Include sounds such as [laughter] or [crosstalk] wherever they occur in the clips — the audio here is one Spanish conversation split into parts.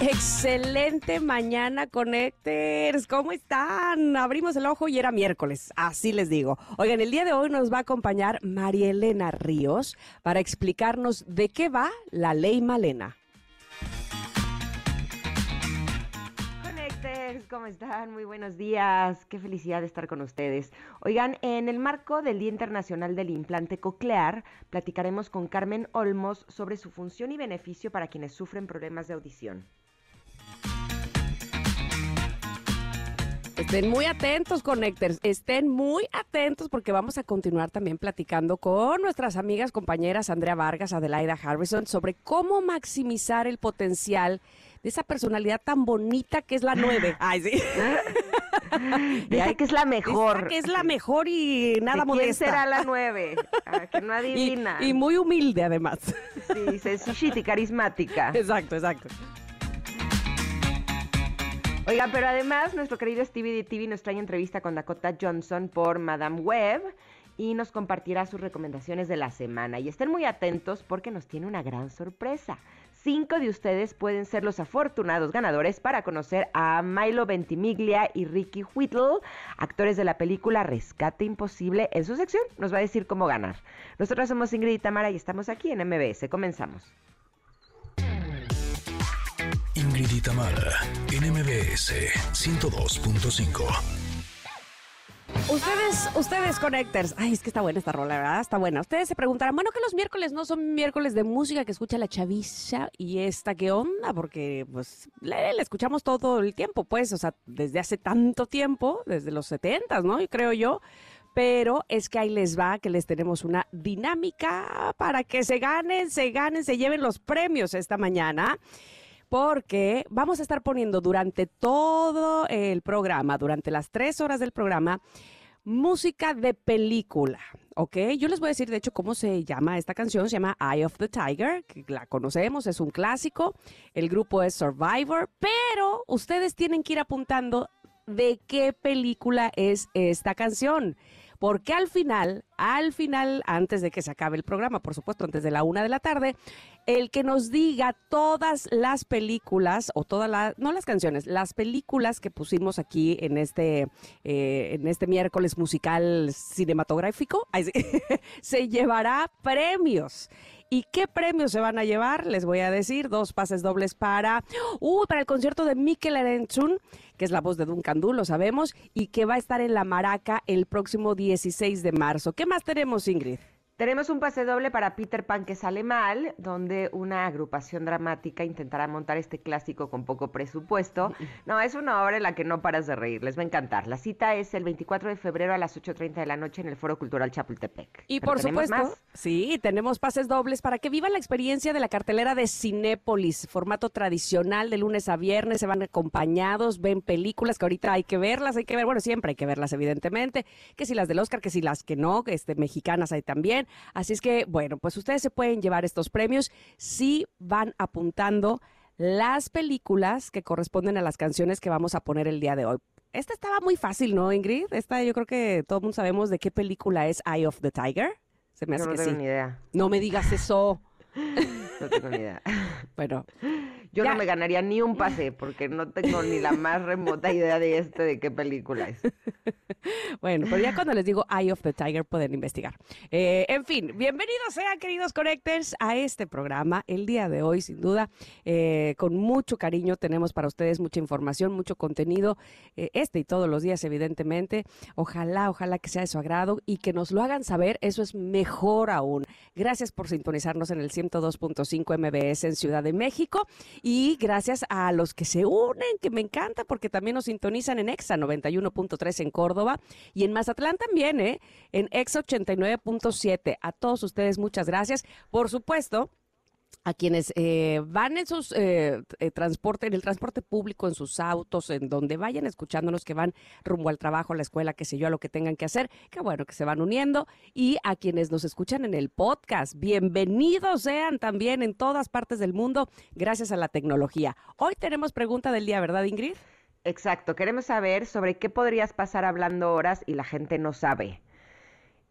Excelente mañana, Connectors. ¿Cómo están? Abrimos el ojo y era miércoles, así les digo. Oigan, el día de hoy nos va a acompañar María Elena Ríos para explicarnos de qué va la ley Malena. ¿cómo están? Muy buenos días. Qué felicidad de estar con ustedes. Oigan, en el marco del Día Internacional del Implante Coclear, platicaremos con Carmen Olmos sobre su función y beneficio para quienes sufren problemas de audición. Estén muy atentos, Connectors. Estén muy atentos porque vamos a continuar también platicando con nuestras amigas, compañeras Andrea Vargas, Adelaida Harrison, sobre cómo maximizar el potencial de esa personalidad tan bonita que es la nueve. [laughs] Ay, sí. [laughs] Dice que es la mejor. Dice que es la mejor y nada ¿De quién modesta. será la nueve? Ah, que no [laughs] Y, adivina. y muy humilde, además. Sí, sencillita y carismática. exacto, exacto. Oigan, pero además nuestro querido Stevie de TV nos trae entrevista con Dakota Johnson por Madame Web y nos compartirá sus recomendaciones de la semana. Y estén muy atentos porque nos tiene una gran sorpresa. Cinco de ustedes pueden ser los afortunados ganadores para conocer a Milo Ventimiglia y Ricky Whittle, actores de la película Rescate Imposible. En su sección nos va a decir cómo ganar. Nosotros somos Ingrid y Tamara y estamos aquí en MBS. Comenzamos. Ingrid y Tamara en MBS 102.5. Ustedes, ustedes Connectors, ay, es que está buena esta rola, ¿verdad? Está buena. Ustedes se preguntarán, bueno, que los miércoles no son miércoles de música que escucha la chaviza y esta, ¿qué onda? Porque, pues, la, la escuchamos todo el tiempo, pues, o sea, desde hace tanto tiempo, desde los setentas, ¿no? Y creo yo. Pero es que ahí les va, que les tenemos una dinámica para que se ganen, se ganen, se lleven los premios esta mañana porque vamos a estar poniendo durante todo el programa, durante las tres horas del programa, música de película, ¿ok? Yo les voy a decir, de hecho, cómo se llama esta canción. Se llama Eye of the Tiger, que la conocemos, es un clásico. El grupo es Survivor, pero ustedes tienen que ir apuntando de qué película es esta canción. Porque al final, al final, antes de que se acabe el programa, por supuesto, antes de la una de la tarde, el que nos diga todas las películas o todas las, no las canciones, las películas que pusimos aquí en este, eh, en este miércoles musical cinematográfico, [laughs] se llevará premios. ¿Y qué premios se van a llevar? Les voy a decir, dos pases dobles para, uh, para el concierto de Mikel Erenchun, que es la voz de Duncan Du, lo sabemos, y que va a estar en La Maraca el próximo 16 de marzo. ¿Qué más tenemos, Ingrid? Tenemos un pase doble para Peter Pan que sale mal, donde una agrupación dramática intentará montar este clásico con poco presupuesto. [laughs] No, es una obra en la que no paras de reír, les va a encantar. La cita es el 24 de febrero a las 8.30 de la noche en el Foro Cultural Chapultepec. Y ¿Pero por supuesto, más? sí, tenemos pases dobles para que vivan la experiencia de la cartelera de Cinépolis, formato tradicional de lunes a viernes, se van acompañados, ven películas que ahorita hay que verlas, hay que ver, bueno, siempre hay que verlas evidentemente, que si las del Oscar, que si las que no, que este, mexicanas hay también. Así es que, bueno, pues ustedes se pueden llevar estos premios si van apuntando las películas que corresponden a las canciones que vamos a poner el día de hoy. Esta estaba muy fácil, ¿no, Ingrid? Esta yo creo que todo el mundo sabemos de qué película es Eye of the Tiger. Se me hace Yo no que tengo sí. ni idea. No me digas eso. [laughs] No tengo ni idea. [laughs] Bueno, Yo Ya. no me ganaría ni un pase porque no tengo ni la más remota idea de este de qué película es. [laughs] bueno, pero ya cuando les digo Eye of the Tiger pueden investigar. Eh, en fin, bienvenidos sean, queridos Connectors, a este programa. El día de hoy, sin duda, eh, con mucho cariño tenemos para ustedes mucha información, mucho contenido, eh, este y todos los días, evidentemente. Ojalá, ojalá que sea de su agrado y que nos lo hagan saber, eso es mejor aún. Gracias por sintonizarnos en el 102.5 MBS en Ciudad de México y gracias a los que se unen, que me encanta porque también nos sintonizan en EXA 91.3 en Córdoba y en Mazatlán también, ¿eh? En EXA 89.7. A todos ustedes muchas gracias. Por supuesto, a quienes eh, van en sus eh, eh, transporte, en el transporte público, en sus autos, en donde vayan escuchándonos, que van rumbo al trabajo, a la escuela, que sé yo, a lo que tengan que hacer, que bueno, que se van uniendo, y a quienes nos escuchan en el podcast, bienvenidos sean también en todas partes del mundo, gracias a la tecnología. Hoy tenemos pregunta del día, ¿verdad, Ingrid? Exacto, queremos saber sobre qué podrías pasar hablando horas y la gente no sabe.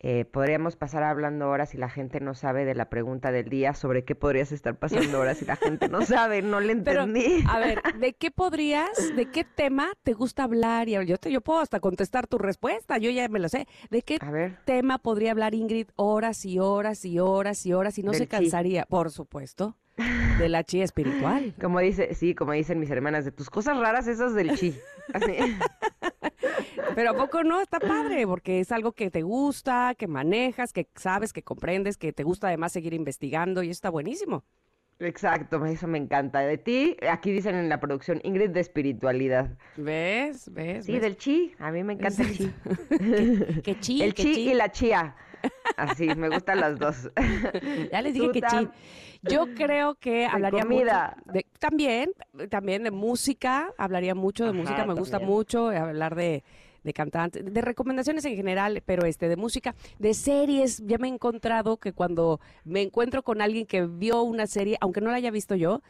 Eh, podríamos pasar hablando horas y la gente no sabe de la pregunta del día sobre qué podrías estar pasando horas y la gente no sabe, no le [laughs] entendí. a ver, [laughs] ¿de qué podrías, de qué tema te gusta hablar? Y yo, te, yo puedo hasta contestar tu respuesta, yo ya me lo sé. ¿De qué tema podría hablar Ingrid horas y horas y horas y horas y no se cansaría? Por supuesto. De la chi espiritual. [laughs] Como dice, sí, como dicen mis hermanas, de tus cosas raras esas del chi. Así. [laughs] Pero a poco no, está padre, porque es algo que te gusta, que manejas, que sabes, que comprendes, que te gusta además seguir investigando y eso está buenísimo. Exacto, eso me encanta. De ti, aquí dicen en la producción, Ingrid de espiritualidad. ¿Ves? ¿Ves? Sí, del chi. A mí me encanta el chi. [laughs] ¿Qué, chi? El chi, y la chía. Así, me gustan las dos. Ya les dije que chi. Yo creo que hablaría comida. mucho de, también, también de música, hablaría mucho de música, me gusta mucho hablar de de cantantes, de recomendaciones en general, pero este, de música, de series. Ya me he encontrado que cuando me encuentro con alguien que vio una serie, aunque no la haya visto yo,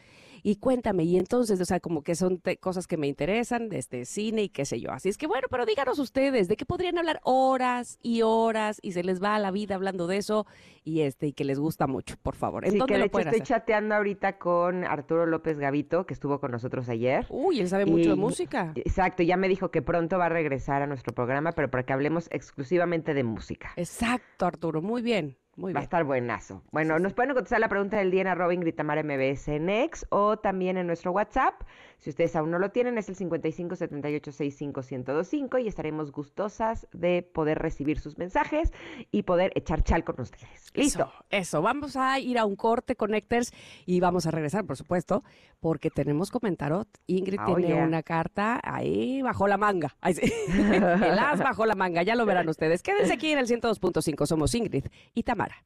y cuéntame, y entonces, o sea, como que son cosas que me interesan, este cine y qué sé yo. Así es que bueno, pero díganos ustedes, ¿de qué podrían hablar horas y horas y se les va la vida hablando de eso y este y que les gusta mucho, por favor? ¿En sí, que de hecho estoy chateando ahorita con Arturo López Gavito, que estuvo con nosotros ayer. Uy, él sabe mucho de música. Exacto, ya me dijo que pronto va a regresar a nuestro programa, pero para que hablemos exclusivamente de música. Exacto, Arturo, muy bien. Va a estar buenazo. Bueno, nos pueden contestar la pregunta del día en arroba Gritamar MBS en X o también en nuestro WhatsApp. Si ustedes aún no lo tienen, es el 55 78 65 1025 y estaremos gustosas de poder recibir sus mensajes y poder echar chal con ustedes. Listo. Eso, vamos a ir a un corte Connectors y vamos a regresar, por supuesto, porque tenemos comentario. Ingrid ah, tiene una carta ahí bajo la manga. [laughs] Ahí sí. el as bajo la manga, ya lo verán [laughs] ustedes. Quédense aquí en el 102.5. Somos Ingrid y Tamara.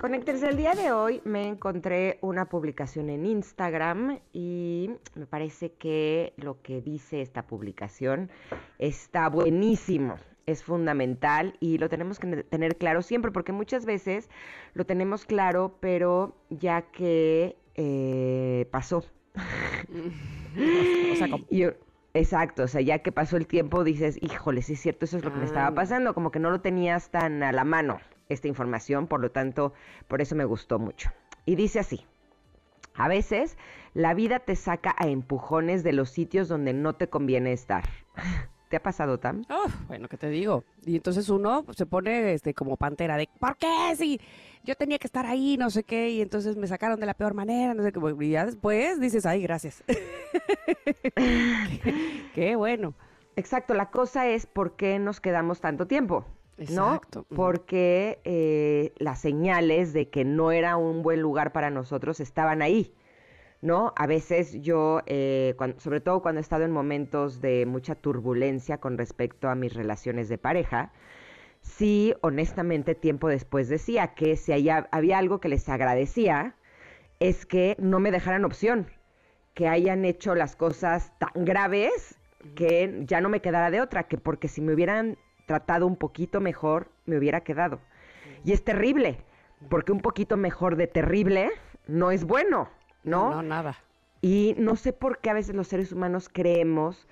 Conectarse el día de hoy me encontré una publicación en Instagram y me parece que lo que dice esta publicación está buenísimo, es fundamental y lo tenemos que tener claro siempre porque muchas veces lo tenemos claro pero ya que eh, pasó. [laughs] [laughs] exacto, o sea, ya que pasó el tiempo dices, híjole, sí es cierto, eso es lo que me estaba ah. pasando, como que no lo tenías tan a la mano esta información, por lo tanto, por eso me gustó mucho. Y dice así, a veces la vida te saca a empujones de los sitios donde no te conviene estar. [laughs] ¿Te ha pasado, Tam? Oh, bueno, ¿qué te digo? Y entonces uno se pone este, como pantera de, ¿por qué? Si yo tenía que estar ahí, no sé qué, y entonces me sacaron de la peor manera, no sé qué. Y ya después dices, ay, gracias. [laughs] [laughs] qué bueno. Exacto, la cosa es por qué nos quedamos tanto tiempo. Exacto. ¿no? Porque eh, las señales de que no era un buen lugar para nosotros estaban ahí, ¿no? A veces yo, eh, sobre todo cuando he estado en momentos de mucha turbulencia con respecto a mis relaciones de pareja, sí, honestamente, tiempo después decía que si había algo que les agradecía, es que no me dejaran opción, que hayan hecho las cosas tan graves que ya no me quedara de otra, que porque si me hubieran tratado un poquito mejor, me hubiera quedado. Y es terrible, porque un poquito mejor de terrible no es bueno, ¿no? No, nada. Y no sé por qué a veces los seres humanos creemos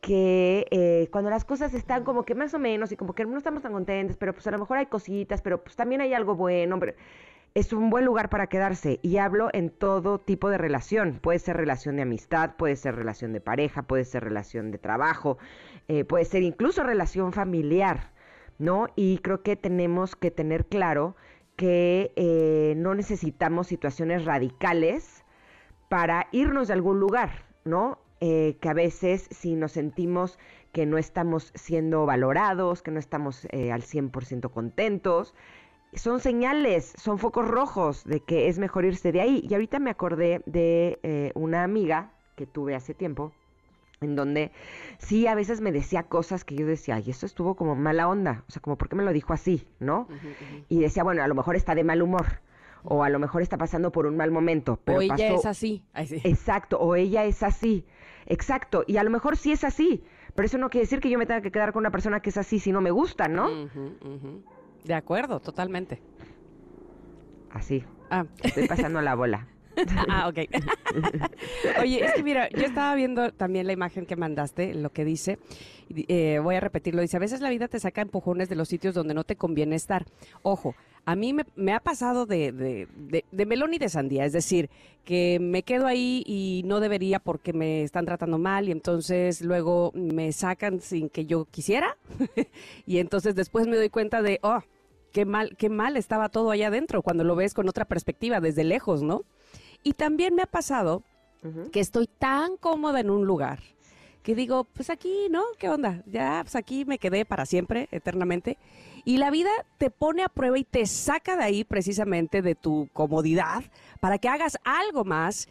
que eh, cuando las cosas están como que más o menos y como que no estamos tan contentes, pero pues a lo mejor hay cositas, pero pues también hay algo bueno, pero es un buen lugar para quedarse y hablo en todo tipo de relación. Puede ser relación de amistad, puede ser relación de pareja, puede ser relación de trabajo, eh, puede ser incluso relación familiar, ¿no? Y creo que tenemos que tener claro que eh, no necesitamos situaciones radicales para irnos de algún lugar, ¿no? eh, que a veces si nos sentimos que no estamos siendo valorados, que no estamos al 100% contentos, son señales, son focos rojos de que es mejor irse de ahí. Y ahorita me acordé de una amiga que tuve hace tiempo, en donde sí a veces me decía cosas que yo decía, ay, eso estuvo como mala onda, o sea, como, ¿por qué me lo dijo así? ¿No? Y decía, bueno, a lo mejor está de mal humor, o a lo mejor está pasando por un mal momento. Pero o ella es así. Exacto, o ella es así, exacto, y a lo mejor sí es así, pero eso no quiere decir que yo me tenga que quedar con una persona que es así si no me gusta, ¿no? De acuerdo, totalmente. Así. Ah. Estoy pasando la bola. [laughs] [laughs] ah, ok. [laughs] Oye, es que mira, yo estaba viendo también la imagen que mandaste, lo que dice, eh, voy a repetirlo, dice, a veces la vida te saca empujones de los sitios donde no te conviene estar. Ojo, a mí me, ha pasado de, de, de, melón y de sandía, es decir, que me quedo ahí y no debería porque me están tratando mal y entonces luego me sacan sin que yo quisiera [laughs] y entonces después me doy cuenta de, oh, qué mal, qué mal estaba todo allá adentro cuando lo ves con otra perspectiva, desde lejos, ¿no? Y también me ha pasado que estoy tan cómoda en un lugar que digo, pues aquí, ¿no? ¿Qué onda? Ya, pues aquí me quedé para siempre, eternamente. Y la vida te pone a prueba y te saca de ahí precisamente de tu comodidad para que hagas algo más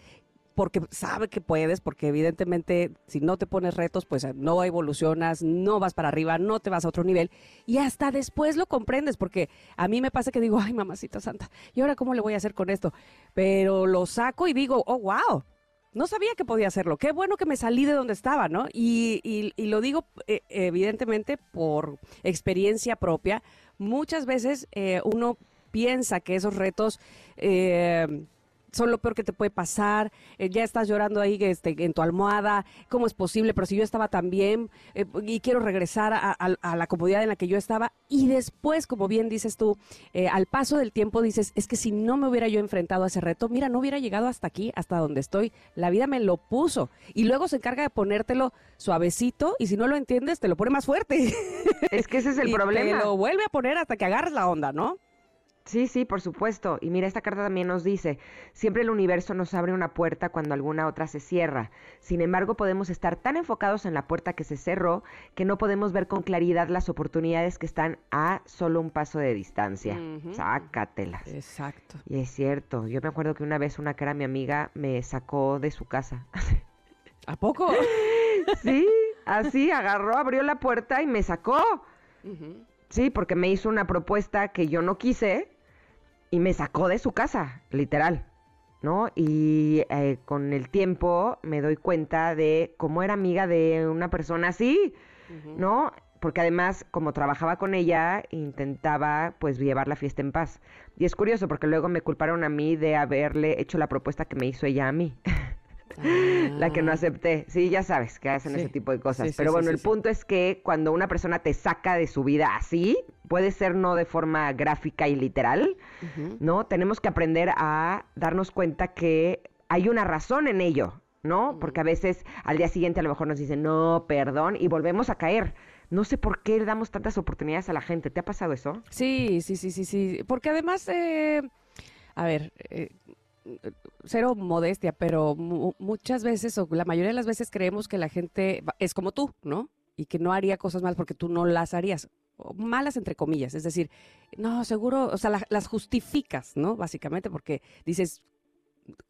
porque sabe que puedes, porque evidentemente si no te pones retos, pues no evolucionas, no vas para arriba, no te vas a otro nivel y hasta después lo comprendes, porque a mí me pasa que digo, ay mamacita santa, ¿y ahora cómo le voy a hacer con esto? Pero lo saco y digo, oh, wow, no sabía que podía hacerlo. Qué bueno que me salí de donde estaba, ¿no? Y, lo digo eh, evidentemente por experiencia propia. Muchas veces eh, uno piensa que esos retos eh, son lo peor que te puede pasar, eh, ya estás llorando ahí este, en tu almohada, ¿cómo es posible? Pero si yo estaba tan bien eh, y quiero regresar a, la comodidad en la que yo estaba. Y después, como bien dices tú, eh, al paso del tiempo dices, es que si no me hubiera yo enfrentado a ese reto, mira, no hubiera llegado hasta aquí, hasta donde estoy. La vida me lo puso. Y luego se encarga de ponértelo suavecito y si no lo entiendes, te lo pone más fuerte. Es que ese es el [laughs] y problema. Te lo vuelve a poner hasta que agarres la onda, ¿no? Sí, sí, por supuesto. Y mira, esta carta también nos dice, siempre el universo nos abre una puerta cuando alguna otra se cierra. Sin embargo, podemos estar tan enfocados en la puerta que se cerró que no podemos ver con claridad las oportunidades que están a solo un paso de distancia. Sácatelas. Exacto. Y es cierto. Yo me acuerdo que una vez una cara mi amiga me sacó de su casa. [laughs] ¿A poco? [laughs] sí, así, agarró, abrió la puerta y me sacó. Sí, porque me hizo una propuesta que yo no quise y me sacó de su casa, literal, ¿no? Y eh, con el tiempo me doy cuenta de cómo era amiga de una persona así, ¿no? Porque además, como trabajaba con ella, intentaba pues llevar la fiesta en paz. Y es curioso porque luego me culparon a mí de haberle hecho la propuesta que me hizo ella a mí. [laughs] la que no ah. acepté. Sí, ya sabes que hacen ese tipo de cosas. Pero bueno, el punto es que cuando una persona te saca de su vida así, puede ser no de forma gráfica y literal, ¿no? Tenemos que aprender a darnos cuenta que hay una razón en ello, ¿no? Porque a veces al día siguiente a lo mejor nos dicen, no, perdón, y volvemos a caer. No sé por qué le damos tantas oportunidades a la gente. ¿Te ha pasado eso? Sí, sí, sí, sí, sí. Porque además, eh, a ver, eh, cero modestia, pero muchas veces, o la mayoría de las veces creemos que la gente es como tú, ¿no? Y que no haría cosas malas porque tú no las harías. malas entre comillas, es decir, no, seguro, o sea, las justificas, ¿no? Básicamente porque dices,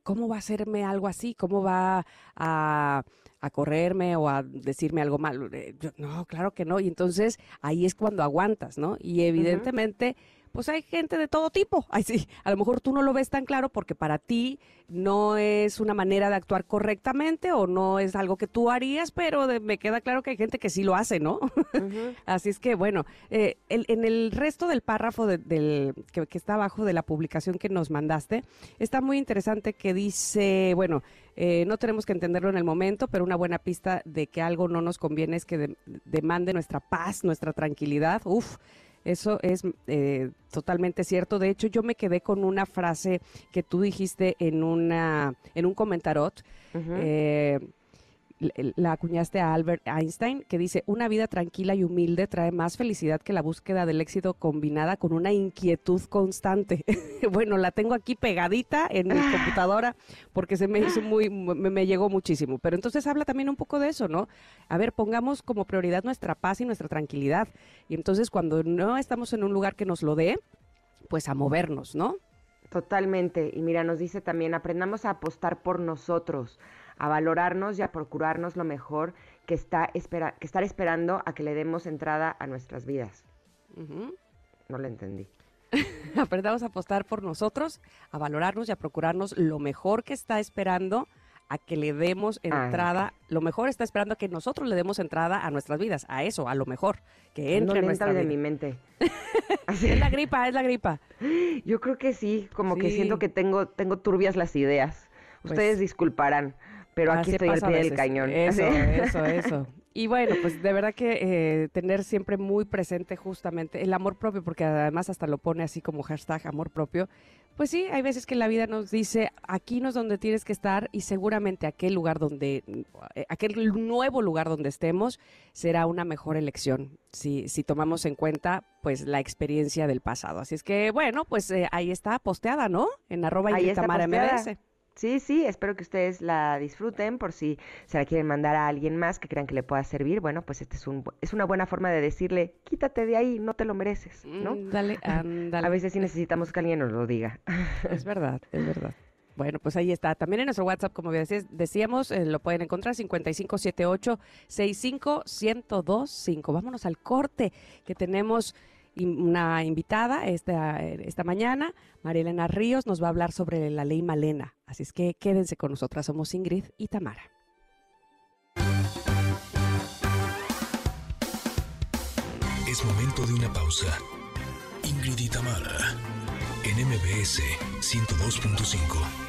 ¿cómo va a hacerme algo así? ¿Cómo va a, correrme o a decirme algo malo? Eh, no, claro que no. Y entonces ahí es cuando aguantas, ¿no? Y evidentemente pues hay gente de todo tipo. [laughs] Ay, sí, a lo mejor tú no lo ves tan claro porque para ti no es una manera de actuar correctamente o no es algo que tú harías, pero me queda claro que hay gente que sí lo hace, ¿no? [laughs] Así es que, bueno, eh, en el resto del párrafo del, que, está abajo de la publicación que nos mandaste, está muy interesante que dice, bueno, eh, no tenemos que entenderlo en el momento, pero una buena pista de que algo no nos conviene es que demande nuestra paz, nuestra tranquilidad. Uf eso es eh, totalmente cierto. De hecho, yo me quedé con una frase que tú dijiste en una en un comentarot. Eh, la acuñaste a Albert Einstein, que dice, una vida tranquila y humilde trae más felicidad que la búsqueda del éxito combinada con una inquietud constante. [laughs] bueno, la tengo aquí pegadita en mi computadora porque se me hizo muy, me, me, llegó muchísimo. Pero entonces habla también un poco de eso, ¿no? A ver, pongamos como prioridad nuestra paz y nuestra tranquilidad. Y entonces cuando no estamos en un lugar que nos lo dé, pues a movernos, ¿no? Totalmente. Y mira, nos dice también, aprendamos a apostar por nosotros, a valorarnos y a procurarnos lo mejor que, está espera que estar esperando a que le demos entrada a nuestras vidas. No lo entendí. [laughs] Aprendamos a apostar por nosotros, a valorarnos y a procurarnos lo mejor que está esperando a que le demos ah. entrada, lo mejor está esperando a que nosotros le demos entrada a nuestras vidas, a eso, a lo mejor, que entre en nuestra de mi mente. [laughs] es la gripa, es la gripa. [laughs] Yo creo que sí, como que siento que tengo, tengo turbias las ideas. Pues Ustedes disculparán pero aquí estoy al pie del cañón. Eso, [laughs] eso, eso. Y bueno, pues de verdad que eh, tener siempre muy presente justamente el amor propio, porque además hasta lo pone así como hashtag amor propio. Pues sí, hay veces que la vida nos dice, aquí no es donde tienes que estar y seguramente aquel lugar donde, eh, aquel nuevo lugar donde estemos será una mejor elección, si, si tomamos en cuenta pues la experiencia del pasado. Así es que bueno, pues eh, ahí está posteada, ¿no? En arroba y MBS. Sí, sí, espero que ustedes la disfruten por si se la quieren mandar a alguien más que crean que le pueda servir. Bueno, pues este es, un, es una buena forma de decirle, quítate de ahí, no te lo mereces, ¿no? Mm, dale, [laughs] ándale. A veces sí necesitamos que alguien nos lo diga. Es [laughs] verdad, es verdad. Bueno, pues ahí está. También en nuestro WhatsApp, como decíamos, eh, lo pueden encontrar 5578 65125. Vámonos al corte que tenemos una invitada esta, esta mañana, María Elena Ríos, nos va a hablar sobre la ley Malena. Así es que quédense con nosotras, somos Ingrid y Tamara. Es momento de una pausa. Ingrid y Tamara, en MBS 102.5.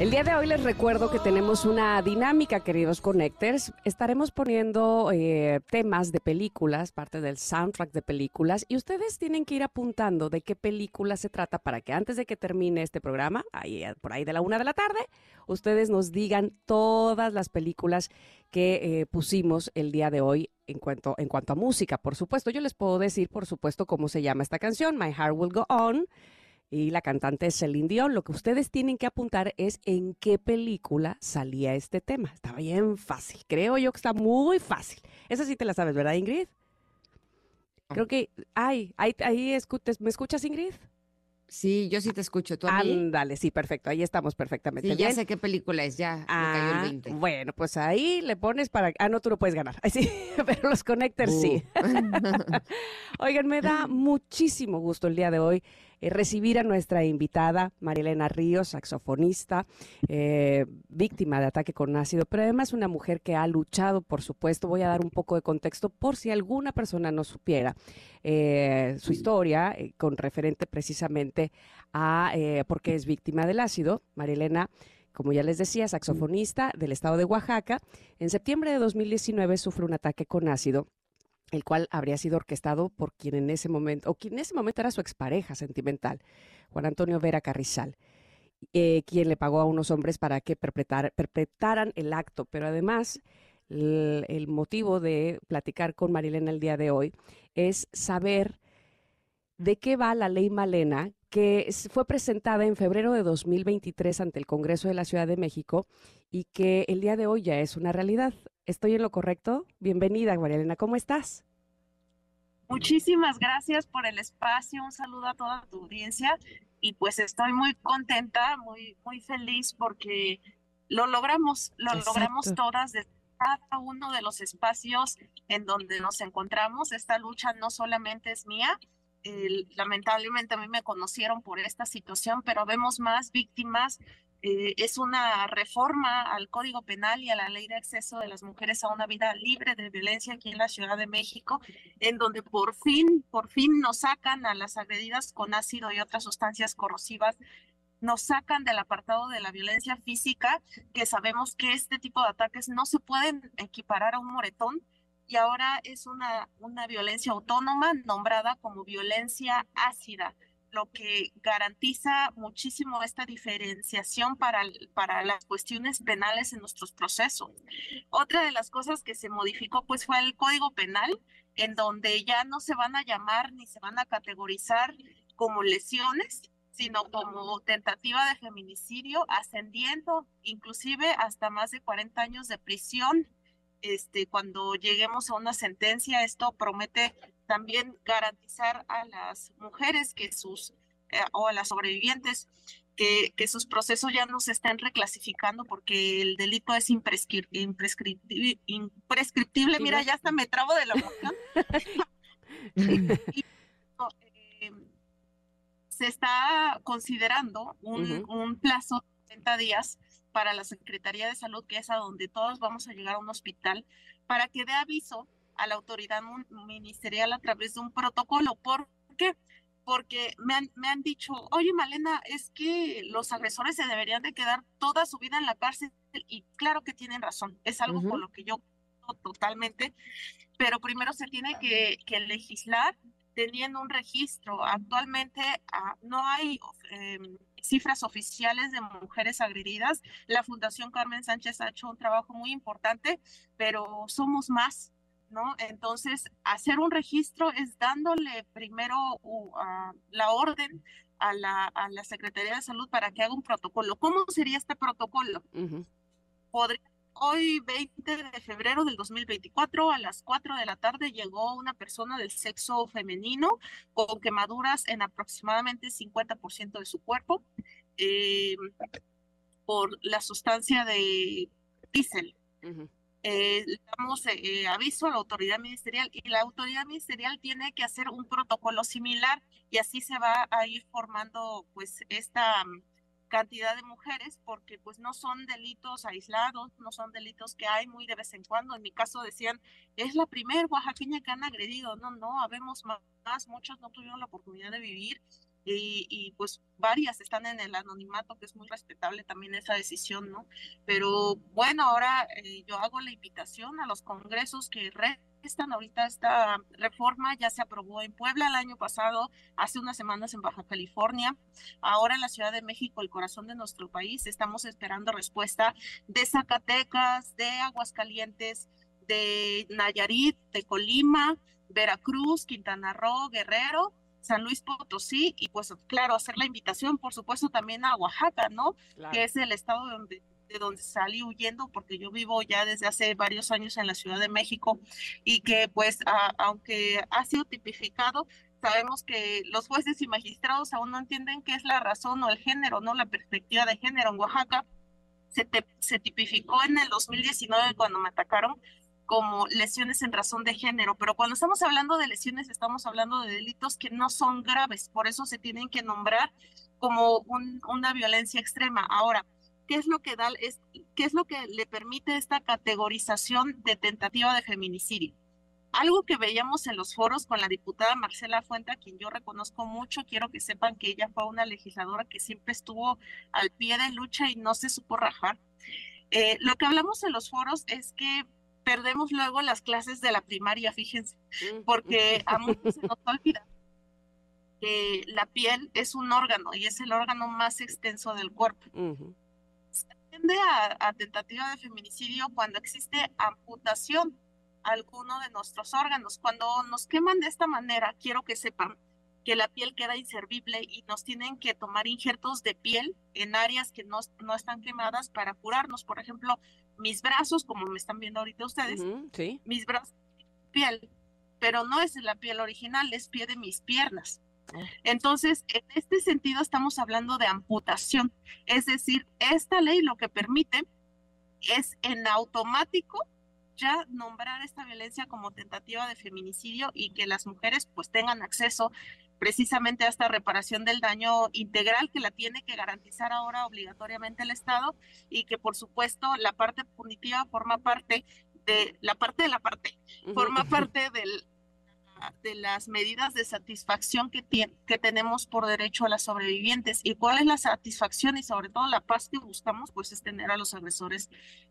El día de hoy les recuerdo que tenemos una dinámica, queridos connectors. Estaremos poniendo eh, temas de películas, parte del soundtrack de películas, y ustedes tienen que ir apuntando de qué película se trata para que antes de que termine este programa, ahí, por ahí de la una de la tarde, ustedes nos digan todas las películas que eh, pusimos el día de hoy en cuanto, en cuanto a música. Por supuesto, yo les puedo decir, por supuesto, cómo se llama esta canción, My Heart Will Go On y la cantante es Celine Dion. Lo que ustedes tienen que apuntar es en qué película salía este tema. Está bien fácil. Creo yo que está muy fácil. Esa sí te la sabes, ¿verdad, Ingrid? Creo que, ay, ahí, ahí ¿me escuchas, Ingrid? Sí, yo sí te escucho. ¿Tú a Ándale, sí, perfecto. Ahí estamos perfectamente. Sí, ya sé qué película es, ya cayó el 20. Ah, bueno, pues ahí le pones para. Ah, no, tú no puedes ganar. [laughs] Sí, pero los connectors sí. Uh. [laughs] Oigan, me da [laughs] muchísimo gusto el día de hoy eh, recibir a nuestra invitada, Marilena Ríos, saxofonista, eh, víctima de ataque con ácido, pero además una mujer que ha luchado, por supuesto. Voy a dar un poco de contexto por si alguna persona no supiera eh, su historia, con referente precisamente a por qué es víctima del ácido. Marilena como ya les decía, saxofonista del estado de Oaxaca. En septiembre de 2019 sufre un ataque con ácido el cual habría sido orquestado por quien en ese momento, o quien en ese momento era su expareja sentimental, Juan Antonio Vera Carrizal, eh, quien le pagó a unos hombres para que perpetraran el acto. Pero además, el, motivo de platicar con Marilena el día de hoy es saber de qué va la ley Malena, que fue presentada en febrero de 2023 ante el Congreso de la Ciudad de México y que el día de hoy ya es una realidad. ¿Estoy en lo correcto? Bienvenida, María Elena, ¿cómo estás? Muchísimas gracias por el espacio, un saludo a toda tu audiencia y pues estoy muy contenta, muy, muy feliz porque lo logramos, lo logramos todas desde cada uno de los espacios en donde nos encontramos. Esta lucha no solamente es mía, lamentablemente a mí me conocieron por esta situación, pero vemos más víctimas eh, es una reforma al Código Penal y a la Ley de Acceso de las Mujeres a una vida libre de violencia aquí en la Ciudad de México, en donde por fin, por fin nos sacan a las agredidas con ácido y otras sustancias corrosivas nos sacan del apartado de la violencia física, que sabemos que este tipo de ataques no se pueden equiparar a un moretón, y ahora es una, una violencia autónoma nombrada como violencia ácida lo que garantiza muchísimo esta diferenciación para, para las cuestiones penales en nuestros procesos. Otra de las cosas que se modificó pues fue el Código Penal, en donde ya no se van a llamar ni se van a categorizar como lesiones, sino como tentativa de feminicidio, ascendiendo inclusive hasta más de 40 años de prisión. Este, cuando lleguemos a una sentencia, esto promete también garantizar a las mujeres que sus eh, o a las sobrevivientes que, que, sus procesos ya no se estén reclasificando porque el delito es imprescriptible. imprescriptible. Mira, ya hasta me trabo de la emoción. [laughs] Eh, se está considerando un, un plazo de 30 días para la Secretaría de Salud, que es a donde todos vamos a llegar a un hospital, para que dé aviso a la autoridad ministerial a través de un protocolo. ¿Por qué? Porque me han, me han dicho, oye Malena, es que los agresores se deberían de quedar toda su vida en la cárcel y claro que tienen razón, es algo con lo que yo totalmente, pero primero se tiene que, que legislar teniendo un registro. Actualmente ah, no hay em, cifras oficiales de mujeres agredidas. La Fundación Carmen Sánchez ha hecho un trabajo muy importante, pero somos más ¿no? Entonces, hacer un registro es dándole primero la orden a la, a la, Secretaría de Salud para que haga un protocolo. ¿Cómo sería este protocolo? Hoy, 20 de febrero del 2024, a las 4 de la tarde, llegó una persona del sexo femenino con quemaduras en aproximadamente 50% de su cuerpo eh, por la sustancia de diésel. Eh, damos eh, aviso a la autoridad ministerial y la autoridad ministerial tiene que hacer un protocolo similar y así se va a ir formando pues esta cantidad de mujeres porque pues no son delitos aislados, no son delitos que hay muy de vez en cuando. En mi caso decían, es la primer oaxaqueña que han agredido. No, no, habemos más, muchos no tuvieron la oportunidad de vivir y, pues varias están en el anonimato, que es muy respetable también esa decisión, ¿no? Pero bueno, ahora eh, yo hago la invitación a los congresos que restan ahorita esta reforma, ya se aprobó en Puebla el año pasado, hace unas semanas en Baja California, ahora en la Ciudad de México, el corazón de nuestro país, estamos esperando respuesta de Zacatecas, de Aguascalientes, de Nayarit, de Colima, Veracruz, Quintana Roo, Guerrero, San Luis Potosí y pues claro, hacer la invitación por supuesto también a Oaxaca, ¿no? Que es el estado donde, de donde salí huyendo porque yo vivo ya desde hace varios años en la Ciudad de México y que pues aunque ha sido tipificado, sabemos que los jueces y magistrados aún no entienden qué es la razón o el género, ¿no? La perspectiva de género en Oaxaca. Se, se tipificó en el 2019 cuando me atacaron como lesiones en razón de género, pero cuando estamos hablando de lesiones estamos hablando de delitos que no son graves, por eso se tienen que nombrar como una violencia extrema. Ahora, ¿qué es lo que da, es, qué es lo que le permite esta categorización de tentativa de feminicidio? Algo que veíamos en los foros con la diputada Marcela Fuente, a quien yo reconozco mucho, quiero que sepan que ella fue una legisladora que siempre estuvo al pie de lucha y no se supo rajar. Eh, lo que hablamos en los foros es que perdemos luego las clases de la primaria, fíjense, porque [laughs] a muchos se nos olvida que la piel es un órgano y es el órgano más extenso del cuerpo. Se atiende a, tentativa de feminicidio cuando existe amputación a alguno de nuestros órganos. Cuando nos queman de esta manera, quiero que sepan que la piel queda inservible y nos tienen que tomar injertos de piel en áreas que no, no están quemadas para curarnos. Por ejemplo, mis brazos, como me están viendo ahorita ustedes, mis brazos, piel, pero no es la piel original, es pie de mis piernas. Entonces, en este sentido estamos hablando de amputación, es decir, esta ley lo que permite es en automático ya nombrar esta violencia como tentativa de feminicidio y que las mujeres pues tengan acceso precisamente a esta reparación del daño integral que la tiene que garantizar ahora obligatoriamente el Estado y que por supuesto la parte punitiva forma parte de la parte de la parte, forma parte del, de las medidas de satisfacción que, que tenemos por derecho a las sobrevivientes. ¿Y cuál es la satisfacción y sobre todo la paz que buscamos? Pues es tener a los agresores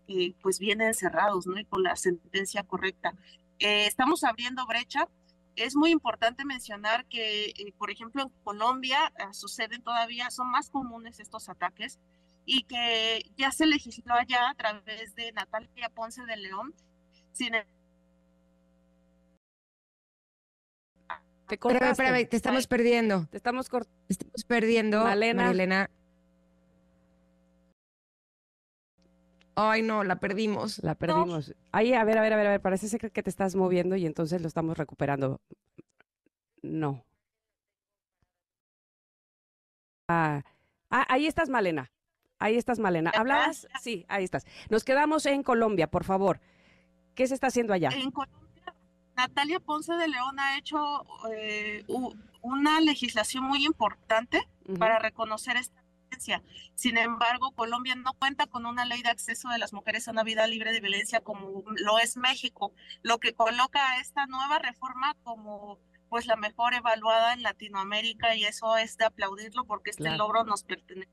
eh, pues bien encerrados, ¿no? Y con la sentencia correcta. Eh, estamos abriendo brecha. Es muy importante mencionar que, eh, por ejemplo, en Colombia uh, suceden todavía, son más comunes estos ataques y que ya se legisló allá a través de Natalia Ponce de León. Sin te, espérame, te estamos perdiendo. Te estamos, estamos perdiendo. Malena. Ay, no, la perdimos. La perdimos. Ahí, a ver, a ver, a ver, a ver, parece ser que te estás moviendo y entonces lo estamos recuperando. No. Ah, ah ahí estás, Malena. Ahí estás, Malena. ¿Hablabas? Sí, ahí estás. Nos quedamos en Colombia, por favor. ¿Qué se está haciendo allá? En Colombia, Natalia Ponce de León ha hecho eh, una legislación muy importante para reconocer esta sin embargo, Colombia no cuenta con una ley de acceso de las mujeres a una vida libre de violencia como lo es México, lo que coloca a esta nueva reforma como pues la mejor evaluada en Latinoamérica y eso es de aplaudirlo porque este logro nos pertenece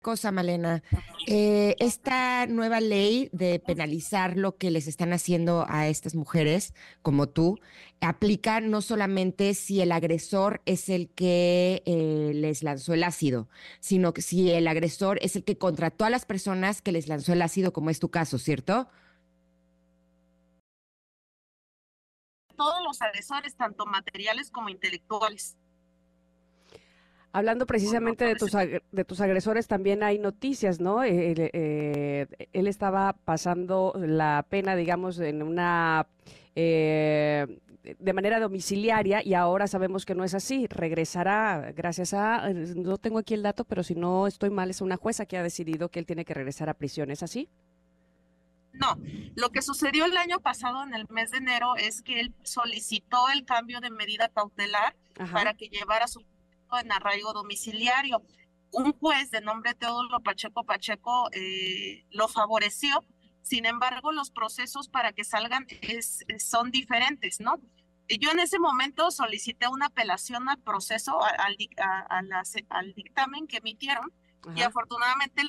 cosa, Malena. Eh, esta nueva ley de penalizar lo que les están haciendo a estas mujeres, como tú, aplica no solamente si el agresor es el que eh, les lanzó el ácido, sino que si el agresor es el que contrató a las personas que les lanzó el ácido, como es tu caso, ¿cierto? Todos los agresores, tanto materiales como intelectuales. Hablando precisamente de tus, de tus agresores, también hay noticias, ¿no? Eh, eh, él estaba pasando la pena, digamos, en una... Eh, de manera domiciliaria y ahora sabemos que no es así. Regresará gracias a, no tengo aquí el dato, pero si no estoy mal, es una jueza que ha decidido que él tiene que regresar a prisión. ¿Es así? No, lo que sucedió el año pasado, en el mes de enero, es que él solicitó el cambio de medida cautelar para que llevara su en arraigo domiciliario. Un juez de nombre Teodoro Pacheco Pacheco eh, lo favoreció, sin embargo los procesos para que salgan es, son diferentes, ¿no? Yo en ese momento solicité una apelación al proceso, al, al dictamen que emitieron y afortunadamente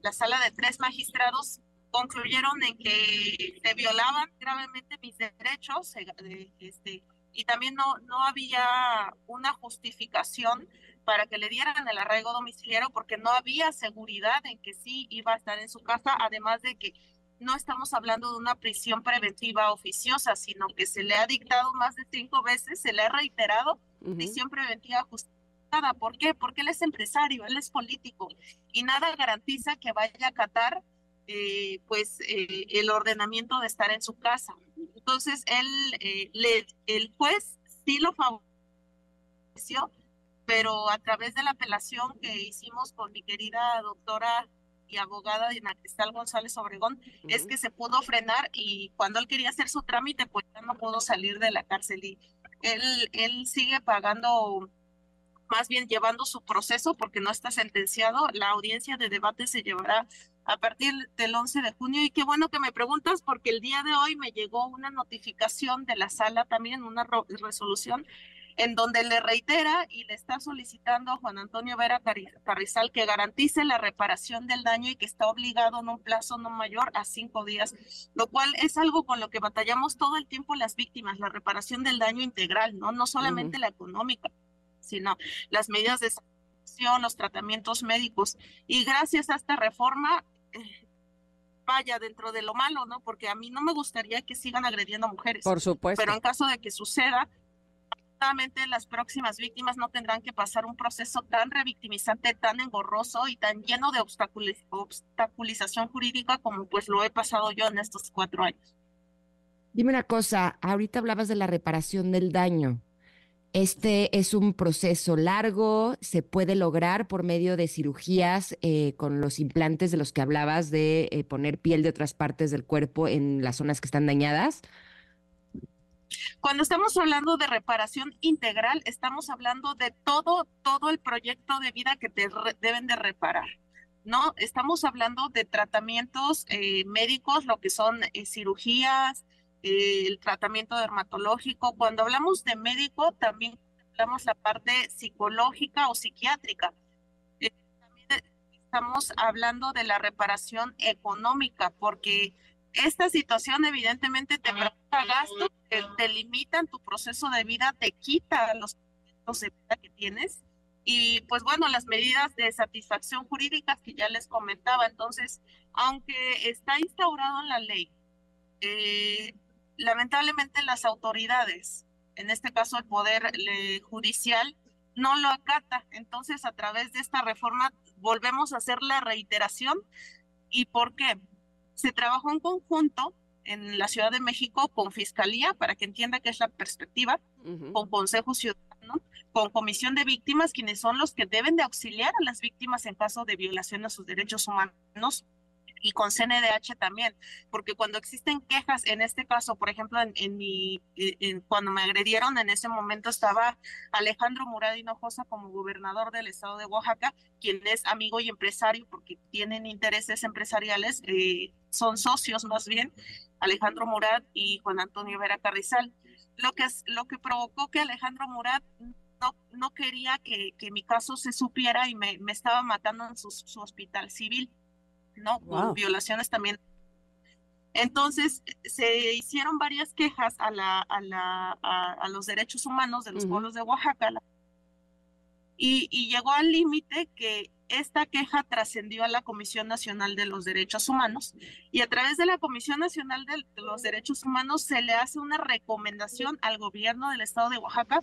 la, sala de tres magistrados concluyeron en que se violaban gravemente mis derechos, eh, este, y también no, no había una justificación para que le dieran el arraigo domiciliario porque no había seguridad en que sí iba a estar en su casa, además de que no estamos hablando de una prisión preventiva oficiosa, sino que se le ha dictado más de cinco veces, se le ha reiterado prisión preventiva justificada. ¿Por qué? Porque él es empresario, él es político y nada garantiza que vaya a acatar eh, pues eh, el ordenamiento de estar en su casa. Entonces, él, eh, le, el juez sí lo favoreció, pero a través de la apelación que hicimos con mi querida doctora y abogada Dina Cristal González Obregón, es que se pudo frenar y cuando él quería hacer su trámite, pues ya no pudo salir de la cárcel y él, él sigue pagando más bien llevando su proceso porque no está sentenciado. La audiencia de debate se llevará a partir del 11 de junio. Y qué bueno que me preguntas porque el día de hoy me llegó una notificación de la sala también, una resolución en donde le reitera y le está solicitando a Juan Antonio Vera Carrizal que garantice la reparación del daño y que está obligado en un plazo no mayor a cinco días, lo cual es algo con lo que batallamos todo el tiempo las víctimas, la reparación del daño integral, no, no solamente la económica, sino las medidas de los tratamientos médicos. Y gracias a esta reforma, [laughs] vaya dentro de lo malo, ¿no? Porque a mí no me gustaría que sigan agrediendo a mujeres. Por supuesto. Pero en caso de que suceda, las próximas víctimas no tendrán que pasar un proceso tan revictimizante, tan engorroso y tan lleno de obstaculización jurídica como pues lo he pasado yo en estos cuatro años. Dime una cosa, ahorita hablabas de la reparación del daño. Este es un proceso largo, se puede lograr por medio de cirugías eh, con los implantes de los que hablabas de eh, poner piel de otras partes del cuerpo en las zonas que están dañadas. Cuando estamos hablando de reparación integral, estamos hablando de todo, todo el proyecto de vida que te deben de reparar. No, estamos hablando de tratamientos eh, médicos, lo que son cirugías, el tratamiento dermatológico. Cuando hablamos de médico, también hablamos la parte psicológica o psiquiátrica. Eh, también estamos hablando de la reparación económica, porque esta situación evidentemente te provoca gastos, te, te limitan tu proceso de vida, te quita los de vida que tienes y pues bueno, las medidas de satisfacción jurídica que ya les comentaba. Entonces, aunque está instaurado en la ley, eh, lamentablemente las autoridades, en este caso el Poder Judicial, no lo acata. Entonces, a través de esta reforma volvemos a hacer la reiteración. ¿Y por qué? Se trabajó en conjunto en la Ciudad de México con Fiscalía, para que entienda qué es la perspectiva, con Consejo Ciudadano, con Comisión de Víctimas, quienes son los que deben de auxiliar a las víctimas en caso de violación a sus derechos humanos y con CNDH también, porque cuando existen quejas, en este caso, por ejemplo, en, mi, eh, cuando me agredieron, en ese momento estaba Alejandro Murad Hinojosa como gobernador del estado de Oaxaca, quien es amigo y empresario porque tienen intereses empresariales, eh, son socios más bien, Alejandro Murad y Juan Antonio Vera Carrizal. Lo que, lo que provocó que Alejandro Murad no, no quería que, que mi caso se supiera y me, me estaba matando en su hospital civil. ¿No? Con violaciones también. Entonces, se hicieron varias quejas a, la, a, la, a, los derechos humanos de los pueblos de Oaxaca. Y, y llegó al límite que esta queja trascendió a la Comisión Nacional de los Derechos Humanos. Y a través de la Comisión Nacional de los Derechos Humanos se le hace una recomendación al gobierno del estado de Oaxaca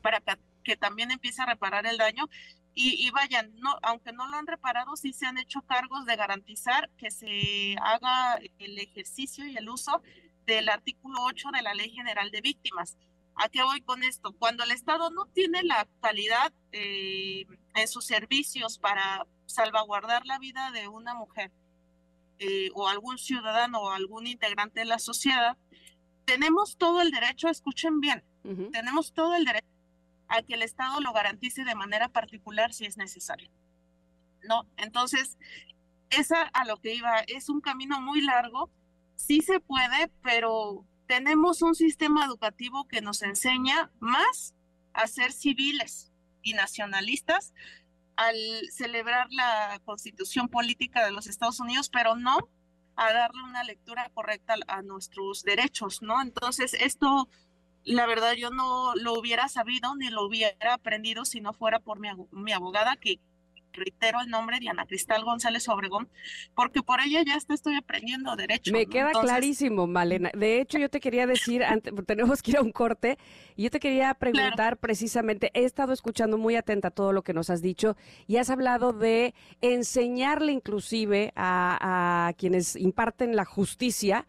para que, que también empiece a reparar el daño y, vayan, no, aunque no lo han reparado, sí se han hecho cargos de garantizar que se haga el ejercicio y el uso del artículo 8 de la Ley General de Víctimas. ¿A qué voy con esto? Cuando el Estado no tiene la calidad eh, en sus servicios para salvaguardar la vida de una mujer eh, o algún ciudadano o algún integrante de la sociedad, tenemos todo el derecho, escuchen bien, tenemos todo el derecho a que el Estado lo garantice de manera particular si es necesario. ¿No? Entonces, esa a lo que iba, es un camino muy largo, sí se puede, pero tenemos un sistema educativo que nos enseña más a ser civiles y nacionalistas al celebrar la constitución política de los Estados Unidos, pero no a darle una lectura correcta a nuestros derechos, ¿no? Entonces, esto la verdad yo no lo hubiera sabido ni lo hubiera aprendido si no fuera por mi, mi abogada, que reitero el nombre, Diana Cristal González Obregón, porque por ella ya estoy aprendiendo derecho. Me queda clarísimo, Malena. De hecho, yo te quería decir, antes, [laughs] tenemos que ir a un corte, y yo te quería preguntar precisamente, he estado escuchando muy atenta todo lo que nos has dicho, y has hablado de enseñarle inclusive a, a quienes imparten la justicia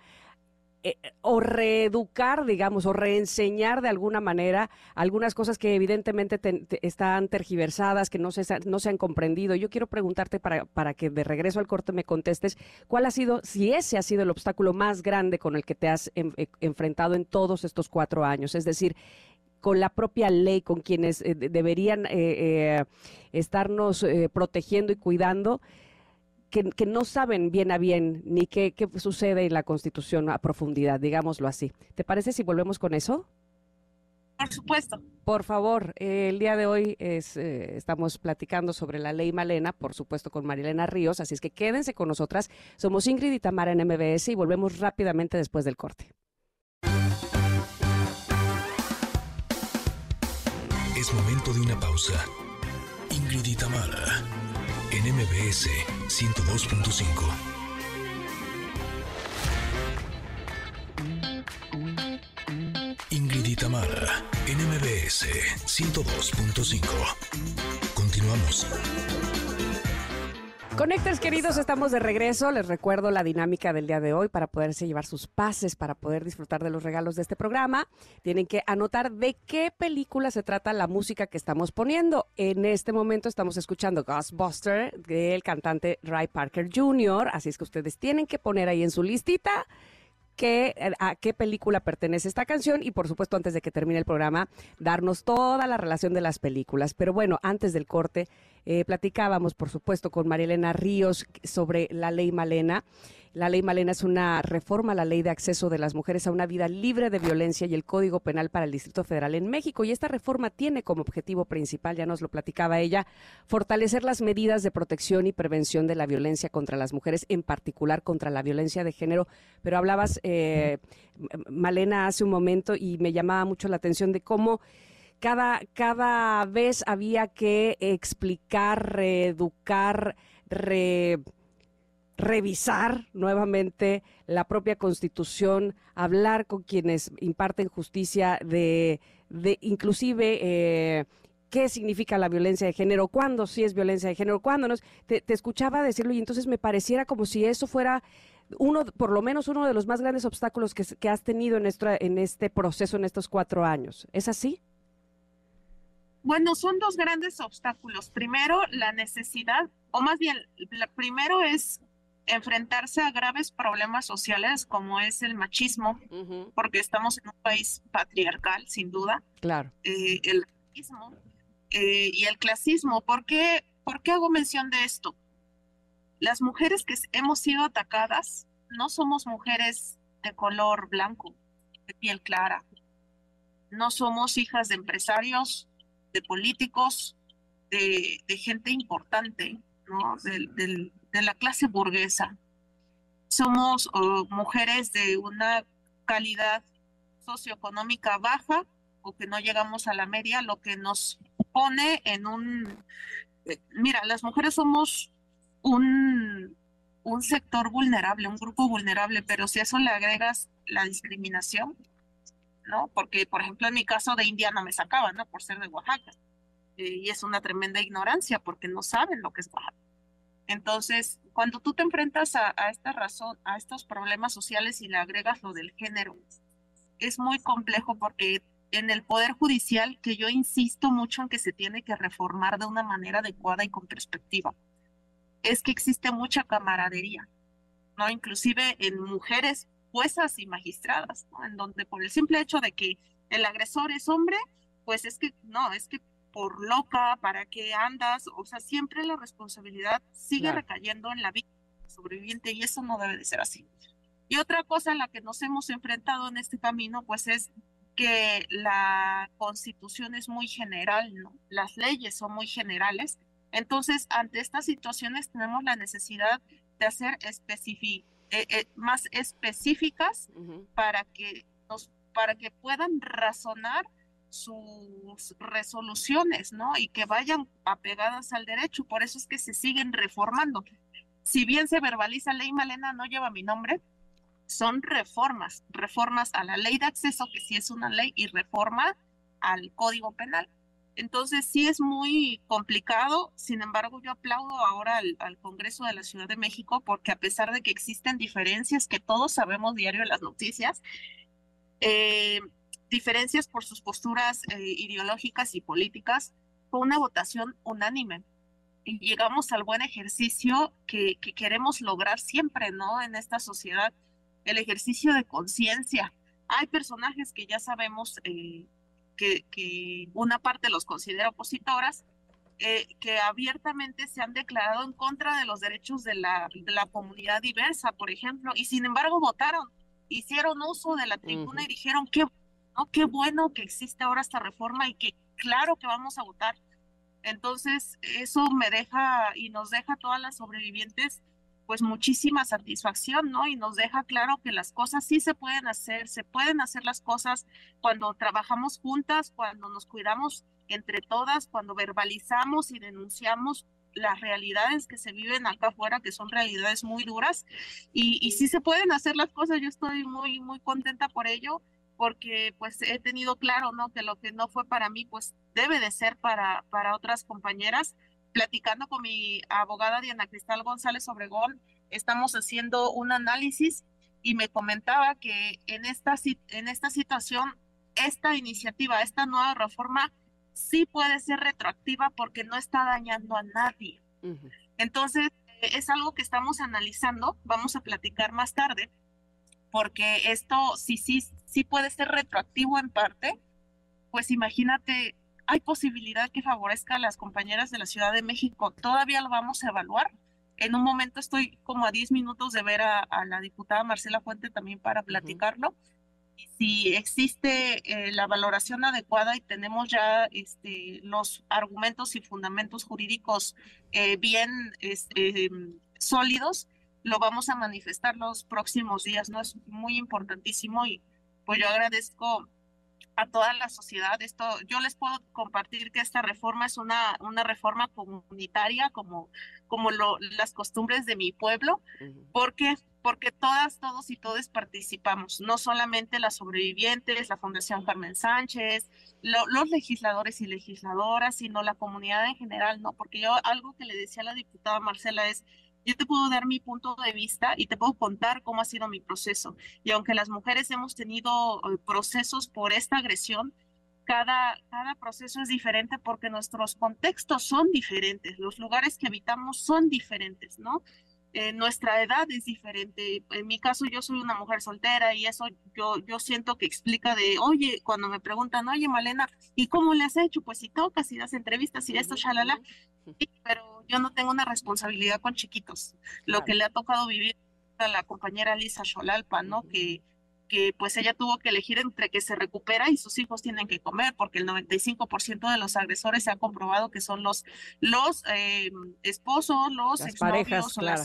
eh, o reeducar, digamos, o reenseñar de alguna manera algunas cosas que evidentemente están tergiversadas, que no se, no se han comprendido. Yo quiero preguntarte para, para que de regreso al corte me contestes, ¿cuál ha sido, si ese ha sido el obstáculo más grande con el que te has eh, enfrentado en todos estos cuatro años? Es decir, con la propia ley, con quienes eh, deberían estarnos protegiendo y cuidando que, no saben bien a bien ni qué, sucede en la Constitución a profundidad, digámoslo así. ¿Te parece si volvemos con eso? Por supuesto. Por favor, el día de hoy es, eh, estamos platicando sobre la ley Malena, por supuesto con Marilena Ríos, así es que quédense con nosotras. Somos Ingrid y Tamara en MBS y volvemos rápidamente después del corte. Es momento de una pausa. Ingrid y Tamara en MBS 102.5. Ingrid y Tamara, en MBS 102.5. Continuamos. Conectores queridos, estamos de regreso. Les recuerdo la dinámica del día de hoy para poderse llevar sus pases, para poder disfrutar de los regalos de este programa. Tienen que anotar de qué película se trata la música que estamos poniendo. En este momento estamos escuchando Ghostbuster del cantante Ray Parker Jr., así es que ustedes tienen que poner ahí en su listita a qué película pertenece esta canción y por supuesto antes de que termine el programa darnos toda la relación de las películas. Pero bueno, antes del corte Eh, platicábamos, por supuesto, con Marilena Ríos sobre la ley Malena. La ley Malena es una reforma a la ley de acceso de las mujeres a una vida libre de violencia y el Código Penal para el Distrito Federal en México. Y esta reforma tiene como objetivo principal, ya nos lo platicaba ella, fortalecer las medidas de protección y prevención de la violencia contra las mujeres, en particular contra la violencia de género. Pero hablabas, eh, Malena, hace un momento y me llamaba mucho la atención de cómo cada, cada vez había que explicar, reeducar, re revisar nuevamente la propia constitución, hablar con quienes imparten justicia de, de inclusive eh, qué significa la violencia de género, cuándo sí es violencia de género, cuándo no. Te, te, escuchaba decirlo y entonces me pareciera como si eso fuera uno, por lo menos uno de los más grandes obstáculos que, has tenido en, en este proceso, en estos cuatro años. ¿Es así? Bueno, son dos grandes obstáculos. Primero, la necesidad, o más bien, la, primero es enfrentarse a graves problemas sociales como es el machismo, uh -huh. porque estamos en un país patriarcal, sin duda. Claro. Eh, el racismo eh, y el clasismo. ¿Por qué, ¿Por qué hago mención de esto? Las mujeres que hemos sido atacadas no somos mujeres de color blanco, de piel clara. No somos hijas de empresarios, de políticos, de, gente importante, ¿no? De la clase burguesa. Somos uh, mujeres de una calidad socioeconómica baja o que no llegamos a la media, lo que nos pone en un... Eh, mira, las mujeres somos un, un sector vulnerable, un grupo vulnerable, pero si a eso le agregas la discriminación, ¿no? Porque, por ejemplo, en mi caso de India no me sacaban, ¿no? Por ser de Oaxaca. Eh, y es una tremenda ignorancia porque no saben lo que es Oaxaca. Entonces, cuando tú te enfrentas a, a, esta razón, a estos problemas sociales y le agregas lo del género, es muy complejo porque en el Poder Judicial, que yo insisto mucho en que se tiene que reformar de una manera adecuada y con perspectiva, es que existe mucha camaradería, ¿no? Inclusive en mujeres juezas y magistradas, ¿no? En donde por el simple hecho de que el agresor es hombre, pues es que, no, es que por loca, para qué andas, o sea, siempre la responsabilidad sigue claro. recayendo en la víctima sobreviviente y eso no debe de ser así. Y otra cosa en la que nos hemos enfrentado en este camino, pues es que la constitución es muy general, ¿no? Las leyes son muy generales. Entonces, ante estas situaciones tenemos la necesidad de hacer eh, eh, más específicas uh -huh. para que nos, para que puedan razonar sus resoluciones, ¿no? Y que vayan apegadas al derecho. Por eso es que se siguen reformando. Si bien se verbaliza ley Malena, no lleva mi nombre, son reformas, reformas a la ley de acceso, que sí es una ley, y reforma al Código Penal. Entonces sí es muy complicado, sin embargo yo aplaudo ahora al, Congreso de la Ciudad de México porque a pesar de que existen diferencias que todos sabemos diario en las noticias, eh, diferencias por sus posturas eh, ideológicas y políticas, fue una votación unánime. Y llegamos al buen ejercicio que, que queremos lograr siempre, ¿no? En esta sociedad, el ejercicio de conciencia. Hay personajes que ya sabemos eh, que, que, una parte los considera opositoras, eh, que abiertamente se han declarado en contra de los derechos de la, de la comunidad diversa, por ejemplo, y sin embargo votaron, hicieron uso de la tribuna uh -huh. y dijeron que ¿no? Qué bueno que existe ahora esta reforma y que claro que vamos a votar. Entonces, eso me deja y nos deja a todas las sobrevivientes pues muchísima satisfacción, ¿no? Y nos deja claro que las cosas sí se pueden hacer, se pueden hacer las cosas cuando trabajamos juntas, cuando nos cuidamos entre todas, cuando verbalizamos y denunciamos las realidades que se viven acá afuera, que son realidades muy duras, y, y sí se pueden hacer las cosas, yo estoy muy, muy contenta por ello, porque pues he tenido claro, ¿no? Que lo que no fue para mí, pues debe de ser para, para otras compañeras. Platicando con mi abogada Diana Cristal González Obregón, estamos haciendo un análisis y me comentaba que en esta, en esta situación, esta iniciativa, esta nueva reforma, sí puede ser retroactiva porque no está dañando a nadie. Uh -huh. Entonces, es algo que estamos analizando, vamos a platicar más tarde, porque esto sí, sí, sí puede ser retroactivo en parte, pues imagínate hay posibilidad que favorezca a las compañeras de la Ciudad de México. Todavía lo vamos a evaluar. En un momento estoy como a 10 minutos de ver a, la diputada Marcela Fuente también para platicarlo. Y si existe eh, la valoración adecuada y tenemos ya este, los argumentos y fundamentos jurídicos eh, bien este, sólidos, lo vamos a manifestar los próximos días, ¿no? Es muy importantísimo y pues yo agradezco a toda la sociedad. Esto, yo les puedo compartir que esta reforma es una, una reforma comunitaria, como, como lo, las costumbres de mi pueblo, porque porque todas, todos y todos participamos, no solamente las sobrevivientes, la Fundación Carmen Sánchez, los legisladores y legisladoras, sino la comunidad en general, ¿no? Porque yo algo que le decía a la diputada Marcela es, yo te puedo dar mi punto de vista y te puedo contar cómo ha sido mi proceso. Y aunque las mujeres hemos tenido eh, procesos por esta agresión, cada, cada proceso es diferente porque nuestros contextos son diferentes, los lugares que habitamos son diferentes, ¿no? Eh, nuestra edad es diferente. En mi caso, yo soy una mujer soltera y eso yo, yo siento que explica de, oye, cuando me preguntan, oye, Malena, ¿y cómo le has hecho? Pues si tocas, si das entrevistas y esto, shalala. Sí, pero yo no tengo una responsabilidad con chiquitos. Lo que le ha tocado vivir a la compañera Lisa Xolalpa, ¿no? Que, que pues ella tuvo que elegir entre que se recupera y sus hijos tienen que comer, porque el 95% de los agresores se ha comprobado que son los, los eh, esposos, los las parejas, claro.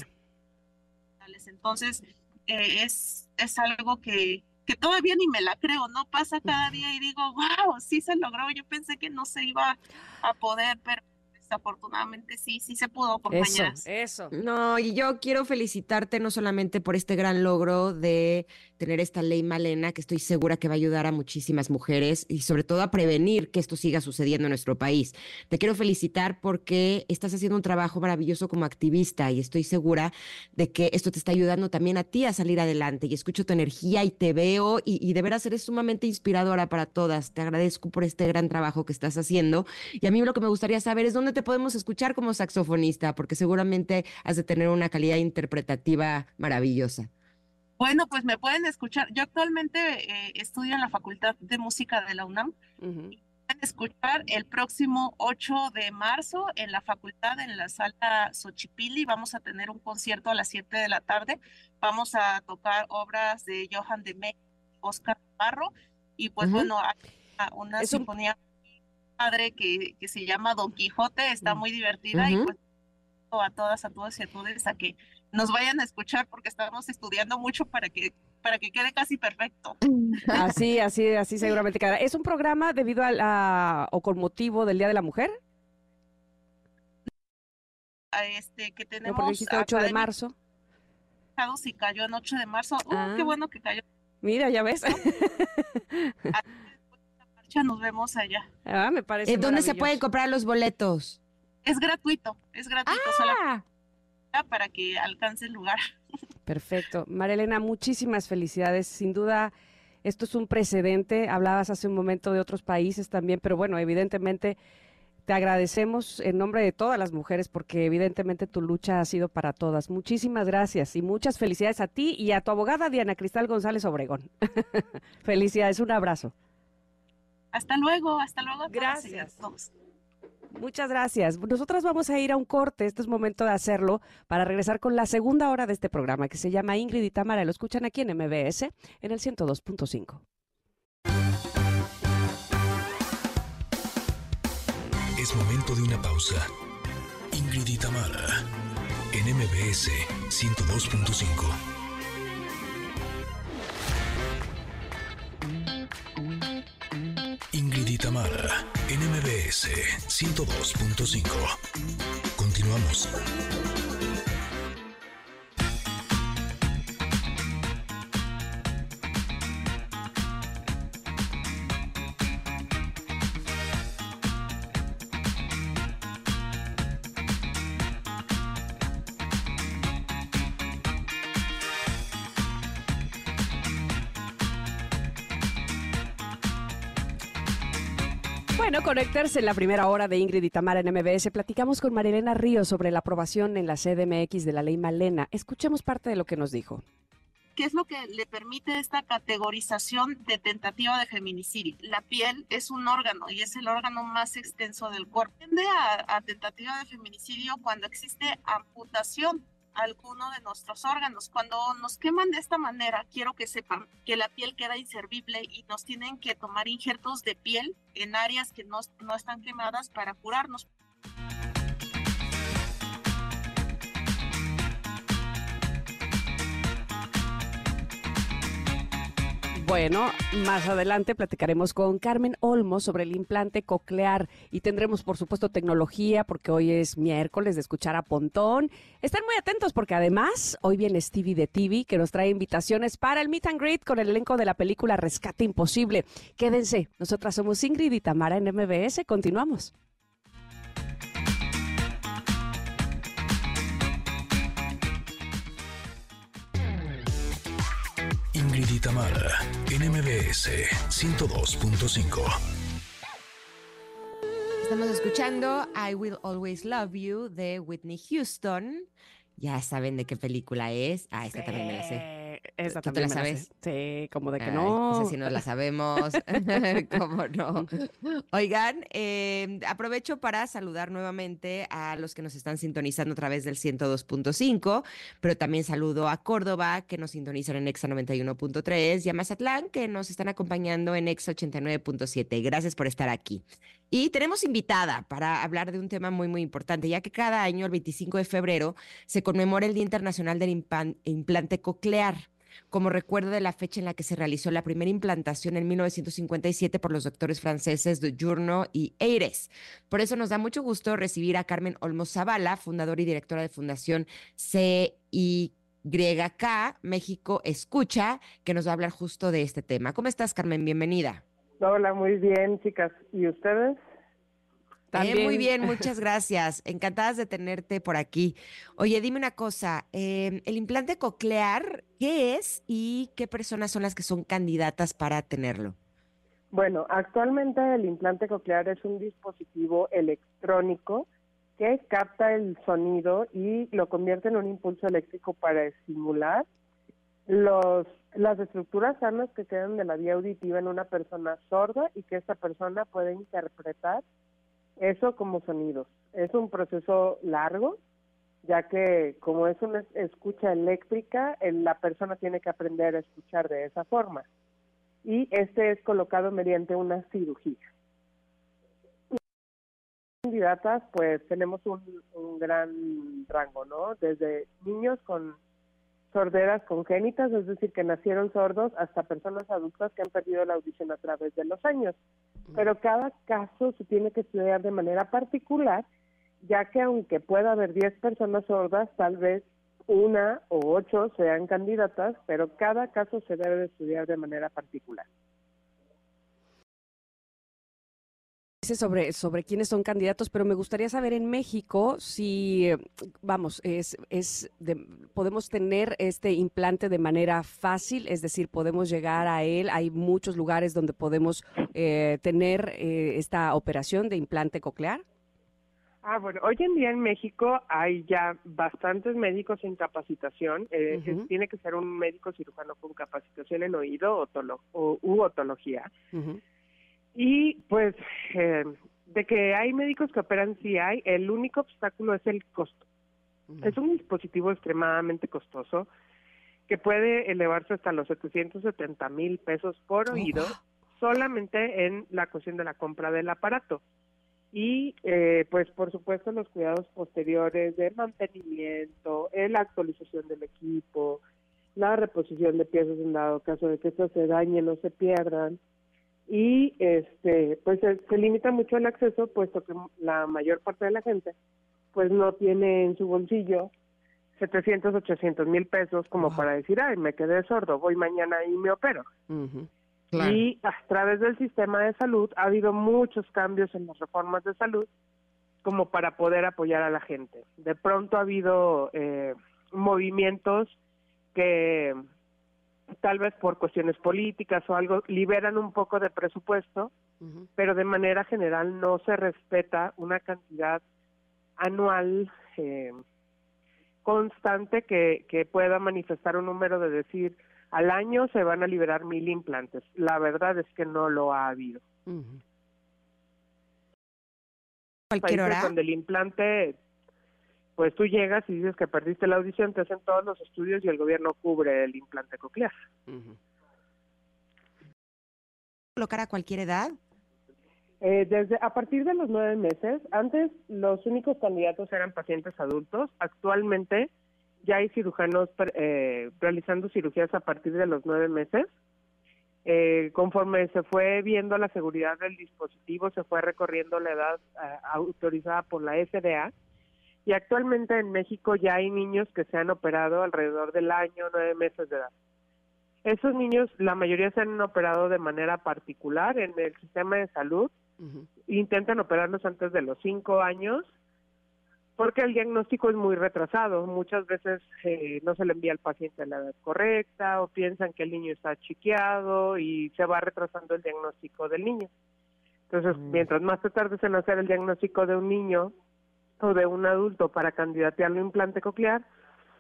Entonces, eh, es, es algo que, que todavía ni me la creo, ¿no? Pasa cada día y digo, wow, sí se logró. Yo pensé que no se iba a poder, pero afortunadamente sí, sí se pudo, compañeras. Eso, eso. No, y yo quiero felicitarte no solamente por este gran logro de tener esta ley Malena, que estoy segura que va a ayudar a muchísimas mujeres y sobre todo a prevenir que esto siga sucediendo en nuestro país. Te quiero felicitar porque estás haciendo un trabajo maravilloso como activista y estoy segura de que esto te está ayudando también a ti a salir adelante y escucho tu energía y te veo y, y de veras eres sumamente inspiradora para todas. Te agradezco por este gran trabajo que estás haciendo y a mí lo que me gustaría saber es dónde te podemos escuchar como saxofonista porque seguramente has de tener una calidad interpretativa maravillosa. Bueno, pues me pueden escuchar. Yo actualmente eh, estudio en la Facultad de Música de la UNAM. pueden escuchar el próximo 8 de marzo en la facultad, en la sala Xochipilli. Vamos a tener un concierto a las 7 de la tarde. Vamos a tocar obras de Johan de Meck, Oscar Barro. Y pues bueno, hay una sinfonía padre que, que se llama Don Quijote. Está muy divertida y pues a todas, a todos y a todos a que nos vayan a escuchar porque estamos estudiando mucho para que para que quede casi perfecto. Así, así, así seguramente quedará. ¿Es un programa debido a la, o con motivo del Día de la Mujer? Este, que tenemos... No, porque 8 de marzo. Y cayó en 8 de marzo. Uh, qué ah. bueno que cayó. Mira, ya ves. [laughs] nos vemos allá. Ah, me parece. ¿Dónde se pueden comprar los boletos? Es gratuito, es gratuito. Ah para que alcance el lugar. [laughs] Perfecto. María muchísimas felicidades. Sin duda, esto es un precedente. Hablabas hace un momento de otros países también, pero bueno, evidentemente te agradecemos en nombre de todas las mujeres porque evidentemente tu lucha ha sido para todas. Muchísimas gracias y muchas felicidades a ti y a tu abogada Diana Cristal González Obregón. [laughs] felicidades, un abrazo. Hasta luego, hasta luego. Gracias. Muchas gracias. Nosotros vamos a ir a un corte, este es momento de hacerlo, para regresar con la segunda hora de este programa que se llama Ingrid y Tamara. Lo escuchan aquí en MBS en el 102.5. Es momento de una pausa. Ingrid y Tamara en MBS 102.5. Ingrid y Tamara, NMBS 102.5. Continuamos. Conectarse en la primera hora de Ingrid y Tamara en MBS. Platicamos con Marilena Ríos sobre la aprobación en la CDMX de la ley Malena. Escuchemos parte de lo que nos dijo. ¿Qué es lo que le permite esta categorización de tentativa de feminicidio? La piel es un órgano y es el órgano más extenso del cuerpo. Tiende a, a tentativa de feminicidio cuando existe amputación alguno de nuestros órganos. Cuando nos queman de esta manera, quiero que sepan que la piel queda inservible y nos tienen que tomar injertos de piel en áreas que no, no están quemadas para curarnos. Bueno, más adelante platicaremos con Carmen Olmo sobre el implante coclear y tendremos, por supuesto, tecnología porque hoy es miércoles de escuchar a Pontón. Están muy atentos porque además hoy viene Stevie de TV que nos trae invitaciones para el Meet and Greet con el elenco de la película Rescate Imposible. Quédense, nosotras somos Ingrid y Tamara en MBS. Continuamos. Ingrid y Tamara, en MBS 102.5. Estamos escuchando I Will Always Love You de Whitney Houston. Ya saben de qué película es. Ah, esta también me la sé. Esa ¿Tú te la me sabes? sé. Sí, como de que Ay, no. Esa sí nos la sabemos. [laughs] ¿Cómo no? Oigan, eh, aprovecho para saludar nuevamente a los que nos están sintonizando a través del 102.5, pero también saludo a Córdoba, que nos sintonizan en Exa 91.3, y a Mazatlán, que nos están acompañando en Exa 89.7. Gracias por estar aquí. Y tenemos invitada para hablar de un tema muy, muy importante, ya que cada año, el 25 de febrero, se conmemora el Día Internacional del Implante Coclear como recuerdo de la fecha en la que se realizó la primera implantación en 1957 por los doctores franceses de Journo y Eires. Por eso nos da mucho gusto recibir a Carmen Olmos Zavala, fundadora y directora de Fundación CYK México Escucha, que nos va a hablar justo de este tema. ¿Cómo estás, Carmen? Bienvenida. Hola, muy bien, chicas. ¿Y ustedes? Eh, muy bien, muchas gracias. Encantadas de tenerte por aquí. Oye, dime una cosa, eh, el implante coclear, ¿qué es y qué personas son las que son candidatas para tenerlo? Bueno, actualmente el implante coclear es un dispositivo electrónico que capta el sonido y lo convierte en un impulso eléctrico para estimular los, las estructuras sanas que quedan de la vía auditiva en una persona sorda y que esta persona puede interpretar eso como sonidos. Es un proceso largo, ya que como es una escucha eléctrica, el- la persona tiene que aprender a escuchar de esa forma. Y este es colocado mediante una cirugía. Candidatas, pues tenemos un gran rango, ¿no? Desde niños con sorderas congénitas, es decir, que nacieron sordos, hasta personas adultas que han perdido la audición a través de los años. Pero cada caso se tiene que estudiar de manera particular, ya que aunque pueda haber 10 personas sordas, tal vez una o ocho sean candidatas, pero cada caso se debe de estudiar de manera particular. Sobre, sobre quiénes son candidatos, pero me gustaría saber en México si, vamos, es, es de- podemos tener este implante de manera fácil, es decir, podemos llegar a él. Hay muchos lugares donde podemos eh, tener eh, esta operación de implante coclear. Ah, bueno, hoy en día en México hay ya bastantes médicos en capacitación. eh, tiene que ser un médico cirujano con capacitación en oído otolo- o, u otología. Y pues eh, de que hay médicos que operan, sí hay. El único obstáculo es el costo. Es un dispositivo extremadamente costoso que puede elevarse hasta los 770 mil pesos por oído solamente en la cuestión de la compra del aparato. Y eh, pues por supuesto los cuidados posteriores de mantenimiento, la actualización del equipo, la reposición de piezas en dado caso de que estos se dañen o se pierdan. Y este pues se, se limita mucho el acceso puesto que la mayor parte de la gente pues no tiene en su bolsillo 700, 800 mil pesos como Wow. para decir, ay, me quedé sordo, voy mañana y me opero. Y a través del sistema de salud ha habido muchos cambios en las reformas de salud como para poder apoyar a la gente. De pronto ha habido eh, movimientos que tal vez por cuestiones políticas o algo liberan un poco de presupuesto, pero de manera general no se respeta una cantidad anual eh, constante que, que pueda manifestar un número de decir al año se van a liberar mil implantes. La verdad es que no lo ha habido. Cualquier hora. Donde el implante, pues tú llegas y dices que perdiste la audición, te hacen todos los estudios y el gobierno cubre el implante coclear. ¿Colocar a cualquier edad? Eh, desde a partir de los nueve meses, antes los únicos candidatos eran pacientes adultos. Actualmente ya hay cirujanos eh, realizando cirugías a partir de los nueve meses. Eh, conforme se fue viendo la seguridad del dispositivo, se fue recorriendo la edad eh, autorizada por la FDA. Y actualmente en México ya hay niños que se han operado alrededor del año, nueve meses de edad. Esos niños, la mayoría se han operado de manera particular en el sistema de salud Intentan operarlos antes de los cinco años porque el diagnóstico es muy retrasado. Muchas veces eh, no se le envía al paciente a la edad correcta o piensan que el niño está chiqueado y se va retrasando el diagnóstico del niño. Entonces, mm. mientras más te tardes en hacer el diagnóstico de un niño o de un adulto para candidatearlo a implante coclear,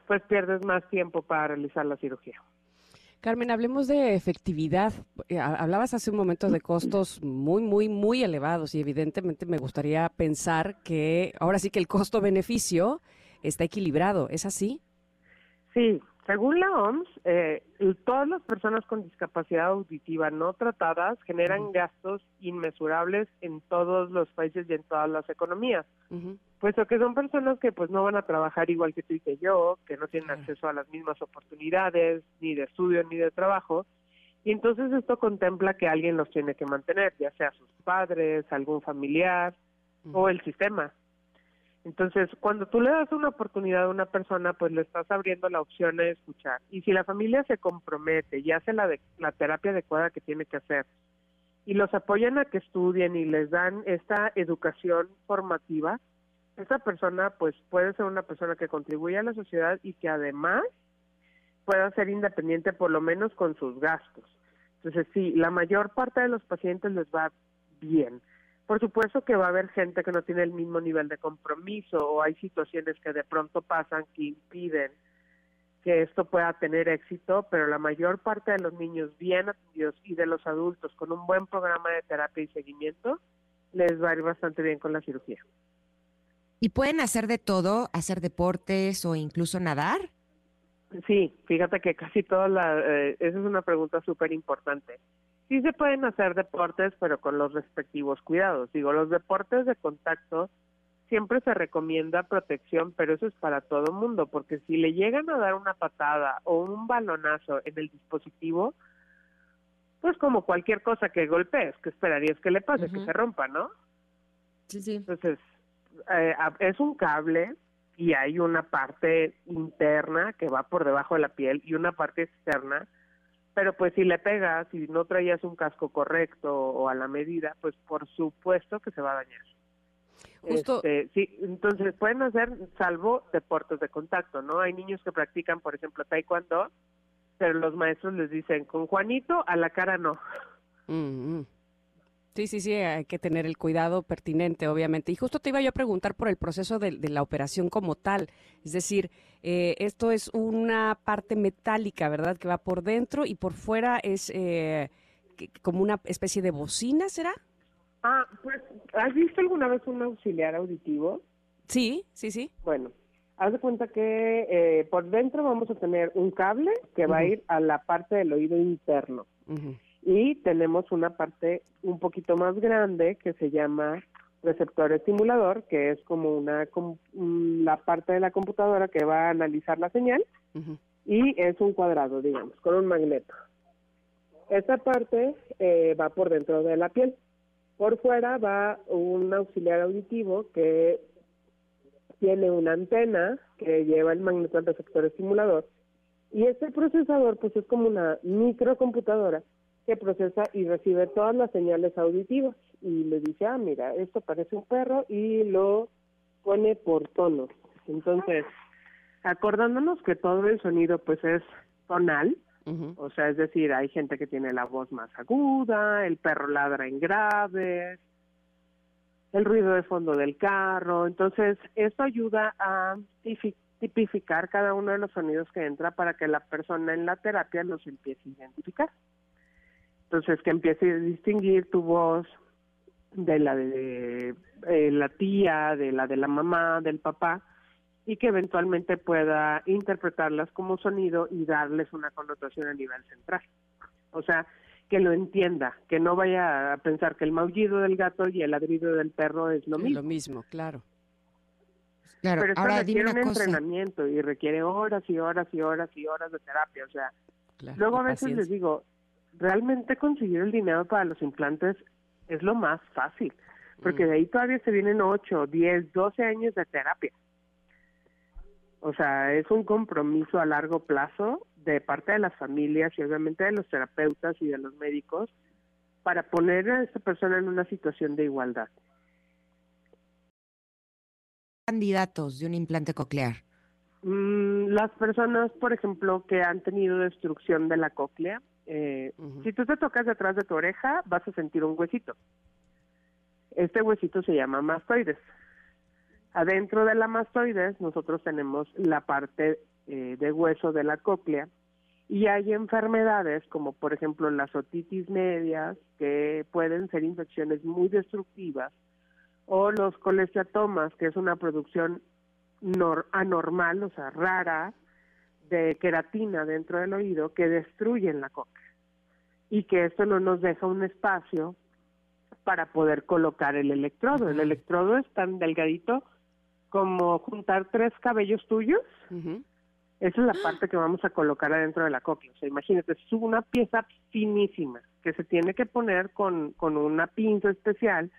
pues pierdes más tiempo para realizar la cirugía. Carmen, hablemos de efectividad. Eh, hablabas hace un momento de costos muy, muy, muy elevados y evidentemente me gustaría pensar que ahora sí que el costo-beneficio está equilibrado. ¿Es así? Sí, según la OMS, eh, todas las personas con discapacidad auditiva no tratadas generan gastos inmesurables en todos los países y en todas las economías. Puesto que son personas que pues no van a trabajar igual que tú y que yo, que no tienen acceso a las mismas oportunidades, ni de estudio ni de trabajo, y entonces esto contempla que alguien los tiene que mantener, ya sea sus padres, algún familiar o el sistema. Entonces, cuando tú le das una oportunidad a una persona, pues le estás abriendo la opción de escuchar. Y si la familia se compromete y hace la, la terapia adecuada que tiene que hacer, y los apoyan a que estudien y les dan esta educación formativa, esa persona pues puede ser una persona que contribuye a la sociedad y que además pueda ser independiente por lo menos con sus gastos. Entonces sí, la mayor parte de los pacientes les va bien. Por supuesto que va a haber gente que no tiene el mismo nivel de compromiso o hay situaciones que de pronto pasan que impiden que esto pueda tener éxito, pero la mayor parte de los niños bien atendidos y de los adultos con un buen programa de terapia y seguimiento les va a ir bastante bien con la cirugía. ¿Y pueden hacer de todo, hacer deportes o incluso nadar? Sí, fíjate que casi todas la, eh, esa es una pregunta súper importante. Sí se pueden hacer deportes, pero con los respectivos cuidados. Digo, los deportes de contacto siempre se recomienda protección, pero eso es para todo mundo, porque si le llegan a dar una patada o un balonazo en el dispositivo, pues como cualquier cosa que golpees, que esperarías que le pase? Que se rompa, ¿no? Sí, sí. Entonces, eh, es un cable y hay una parte interna que va por debajo de la piel y una parte externa, pero pues si le pegas y no traías un casco correcto o a la medida, pues por supuesto que se va a dañar. Justo. Este, sí, entonces pueden hacer salvo deportes de contacto, ¿no? Hay niños que practican, por ejemplo, taekwondo, pero los maestros les dicen, con Juanito a la cara no. Mm, mm. Sí, sí, sí, hay que tener el cuidado pertinente, obviamente. Y justo te iba yo a preguntar por el proceso de, la operación como tal. Es decir, eh, esto es una parte metálica, ¿verdad? Que va por dentro y por fuera es eh, como una especie de bocina, ¿será? Ah, pues, ¿has visto alguna vez un auxiliar auditivo? Sí, sí, sí. Bueno, haz de cuenta que eh, por dentro vamos a tener un cable que va a ir a la parte del oído interno y tenemos una parte un poquito más grande que se llama receptor estimulador, que es como una la parte de la computadora que va a analizar la señal y es un cuadrado, digamos, con un magneto. Esta parte eh, va por dentro de la piel. Por fuera va un auxiliar auditivo que tiene una antena que lleva el magneto al receptor estimulador y este procesador pues es como una microcomputadora que procesa y recibe todas las señales auditivas y le dice, ah, mira, esto parece un perro y lo pone por tonos. Entonces, acordándonos que todo el sonido pues es tonal, o sea, es decir, hay gente que tiene la voz más aguda, el perro ladra en graves, el ruido de fondo del carro. Entonces, esto ayuda a tipificar cada uno de los sonidos que entra para que la persona en la terapia los empiece a identificar. Entonces, que empiece a distinguir tu voz de la de eh, la tía, de la de la mamá, del papá, y que eventualmente pueda interpretarlas como sonido y darles una connotación a nivel central. O sea, que lo entienda, que no vaya a pensar que el maullido del gato y el ladrido del perro es lo mismo. Lo mismo, claro. Claro, Pero esto requiere un entrenamiento y requiere horas y horas y horas y horas de terapia. O sea, luego a veces les digo, realmente conseguir el dinero para los implantes es lo más fácil, porque mm. de ahí todavía se vienen 8, 10, 12 años de terapia. O sea, es un compromiso a largo plazo de parte de las familias y obviamente de los terapeutas y de los médicos para poner a esta persona en una situación de igualdad. Candidatos de un implante coclear. Mm, las personas, por ejemplo, que han tenido destrucción de la cóclea, eh, si tú te tocas detrás de tu oreja, vas a sentir un huesito. Este huesito se llama mastoides. Adentro de la mastoides nosotros tenemos la parte eh, de hueso de la cóclea y hay enfermedades como por ejemplo las otitis medias que pueden ser infecciones muy destructivas o los colesteatomas que es una producción anormal, o sea, rara de queratina dentro del oído que destruyen la cóclea y que esto no nos deja un espacio para poder colocar el electrodo. El electrodo es tan delgadito como juntar tres cabellos tuyos. Esa es la parte que vamos a colocar adentro de la cóclea. O sea, imagínate, es una pieza finísima que se tiene que poner con, con una pinza especial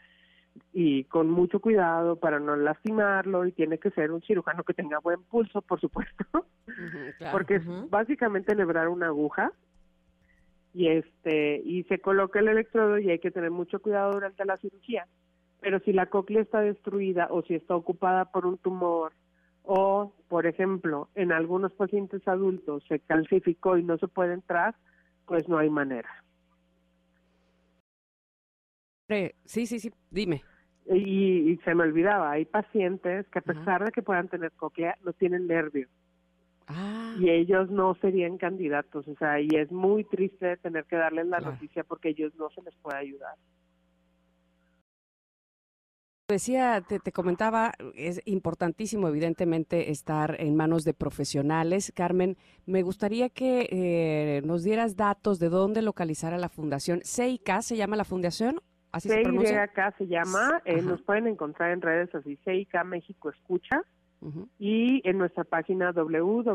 y con mucho cuidado para no lastimarlo y tiene que ser un cirujano que tenga buen pulso, por supuesto, [laughs] porque es básicamente lebrar una aguja y este y se coloca el electrodo y hay que tener mucho cuidado durante la cirugía pero si la cóclea está destruida o si está ocupada por un tumor o, por ejemplo, en algunos pacientes adultos se calcificó y no se puede entrar, pues no hay manera. Sí, sí, sí, dime. Y, se me olvidaba, hay pacientes que a pesar de que puedan tener cóclea, no tienen nervio. Ah. Y ellos no serían candidatos, o sea, y es muy triste tener que darles la noticia porque ellos no se les puede ayudar decía, te, comentaba, es importantísimo evidentemente estar en manos de profesionales. Carmen, me gustaría que eh, nos dieras datos de dónde localizar a la fundación. CIK se llama la fundación. ¿Así se pronuncia? se llama, eh, nos pueden encontrar en redes así, CIK México Escucha, y en nuestra página www.cyk.org.mx,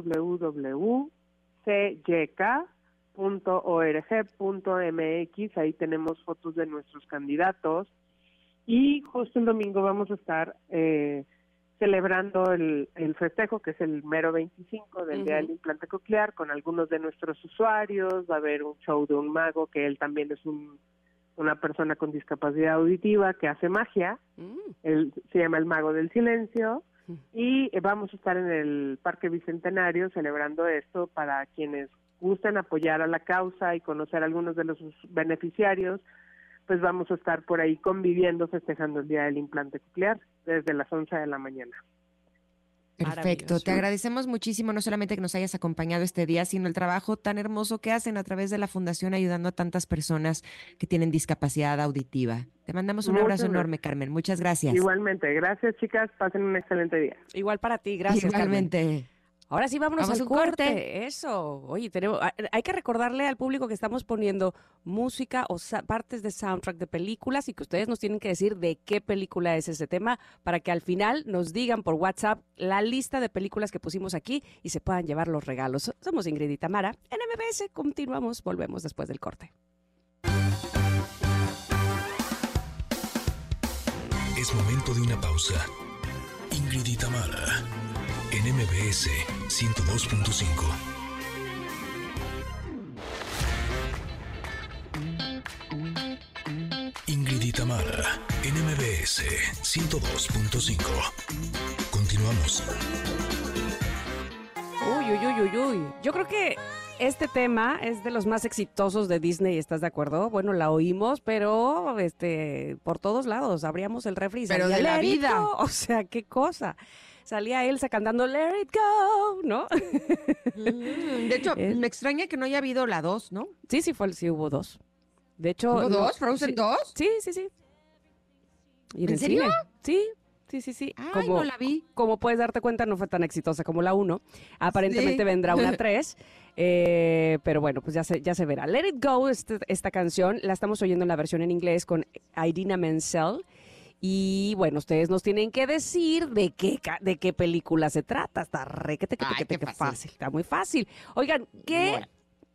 ahí tenemos fotos de nuestros candidatos, y justo el domingo vamos a estar eh, celebrando el, festejo, que es el mero 25 del Día del Implante Coclear, con algunos de nuestros usuarios. Va a haber un show de un mago, que él también es un, una persona con discapacidad auditiva que hace magia. Mm. Él se llama el Mago del Silencio. Y vamos a estar en el Parque Bicentenario celebrando esto para quienes gusten apoyar a la causa y conocer a algunos de los beneficiarios pues vamos a estar por ahí conviviendo, festejando el Día del Implante Coclear desde las 11 de la mañana. Perfecto, te agradecemos muchísimo no solamente que nos hayas acompañado este día, sino el trabajo tan hermoso que hacen a través de la fundación ayudando a tantas personas que tienen discapacidad auditiva. Te mandamos un abrazo enorme, Carmen. Muchas gracias. Igualmente, gracias chicas, pasen un excelente día. Igual para ti, gracias. Igualmente. Ahora sí, vámonos al corte. Eso. Oye, tenemos, hay que recordarle al público que estamos poniendo música o partes de soundtrack de películas y que ustedes nos tienen que decir de qué película es ese tema para que al final nos digan por WhatsApp la lista de películas que pusimos aquí y se puedan llevar los regalos. Somos Ingrid y Tamara. En MBS continuamos, volvemos después del corte. Es momento de una pausa. Ingrid y Tamara en MBS 102.5. Ingrid y Tamara, NMBS 102.5. Continuamos. Uy, uy, uy, uy, uy. Yo creo que este tema es de los más exitosos de Disney, ¿estás de acuerdo? Bueno, la oímos, pero este por todos lados, abríamos el refri y Pero de la vida. [laughs] O sea, qué cosa. Salía Elsa cantando Let It Go, ¿no? Mm, De hecho, [laughs] Es- me extraña que no haya habido la 2, ¿no? Sí, sí, fue, sí hubo dos. De hecho, ¿Hubo no- dos? ¿Frozen sí, 2? Sí, sí, sí. Y ¿En serio? cine. Sí, sí, sí, sí. Ay, como, no la vi. como puedes darte cuenta, no fue tan exitosa como la 1. Aparentemente Sí. vendrá una [laughs] 3. pero bueno, pues ya se, ya se verá. Let It Go, este- esta canción, la estamos oyendo en la versión en inglés con Idina Menzel. Y bueno, ustedes nos tienen que decir de qué, de qué película se trata. Está requete, Ay, qué qué fácil. fácil. Está muy fácil. Oigan, qué Bueno.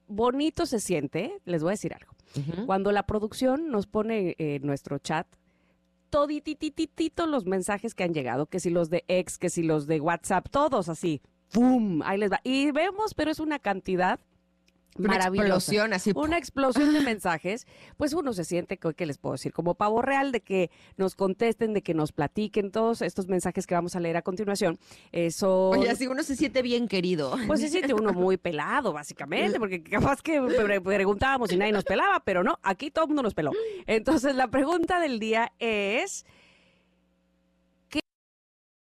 bonito se siente, les voy a decir algo. Ujú. Cuando la producción nos pone en nuestro chat toditititito los mensajes que han llegado, que si los de ex, que si los de WhatsApp, todos así, ¡pum! Ahí les va. Y vemos, pero es una cantidad Una explosión así. Una explosión de [laughs] mensajes, pues uno se siente, ¿qué les puedo decir? Como pavo real de que nos contesten, de que nos platiquen todos estos mensajes que vamos a leer a continuación. Eso. Oye, así uno se siente bien querido. Pues se siente uno muy pelado, básicamente, porque capaz que pre- preguntábamos y nadie nos pelaba, pero no, aquí todo el mundo nos peló. Entonces, la pregunta del día es, ¿qué-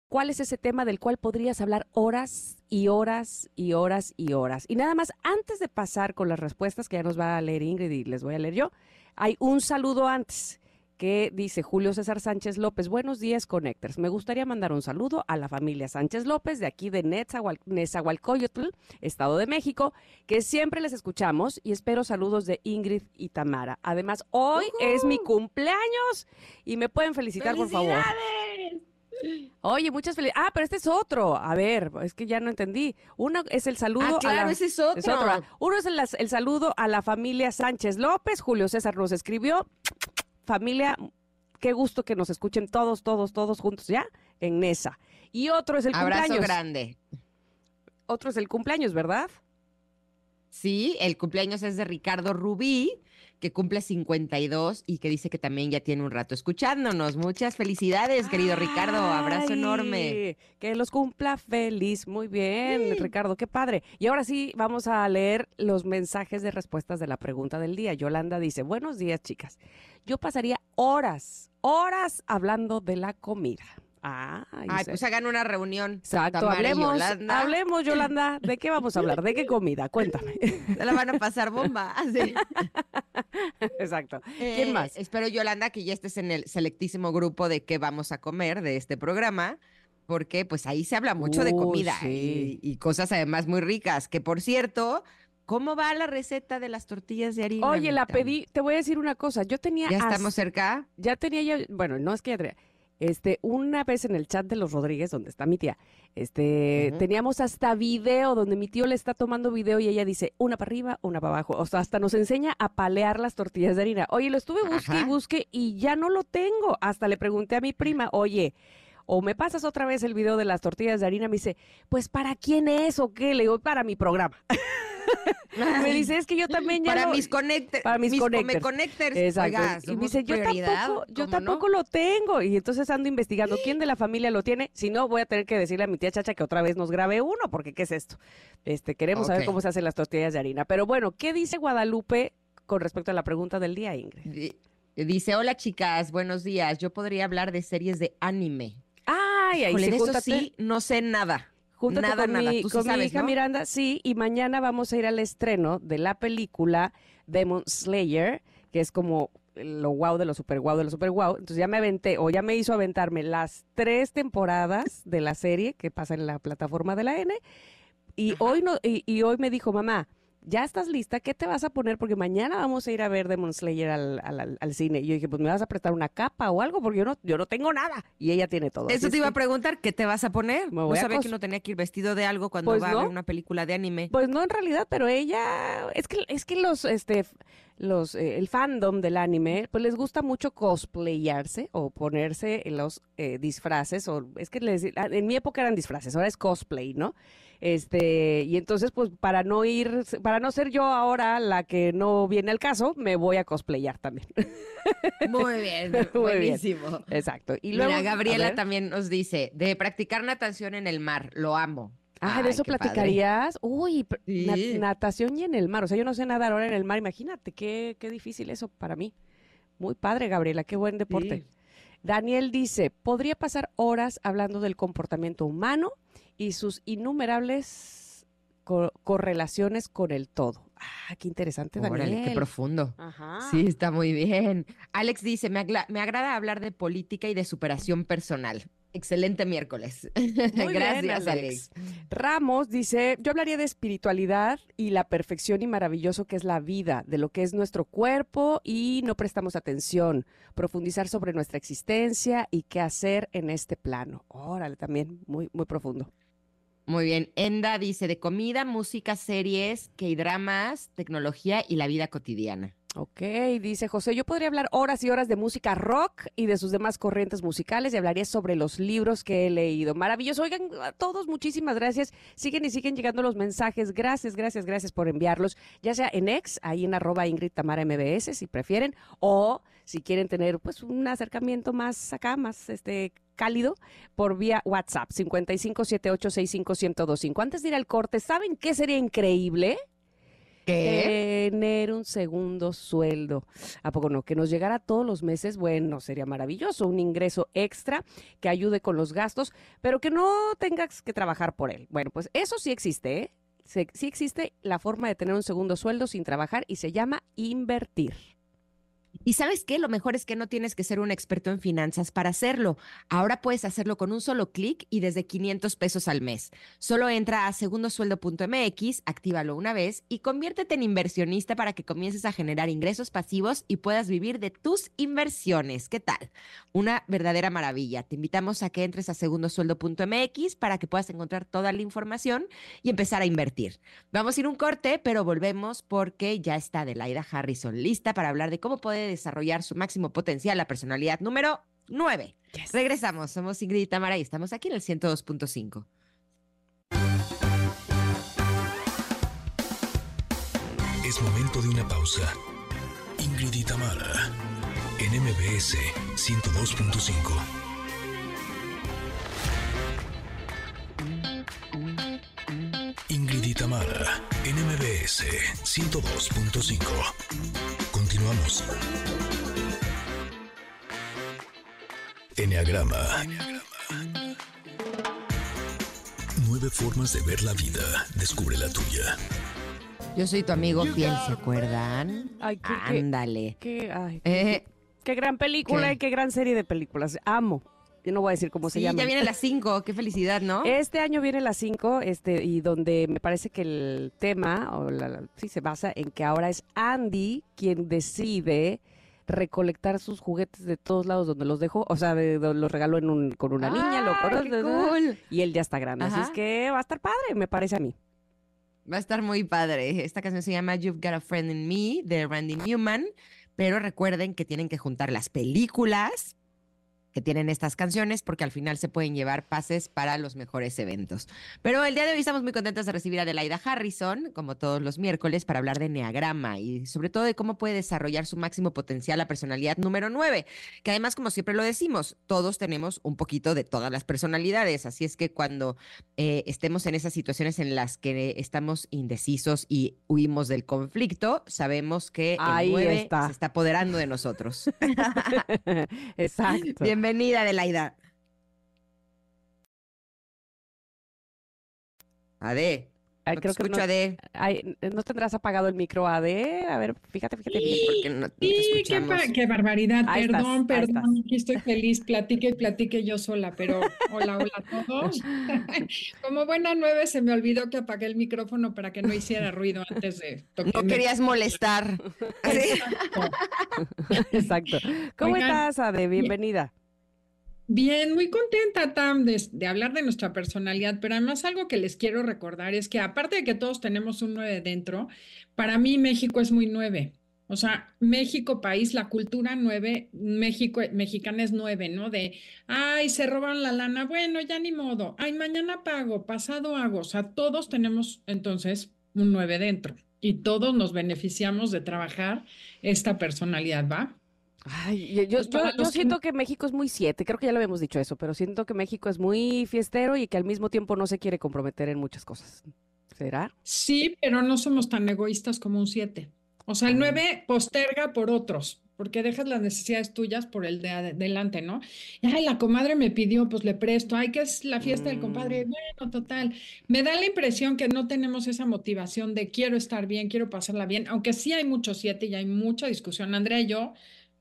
¿cuál es ese tema del cual podrías hablar horas y horas y horas y horas? Y nada más, antes de pasar con las respuestas que ya nos va a leer Ingrid y les voy a leer yo, hay un saludo antes que dice Julio César Sánchez López. Buenos días, Connectors. Me gustaría mandar un saludo a la familia Sánchez López de aquí de Netzahual- Nezahualcóyotl, Estado de México, que siempre les escuchamos y espero saludos de Ingrid y Tamara. Además, hoy es mi cumpleaños y me pueden felicitar, por favor. Oye, muchas felicidades. Ah, pero este es otro. A ver, es que ya no entendí. Uno es el saludo Ah, a claro, la- ese es otro. es otro, ¿verdad? Uno es el, el saludo a la familia Sánchez López. Julio César nos escribió. Familia, qué gusto que nos escuchen todos, todos, todos juntos ya en Nesa. Y otro es el Abrazo cumpleaños. grande. Otro es el cumpleaños, ¿verdad? Sí, el cumpleaños es de Ricardo Rubí, que cumple 52 y que dice que también ya tiene un rato escuchándonos. Muchas felicidades, querido Ricardo. Abrazo enorme. Que los cumpla feliz. Muy bien, Ricardo, qué padre. Y ahora sí, vamos a leer los mensajes de respuestas de la pregunta del día. Yolanda dice, buenos días, chicas. Yo pasaría horas, horas hablando de la comida. Ah, Ay, pues hagan una reunión. Exacto, Tamara hablemos, Yolanda. hablemos, Yolanda. ¿De qué vamos a hablar? ¿De qué comida? Cuéntame. Se la van a pasar bomba. [laughs] Sí. Exacto. ¿Quién Eh, más? Espero, Yolanda, que ya estés en el selectísimo grupo de qué vamos a comer de este programa, porque pues ahí se habla mucho de comida sí. y, y cosas además muy ricas. Que por cierto, ¿cómo va la receta de las tortillas de harina? Oye, la pedí, te voy a decir una cosa. Yo tenía. ¿Ya estamos cerca? ya tenía yo, bueno, no es que ya tenía, este, una vez en el chat de los Rodríguez, donde está mi tía, este, teníamos hasta video donde mi tío le está tomando video y ella dice una para arriba, una para abajo. O sea, hasta nos enseña a palear las tortillas de harina. Oye, lo estuve busque y busque y ya no lo tengo. Hasta le pregunté a mi prima, oye, o me pasas otra vez el video de las tortillas de harina, me dice, pues ¿para quién es o qué? Le digo, para mi programa. [laughs] me dice, es que yo también ya para lo- mis connectors. para mis connectors. connectors. Exacto. Oiga, y me dice, yo tampoco, yo tampoco lo tengo. Y entonces ando investigando quién de la familia lo tiene. Si no, voy a tener que decirle a mi tía Chacha que otra vez nos grabe uno, porque ¿qué es esto? Este, queremos saber cómo se hacen las tortillas de harina. Pero bueno, ¿qué dice Guadalupe con respecto a la pregunta del día, Ingrid? Di- Dice, hola chicas, buenos días. Yo podría hablar de series de anime. Ay, ahí sí, júntate, sí, no sé nada. júntate nada, con, nada. mi, Tú sí con mi sabes, hija ¿no? Miranda, sí, y mañana vamos a ir al estreno de la película Demon Slayer, que es como lo wow de lo super wow de lo super wow. Entonces ya me aventé, o ya me hizo aventarme las tres temporadas de la serie que pasa en la plataforma de la N. Y hoy no, y, y hoy me dijo, mamá, ¿ya estás lista? ¿Qué te vas a poner? Porque mañana vamos a ir a ver Demon Slayer al, al- al- cine. Y yo dije, pues me vas a prestar una capa o algo, porque yo no, yo no tengo nada. Y ella tiene todo. Eso te iba a preguntar, ¿qué te vas a poner? Me No voy a sabía que uno tenía que ir vestido de algo cuando Pues va a ver no. una película de anime. Pues no en realidad, pero ella es que es que los este los eh, el fandom del anime pues les gusta mucho cosplayarse o ponerse los eh, disfraces o es que les, ah, en mi época eran disfraces, ahora es cosplay, ¿no? Este, y entonces pues para no ir para no ser yo ahora la que no viene al caso, me voy a cosplayar también. Muy bien, [laughs] Muy bien. buenísimo. Exacto. Y Mira, luego a Gabriela también nos dice, de practicar natación en el mar, lo amo. Ah, de eso padre. platicarías. Uy, Sí. natación y en el mar. O sea, yo no sé nadar ahora en el mar. Imagínate, qué, qué difícil eso para mí. Muy padre, Gabriela, qué buen deporte. Sí. Daniel dice, podría pasar horas hablando del comportamiento humano y sus innumerables co- correlaciones con el todo. Ah, qué interesante, Daniel. Órale, qué profundo. Ajá. Sí, está muy bien. Alex dice, me, me agrada hablar de política y de superación personal. Excelente miércoles. [laughs] Muy bien, Gracias, Alex. Alex. Ramos dice, yo hablaría de espiritualidad y la perfección y maravilloso que es la vida, de lo que es nuestro cuerpo y no prestamos atención, profundizar sobre nuestra existencia y qué hacer en este plano. Órale, también muy, muy profundo. Muy bien. Enda dice, de comida, música, series, K-dramas, tecnología y la vida cotidiana. Ok, dice José, yo podría hablar horas y horas de música rock y de sus demás corrientes musicales y hablaría sobre los libros que he leído. Maravilloso. Oigan, a todos muchísimas gracias. Siguen y siguen llegando los mensajes. Gracias, gracias, gracias por enviarlos, ya sea en ex, ahí en arroba Ingrid MBS, si prefieren, o si quieren tener pues un acercamiento más acá, más este cálido, por vía WhatsApp, 5578651025. Antes de ir al corte, ¿saben qué sería increíble? Tener un segundo sueldo. ¿A poco no? Que nos llegara todos los meses, bueno, sería maravilloso. Un ingreso extra que ayude con los gastos, pero que no tengas que trabajar por él. Bueno, pues eso sí existe, ¿eh? Sí existe la forma de tener un segundo sueldo sin trabajar y se llama invertir. Y sabes qué, lo mejor es que no tienes que ser un experto en finanzas para hacerlo. Ahora puedes hacerlo con un solo clic y desde 500 pesos al mes. Solo entra a segundosueldo.mx, actívalo una vez y conviértete en inversionista para que comiences a generar ingresos pasivos y puedas vivir de tus inversiones. ¿Qué tal? Una verdadera maravilla. Te invitamos a que entres a segundosueldo.mx para que puedas encontrar toda la información y empezar a invertir. Vamos a ir un corte, pero volvemos porque ya está Adelaida Harrison lista para hablar de cómo puede desarrollar su máximo potencial, la personalidad número 9. Regresamos, somos Ingrid y Tamara y estamos aquí en el 102.5. Es momento de una pausa. Ingrid y Tamara, en MBS 102.5. Ingrid y Tamara, en MBS 102.5. Continuamos. Enneagrama. Nueve formas de ver la vida. Descubre la tuya. Yo soy tu amigo fiel, ¿se acuerdan? Ay, qué, Ándale. qué- ay, Eh, qué gran película ¿qué? y qué gran serie de películas. Amo. Yo no voy a decir cómo se llama. ya viene las [laughs] 5, qué felicidad, ¿no? Este año viene la 5, este, y donde me parece que el tema, o la, la- sí, se basa en que ahora es Andy quien decide recolectar sus juguetes de todos lados donde los dejó, o sea, de- de- los regaló en un, con una niña, lo ¡Ay, qué cool! y él ya está grande, así es que va a estar padre, me parece a mí. Va a estar muy padre. Esta canción se llama You've Got a Friend in Me de Randy Newman, pero recuerden que tienen que juntar las películas que tienen estas canciones porque al final se pueden llevar pases para los mejores eventos. Pero el día de hoy estamos muy contentos de recibir a Adelaida Harrison, como todos los miércoles, para hablar de Neagrama y sobre todo de cómo puede desarrollar su máximo potencial la personalidad número 9, que además, como siempre lo decimos, todos tenemos un poquito de todas las personalidades, así es que cuando eh, estemos en esas situaciones en las que estamos indecisos y huimos del conflicto, sabemos que el Ahí 9 está. se está apoderando de nosotros. [laughs] Exacto. [laughs] Bienvenida, Adelaida. Ade. Ay, no te creo que escucho, no, Ade. ay, ¿no tendrás apagado el micro AD? A ver, fíjate, fíjate bien. Porque no, no te Sí, qué, barbaridad, Ahí perdón, perdón, aquí estoy feliz, platique y platique yo sola, pero hola, hola a todos. [laughs] Como buena nueve se me olvidó que apagué el micrófono para que no hiciera ruido antes de No tocarme. querías molestar. Sí. Exacto. ¿Cómo Oigan, estás, Ade? Bienvenida. Bien, muy contenta, Tam, de, hablar de nuestra personalidad, pero además algo que les quiero recordar es que aparte de que todos tenemos un nueve dentro, para mí México es muy nueve. O sea, México, país, la cultura nueve, México, mexicana es nueve, ¿no? De, ay, se robaron la lana, bueno, ya ni modo, ay, mañana pago, pasado hago. O sea, todos tenemos entonces un nueve dentro y todos nos beneficiamos de trabajar esta personalidad, ¿va? Ay, yo, yo, Pues yo que siento que México es muy siete, creo que ya lo habíamos dicho eso, pero siento que México es muy fiestero y que al mismo tiempo no se quiere comprometer en muchas cosas. ¿Será? Sí, pero no somos tan egoístas como un 7. O sea, el. 9 posterga por otros, porque dejas las necesidades tuyas por el de adelante, ¿no? Ay, la comadre me pidió, pues le presto. Ay, que es la fiesta del compadre. Mm. Bueno, total. Me da la impresión que no tenemos esa motivación de quiero estar bien, quiero pasarla bien, aunque sí hay mucho 7 y hay mucha discusión. Andrea y yo,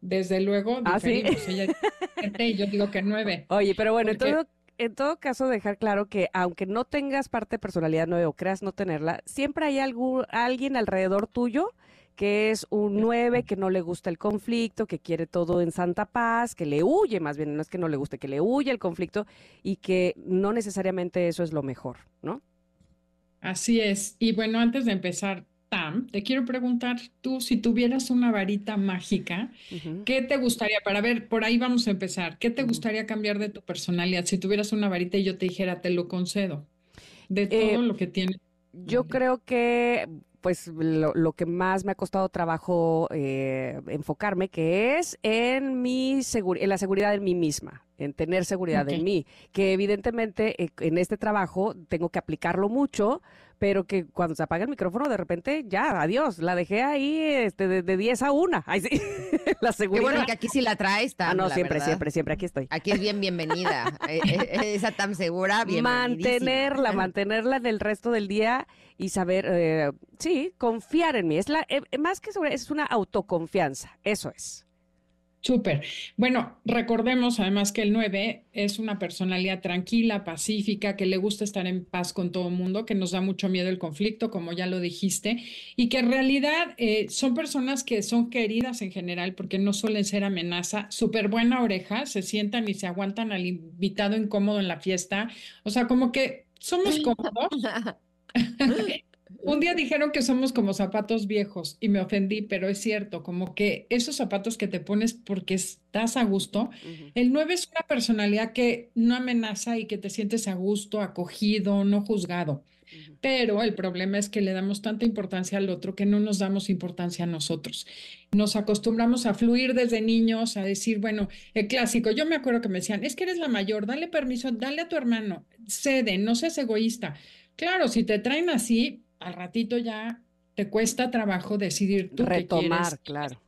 desde luego, Ah, ¿sí? diferimos. Ella dice 7 y yo digo que 9. [laughs] Oye, pero bueno, en todo, en todo caso, dejar claro que aunque no tengas parte de personalidad nueve o creas no tenerla, siempre hay algún, alguien alrededor tuyo que es un nueve, que no le gusta el conflicto, que quiere todo en santa paz, que le huye, más bien, no es que no le guste, que le huye el conflicto y que no necesariamente eso es lo mejor, ¿no? Así es. Y bueno, antes de empezar, Tam, te quiero preguntar tú, si tuvieras una varita mágica. ¿qué te gustaría? Para ver, por ahí vamos a empezar. ¿Qué te gustaría cambiar de tu personalidad? Si tuvieras una varita y yo te dijera, te lo concedo, de Eh, todo lo que tiene. Yo creo que, pues, lo, lo que más me ha costado trabajo eh, enfocarme, que es en mi en la seguridad en mí misma, en tener seguridad en Ok. mí, que evidentemente eh, en este trabajo tengo que aplicarlo mucho, pero que cuando se apaga el micrófono, de repente, ya, adiós, la dejé ahí este, de, de 10 a 1. Ay, sí, [laughs] la Qué seguridad. bueno que aquí sí la traes, ah, Tam, no, la siempre, verdad. siempre, siempre, aquí estoy. Aquí es bien bienvenida. [laughs] Eh, eh, Esa Tam segura, bienvenidísima. mantenerla, mantenerla del resto del día y saber, eh, sí, confiar en mí. Es la, eh, eh, más que sobre, es una autoconfianza. Eso es. Súper. Bueno, recordemos además que el 9 es una personalidad tranquila, pacífica, que le gusta estar en paz con todo el mundo, que nos da mucho miedo el conflicto, como ya lo dijiste, y que en realidad eh, son personas que son queridas en general porque no suelen ser amenaza. Súper buena oreja, se sientan y se aguantan al invitado incómodo en la fiesta. O sea, como que somos cómodos. [laughs] Un día dijeron que somos como zapatos viejos y me ofendí, pero es cierto, como que esos zapatos que te pones porque estás a gusto. El 9 es una personalidad que no amenaza y que te sientes a gusto, acogido, no juzgado. Pero el problema es que le damos tanta importancia al otro que no nos damos importancia a nosotros. Nos acostumbramos a fluir desde niños, a decir, bueno, el clásico, yo me acuerdo que me decían, es que eres la mayor, dale permiso, dale a tu hermano, cede, no seas egoísta. Claro, si te traen así, al ratito ya te cuesta trabajo decidir tú Retomar, claro.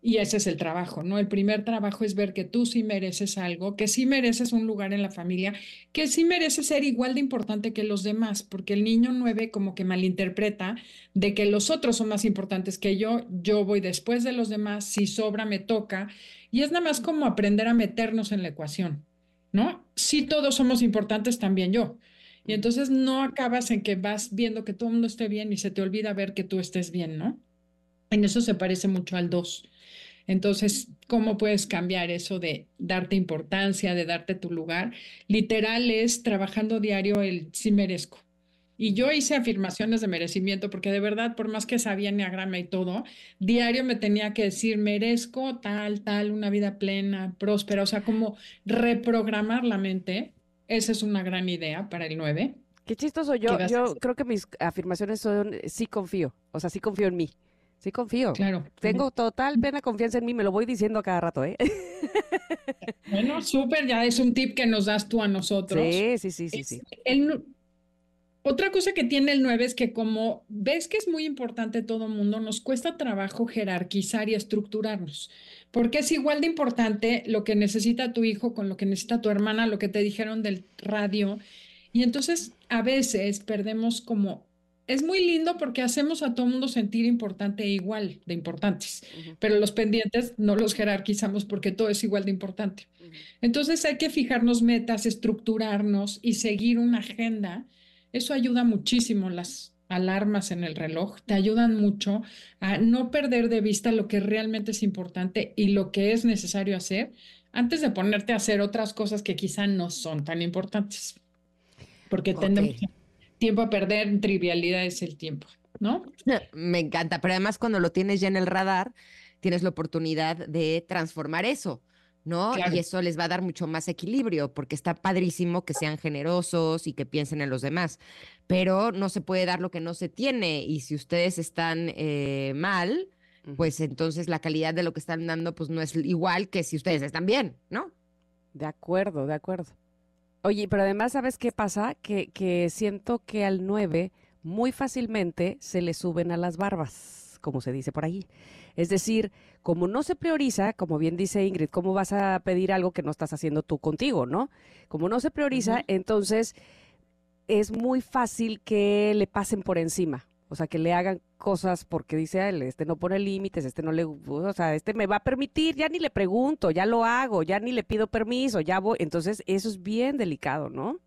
Y ese es el trabajo, ¿no? El primer trabajo es ver que tú sí mereces algo, que sí mereces un lugar en la familia, que sí mereces ser igual de importante que los demás, porque el niño nueve como que malinterpreta de que los otros son más importantes que yo, yo voy después de los demás, si sobra me toca, y es nada más como aprender a meternos en la ecuación, ¿no? Si todos somos importantes, también yo. Y entonces no acabas en que vas viendo que todo el mundo esté bien y se te olvida ver que tú estés bien, ¿no? En eso se parece mucho al 2. Entonces, ¿cómo puedes cambiar eso de darte importancia, de darte tu lugar? Literal es trabajando diario el sí merezco. Y yo hice afirmaciones de merecimiento porque de verdad, por más que sabía enneagrama y todo, diario me tenía que decir, merezco tal, tal, una vida plena, próspera, o sea, como reprogramar la mente. Esa es una gran idea para el 9. Qué chistoso. Yo, yo creo que mis afirmaciones son sí confío. O sea, sí confío en mí. Sí confío. Claro. Tengo total plena confianza en mí, me lo voy diciendo a cada rato, ¿eh? [laughs] Bueno, súper, ya es un tip que nos das tú a nosotros. Sí, sí, sí, sí, el otra cosa que tiene el 9 es que como ves que es muy importante todo mundo, nos cuesta trabajo jerarquizar y estructurarnos, porque es igual de importante lo que necesita tu hijo con lo que necesita tu hermana, lo que te dijeron del radio, y entonces a veces perdemos como, es muy lindo porque hacemos a todo mundo sentir importante e igual de importantes, pero los pendientes no los jerarquizamos porque todo es igual de importante. Entonces hay que fijarnos metas, estructurarnos y seguir una agenda. Eso ayuda muchísimo, las alarmas en el reloj, te ayudan mucho a no perder de vista lo que realmente es importante y lo que es necesario hacer antes de ponerte a hacer otras cosas que quizá no son tan importantes. Porque Ok. tenemos tiempo a perder, en trivialidades el tiempo, ¿no? [laughs] Me encanta, pero además cuando lo tienes ya en el radar, tienes la oportunidad de transformar eso, ¿no? Claro. Y eso les va a dar mucho más equilibrio, porque está padrísimo que sean generosos y que piensen en los demás, pero no se puede dar lo que no se tiene. Y si ustedes están eh, mal, pues entonces la calidad de lo que están dando pues no es igual que si ustedes están bien, ¿no? De acuerdo, de acuerdo. Oye, pero además, ¿sabes qué pasa? Que, que siento que al 9 muy fácilmente se le suben a las barbas, como se dice por ahí. Es decir, como no se prioriza, como bien dice Ingrid, ¿cómo vas a pedir algo que no estás haciendo tú contigo, no? Como no se prioriza, entonces es muy fácil que le pasen por encima. O sea, que le hagan cosas porque dice él, este no pone límites, este no le, o sea, este me va a permitir, ya ni le pregunto, ya lo hago, ya ni le pido permiso, ya voy. Entonces, eso es bien delicado, ¿no?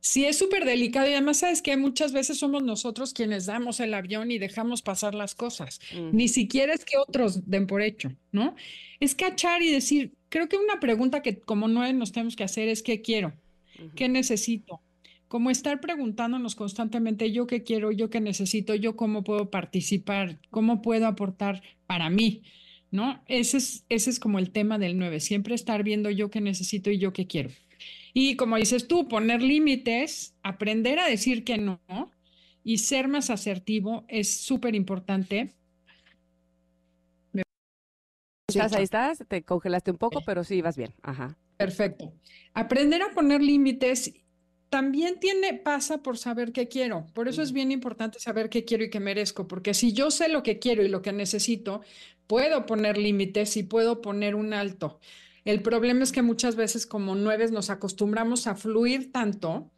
Sí, es súper delicado y además sabes que muchas veces somos nosotros quienes damos el avión y dejamos pasar las cosas. Ni siquiera es que otros den por hecho, ¿no? Es cachar y decir, creo que una pregunta que como no nos tenemos que hacer es ¿qué quiero? ¿Qué necesito? Como estar preguntándonos constantemente yo qué quiero, yo qué necesito, yo cómo puedo participar, cómo puedo aportar para mí, ¿no? Ese es, ese es como el tema del 9, siempre estar viendo yo qué necesito y yo qué quiero. Y como dices tú, poner límites, aprender a decir que no y ser más asertivo es súper importante. ¿Estás ahí? ¿Estás? Te congelaste un poco, pero sí, vas bien. Ajá. Perfecto. Aprender a poner límites también tiene, pasa por saber qué quiero. Por eso es bien importante saber qué quiero y qué merezco, porque si yo sé lo que quiero y lo que necesito, puedo poner límites y puedo poner un alto. El problema es que muchas veces como nueves nos acostumbramos a fluir tanto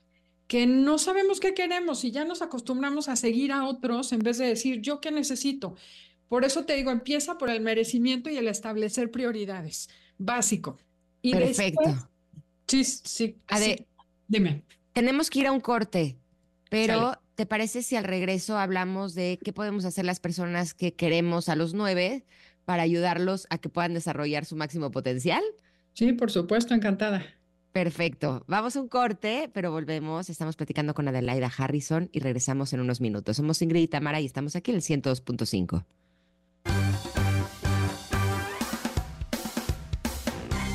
que no sabemos qué queremos y ya nos acostumbramos a seguir a otros en vez de decir yo qué necesito. Por eso te digo, empieza por el merecimiento y el establecer prioridades. Básico. Y Perfecto. sí, sí. Dime. Tenemos que ir a un corte, pero ¿te parece si al regreso hablamos de qué podemos hacer las personas que queremos a los nueve para ayudarlos a que puedan desarrollar su máximo potencial? Sí, por supuesto, encantada. Perfecto. Vamos a un corte, pero volvemos. Estamos platicando con Adelaida Harrison y regresamos en unos minutos. Somos Ingrid y Tamara y estamos aquí en el 102.5.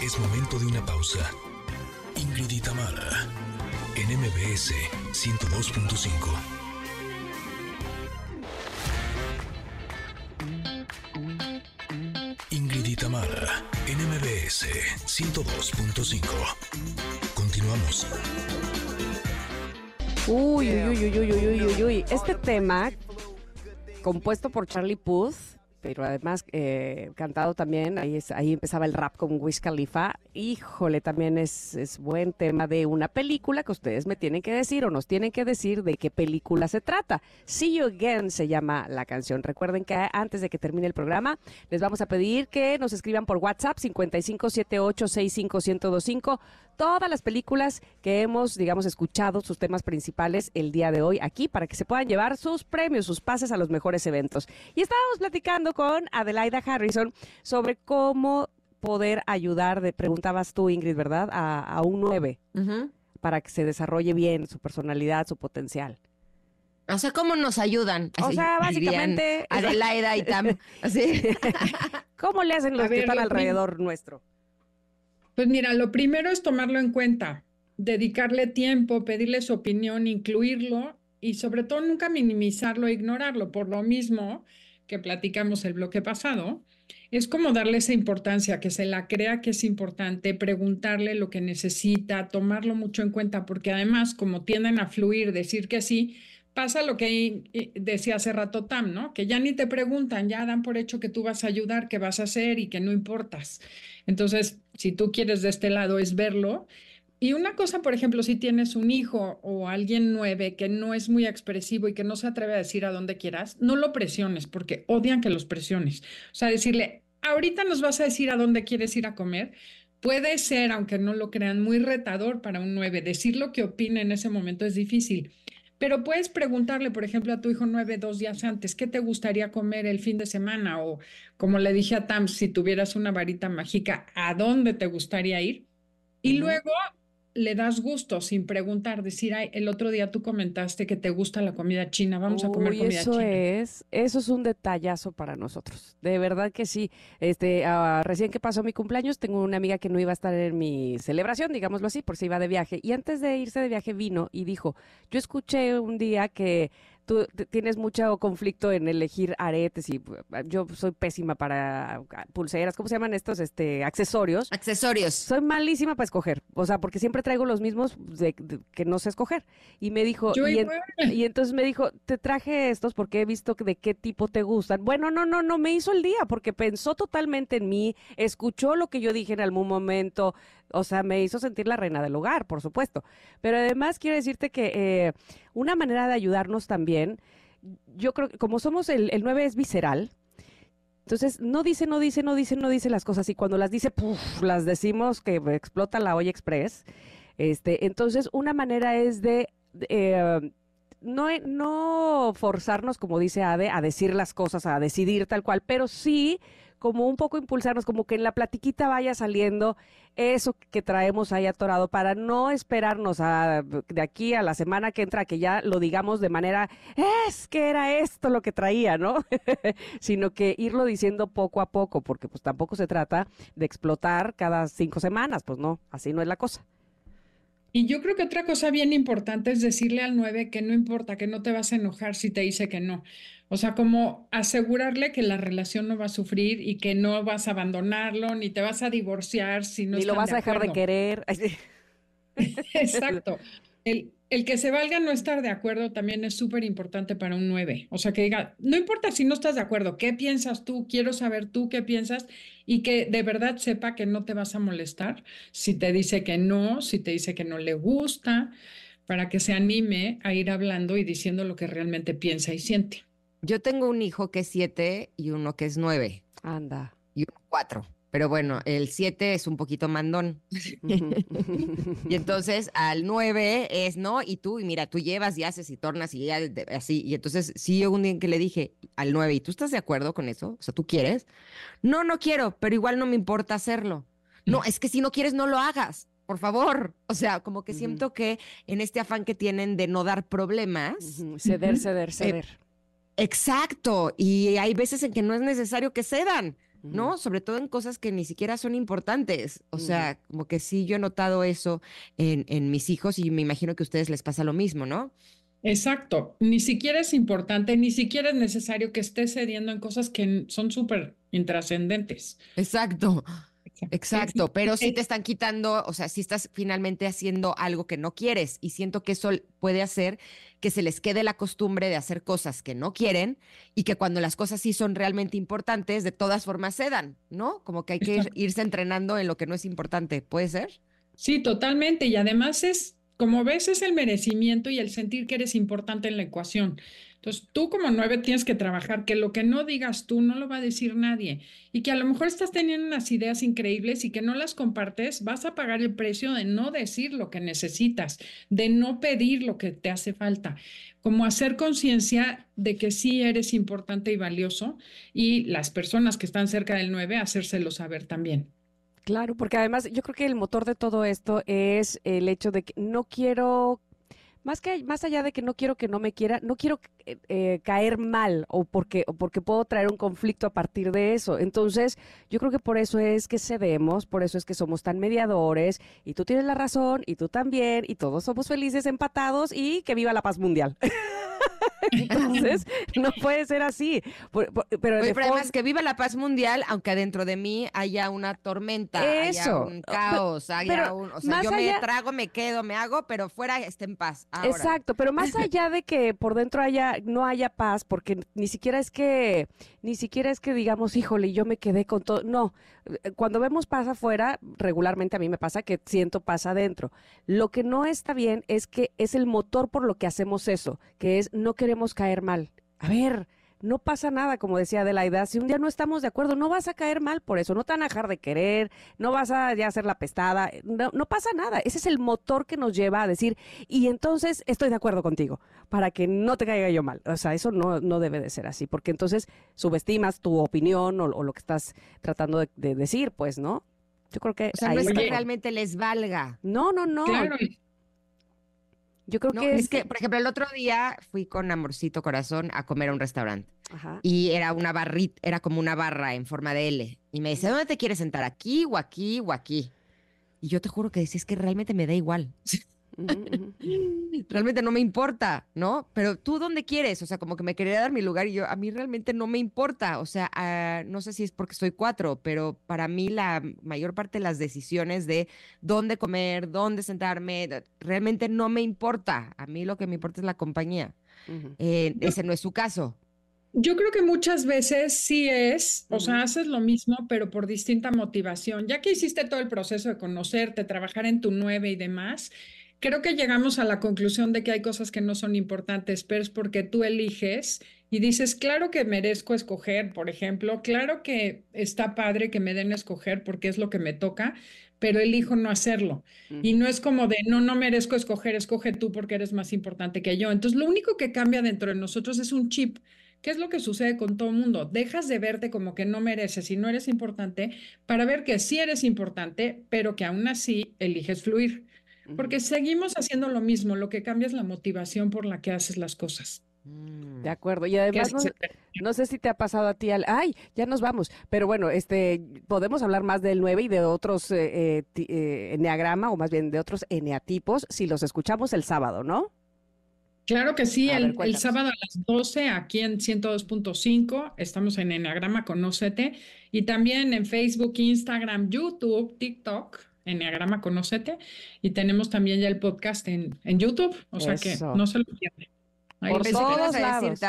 Es momento de una pausa. Ingrid y Tamara en MBS 102.5. Ingrid y Tamara, en MBS 102.5. Continuamos. Uy, uy, uy, uy, uy, uy, uy, uy. Este tema, compuesto por Charlie Puth, pero además eh, cantado también, ahí, es, ahí empezaba el rap con Wiz Khalifa. Híjole, también es, es buen tema de una película que ustedes me tienen que decir o nos tienen que decir de qué película se trata. See You Again se llama la canción. Recuerden que antes de que termine el programa, les vamos a pedir que nos escriban por WhatsApp 5578651025 todas las películas que hemos, digamos, escuchado, sus temas principales el día de hoy aquí para que se puedan llevar sus premios, sus pases a los mejores eventos. Y estábamos platicando con Adelaida Harrison sobre cómo poder ayudar, de, preguntabas tú, Ingrid, ¿verdad? A, un 9 para que se desarrolle bien su personalidad, su potencial. O sea, ¿cómo nos ayudan? o sea, básicamente. Adelaida y Tam. [laughs] ¿Cómo le hacen los que están alrededor nuestro? Pues mira, lo primero es tomarlo en cuenta, dedicarle tiempo, pedirle su opinión, incluirlo y sobre todo nunca minimizarlo e ignorarlo. Por lo mismo que platicamos el bloque pasado, es como darle esa importancia, que se la crea que es importante, preguntarle lo que necesita, tomarlo mucho en cuenta, porque además, como tienden a fluir, decir que sí, pasa lo que decía hace rato Tam, ¿no? Que ya ni te preguntan, ya dan por hecho que tú vas a ayudar, que vas a hacer y que no importas. Entonces, si tú quieres de este lado es verlo. Y una cosa, por ejemplo, si tienes un hijo o alguien nueve que no es muy expresivo y que no se atreve a decir a dónde quieras, no lo presiones porque odian que los presiones. O sea, decirle, ahorita nos vas a decir a dónde quieres ir a comer. Puede ser, aunque no lo crean, muy retador para un nueve. Decir lo que opina en ese momento es difícil. Pero puedes preguntarle, por ejemplo, a tu hijo nueve, dos días antes, ¿qué te gustaría comer el fin de semana? O como le dije a Tam, si tuvieras una varita mágica, ¿a dónde te gustaría ir? Y luego le das gusto sin preguntar, decir, ay, el otro día tú comentaste que te gusta la comida china, vamos a comer comida eso china. Es, eso es un detallazo para nosotros, de verdad que sí. Este, ah, recién que pasó mi cumpleaños, tengo una amiga que no iba a estar en mi celebración, digámoslo así, por si iba de viaje, y antes de irse de viaje vino y dijo, yo escuché un día que tú tienes mucho conflicto en elegir aretes y uh, yo soy pésima para uh, pulseras, ¿cómo se llaman estos este accesorios? Accesorios. Soy malísima para escoger, o sea, porque siempre traigo los mismos de- de- que no sé escoger. Y me dijo, Yo y, en- y entonces me dijo, te traje estos porque he visto que de qué tipo te gustan. Bueno, no, no, no, me hizo el día porque pensó totalmente en mí, escuchó lo que yo dije en algún momento, o sea, me hizo sentir la reina del hogar, por supuesto. Pero además quiero decirte que eh, una manera de ayudarnos también, yo creo que como somos el, el 9 es visceral, entonces no dice, no dice, no dice, no dice las cosas y cuando las dice, ¡puf! las decimos que explota la olla express. Este, entonces una manera es de... eh, no, e- no forzarnos, como dice Ade, a decir las cosas, a decidir tal cual, pero sí como un poco impulsarnos, como que en la platiquita vaya saliendo eso que traemos ahí atorado para no esperarnos a, de aquí a la semana que entra que ya lo digamos de manera, es que era esto lo que traía, ¿no? [laughs] Sino que irlo diciendo poco a poco, porque pues tampoco se trata de explotar cada cinco semanas, pues no, así no es la cosa. Y yo creo que otra cosa bien importante es decirle al 9 que no importa, que no te vas a enojar si te dice que no. O sea, como asegurarle que la relación no va a sufrir y que no vas a abandonarlo, ni te vas a divorciar si no Ni lo vas a dejar de querer. [laughs] Exacto. El, el que se valga no estar de acuerdo también es súper importante para un 9. O sea, que diga, no importa si no estás de acuerdo, ¿qué piensas tú? Quiero saber tú qué piensas y que de verdad sepa que no te vas a molestar si te dice que no, si te dice que no le gusta, para que se anime a ir hablando y diciendo lo que realmente piensa y siente. Yo tengo un hijo que es siete y uno que es nueve Anda. y uno cuatro. Pero bueno, el siete es un poquito mandón. [laughs] Y entonces al 9 es, ¿no? Y tú, y mira, tú llevas y haces y tornas y ya así. Y entonces sí, yo un día que le dije al 9, ¿y tú estás de acuerdo con eso? O sea, ¿tú quieres? No, no quiero, pero igual no me importa hacerlo. No, es que si no quieres, no lo hagas, por favor. O sea, como que siento que en este afán que tienen de no dar problemas, Ceder, ceder, ceder. Exacto. Y hay veces en que no es necesario que cedan. ¿no? Sobre todo en cosas que ni siquiera son importantes. O sea, como que sí, yo he notado eso en, en mis hijos y me imagino que a ustedes les pasa lo mismo, ¿no? Exacto. Ni siquiera es importante, ni siquiera es necesario que estés cediendo en cosas que son súper intrascendentes. Exacto, Exacto. exacto. Pero sí te están quitando, o sea, sí estás finalmente haciendo algo que no quieres y siento que eso puede hacer que se les quede la costumbre de hacer cosas que no quieren y que cuando las cosas sí son realmente importantes, de todas formas cedan, ¿no? Como que hay que ir- irse entrenando en lo que no es importante. ¿Puede ser? Sí, totalmente. Y además es, como ves, es el merecimiento y el sentir que eres importante en la ecuación. Entonces, tú como nueve tienes que trabajar que lo que no digas tú no lo va a decir nadie y que a lo mejor estás teniendo unas ideas increíbles y que no las compartes, vas a pagar el precio de no decir lo que necesitas, de no pedir lo que te hace falta, como hacer conciencia de que sí eres importante y valioso y las personas que están cerca del nueve, hacérselo saber también. Claro, porque además yo creo que el motor de todo esto es el hecho de que no quiero, más que más allá de que no quiero que no me quiera, no quiero eh, eh, caer mal o porque o porque puedo traer un conflicto a partir de eso. Entonces, yo creo que por eso es que cedemos, por eso es que somos tan mediadores y tú tienes la razón y tú también y todos somos felices, empatados y que viva la paz mundial. [laughs] Entonces, no puede ser así. Por- por- pero Oye, pero además que viva la paz mundial, aunque dentro de mí haya una tormenta, haya un caos, haya un, o sea, yo allá- me trago, me quedo, me hago, pero fuera esté en paz. Ahora. Exacto, pero más allá de que por dentro haya, no haya paz, porque ni siquiera es que, ni siquiera es que digamos, híjole, yo me quedé con todo. No, eh, cuando vemos paz afuera, regularmente a mí me pasa que siento paz adentro. Lo que no está bien es que es el motor por lo que hacemos eso, que es no queremos caer mal. A ver, no pasa nada, como decía Adelaida, si un día no estamos de acuerdo, no vas a caer mal por eso, no te van a dejar de querer, no vas a ya hacer la pestada, no, no pasa nada. Ese es el motor que nos lleva a decir, y entonces estoy de acuerdo contigo, para que no te caiga yo mal. O sea, eso no, no debe de ser así, porque entonces subestimas tu opinión o, o lo que estás tratando de, de decir, pues, ¿no? Yo creo que O sea, ahí no es que realmente les valga. No, no, no. Claro, Yo creo No, que es que, por ejemplo, el otro día fui con Amorcito Corazón a comer a un restaurante Ajá. y era una barrita, era como una barra en forma de L. Y me dice, ¿dónde te quieres sentar? ¿Aquí o aquí o aquí? Y yo te juro que decía, es que realmente me da igual. [laughs] [laughs] realmente no me importa, ¿no? Pero tú dónde quieres, o sea, como que me quería dar mi lugar y yo, a mí realmente no me importa, o sea, ah, no sé si es porque soy cuatro, pero para mí la mayor parte de las decisiones de dónde comer, dónde sentarme, realmente no me importa, a mí lo que me importa es la compañía. Eh, ese no es su caso. Yo creo que muchas veces sí es, o sea, haces lo mismo, pero por distinta motivación. Ya que hiciste todo el proceso de conocerte, trabajar en tu nueve y demás, creo que llegamos a la conclusión de que hay cosas que no son importantes, pero es porque tú eliges y dices, claro que merezco escoger, por ejemplo, claro que está padre que me den a escoger porque es lo que me toca, pero elijo no hacerlo. Y no es como de, no, no merezco escoger, escoge tú porque eres más importante que yo. Entonces, lo único que cambia dentro de nosotros es un chip. ¿Qué es lo que sucede con todo el mundo? Dejas de verte como que no mereces y no eres importante para ver que sí eres importante, pero que aún así eliges fluir. Porque seguimos haciendo lo mismo, lo que cambia es la motivación por la que haces las cosas. Mm. De acuerdo. Y además, no, sé si te ha pasado a ti, al, ay, ya nos vamos, pero bueno, este, podemos hablar más del 9 y de otros eh, eh, eh, eneagrama, o más bien de otros eneatipos, si los escuchamos el sábado, ¿no? Claro que sí, el, el, sábado a las 12 aquí en 102.5 estamos en Enneagrama Conócete y también en Facebook, Instagram, YouTube, TikTok Enneagrama Conocete y tenemos también ya el podcast en, en YouTube, o sea que no se lo pierdan. Por todos lados.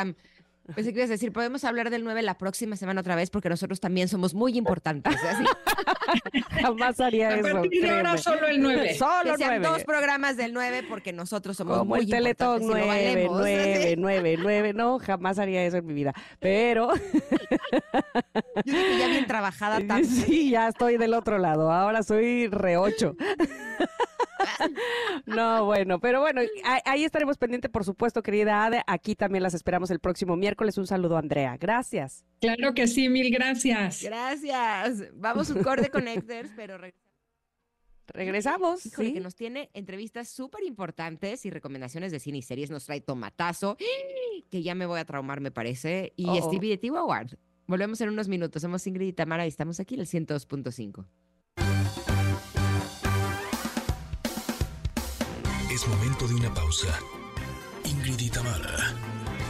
Pensé que ibas a decir, podemos hablar del 9 la próxima semana otra vez porque nosotros también somos muy [laughs] importantes. [laughs] Jamás haría eso. A partir de ahora solo el 9. Solo que sean dos programas del 9 porque nosotros somos Como muy el Teletón 9, 9, 9, 9. No, jamás haría eso en mi vida. Pero... Yo que ya bien trabajada [laughs] también. Sí, ya estoy del otro lado. Ahora soy re 8. No, bueno, pero bueno, ahí estaremos pendientes, por supuesto, querida Ade. Aquí también las esperamos el próximo miércoles. Un saludo, Andrea. Gracias. Claro que sí, mil gracias. Gracias. Vamos un corte con [laughs] pero regresamos. sí. que nos tiene entrevistas súper importantes y recomendaciones de cine y series. Nos trae Tomatazo, que ya me voy a traumar, me parece. Y Stevie de Award. Volvemos en unos minutos. Somos Ingrid y Tamara y estamos aquí en el 102.5. Es momento de una pausa. Ingrid y Tamara,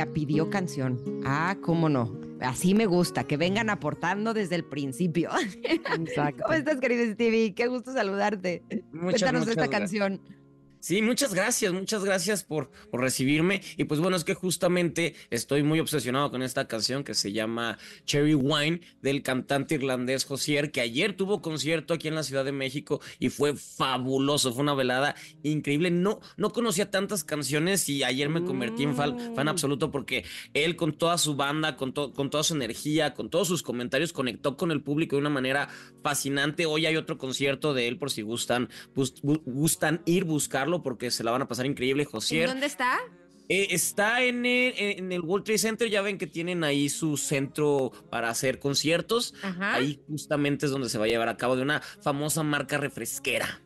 Ya pidió canción. Ah, cómo no. Así me gusta, que vengan aportando desde el principio. [laughs] Exacto. ¿Cómo estás, querido Stevie? Qué gusto saludarte. Muchas, Cuéntanos esta canción. Sí, muchas gracias, muchas gracias por, por, recibirme. Y pues bueno, es que justamente estoy muy obsesionado con esta canción que se llama Cherry Wine del cantante irlandés Josier, que ayer tuvo concierto aquí en la Ciudad de México y fue fabuloso, fue una velada increíble. No, no conocía tantas canciones y ayer me convertí en fan, fan mm. absoluto porque él con toda su banda, con, con toda su energía, con todos sus comentarios, conectó con el público de una manera fascinante. Hoy hay otro concierto de él por si gustan, gustan ir buscarlo porque se la van a pasar increíble, Josier. ¿Dónde está? Eh, está en el, en el, World Trade Center, ya ven que tienen ahí su centro para hacer conciertos. Ahí justamente es donde se va a llevar a cabo de una famosa marca refresquera.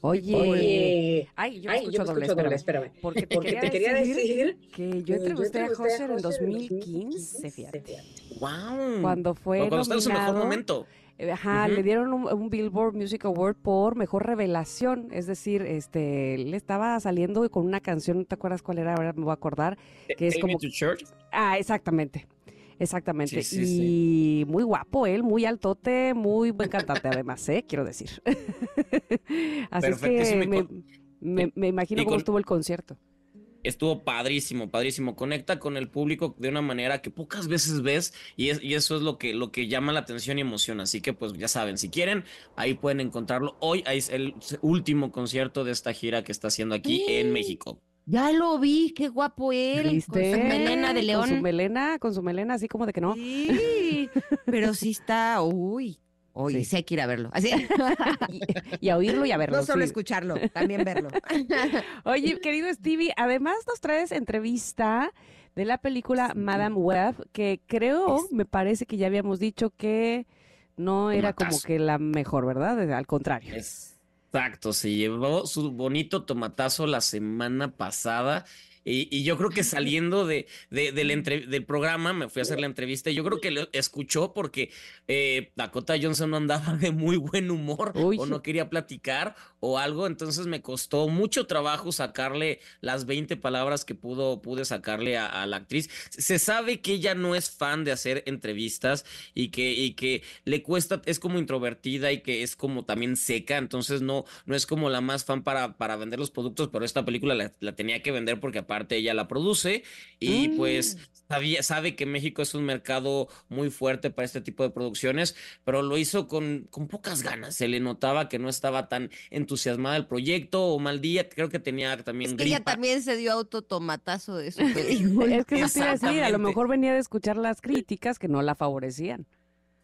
Oye, ay, yo, escucho, doble, espérame, Porque te, quería, decir que yo entrevisté a José en 2015, fíjate. Wow. Cuando fue Cuando está en su mejor momento. Eh, ajá, le dieron un, Billboard Music Award por mejor revelación. Es decir, este, él estaba saliendo con una canción, ¿no te acuerdas cuál era? Ahora me voy a acordar. Que es como. Ah, exactamente. Exactamente. y muy guapo él, muy altote, muy buen cantante además, ¿eh? Quiero decir. [laughs] Así es que me, me, imagino cómo estuvo el concierto estuvo padrísimo, padrísimo. Conecta con el público de una manera que pocas veces ves y, y, eso es lo que, lo que llama la atención y emociona. Así que pues ya saben, si quieren, ahí pueden encontrarlo. Hoy es el último concierto de esta gira que está haciendo aquí en México. Ya lo vi, qué guapo él. ¿Viste? Con su melena de león. Con su melena, con su melena, así como de que no. Sí, pero sí está, uy. Oye, Sí. sí hay que ir a verlo. Así. [laughs] Y a oírlo y a verlo. no solo sí. escucharlo, también verlo. [laughs] Oye, querido Stevie, además nos traes entrevista de la película Madame Web, que creo, me parece que ya habíamos dicho que no era como que la mejor, ¿verdad? Al contrario. Exacto, se llevó su bonito tomatazo la semana pasada. Y, y yo creo que saliendo de, de- del, entre- del programa, me fui a hacer la entrevista y yo creo que lo escuchó porque eh, Dakota Johnson no andaba de muy buen humor Uy. o no quería platicar o algo, entonces me costó mucho trabajo sacarle las 20 palabras que pudo, pude sacarle a, a la actriz. Se sabe que ella no es fan de hacer entrevistas y que, y que le cuesta, es como introvertida y que es como también seca, entonces no, no es como la más fan para, para vender los productos, pero esta película la, la tenía que vender porque aparte ella la produce y pues sabía, sabe que México es un mercado muy fuerte para este tipo de producciones, pero lo hizo con, con pocas ganas, se le notaba que no estaba tan entusiasmada del proyecto o mal día, creo que tenía también Es que ella también se dio autotomatazo de su película. [laughs] Es que eso te iba a decir, a lo mejor venía de escuchar las críticas que no la favorecían.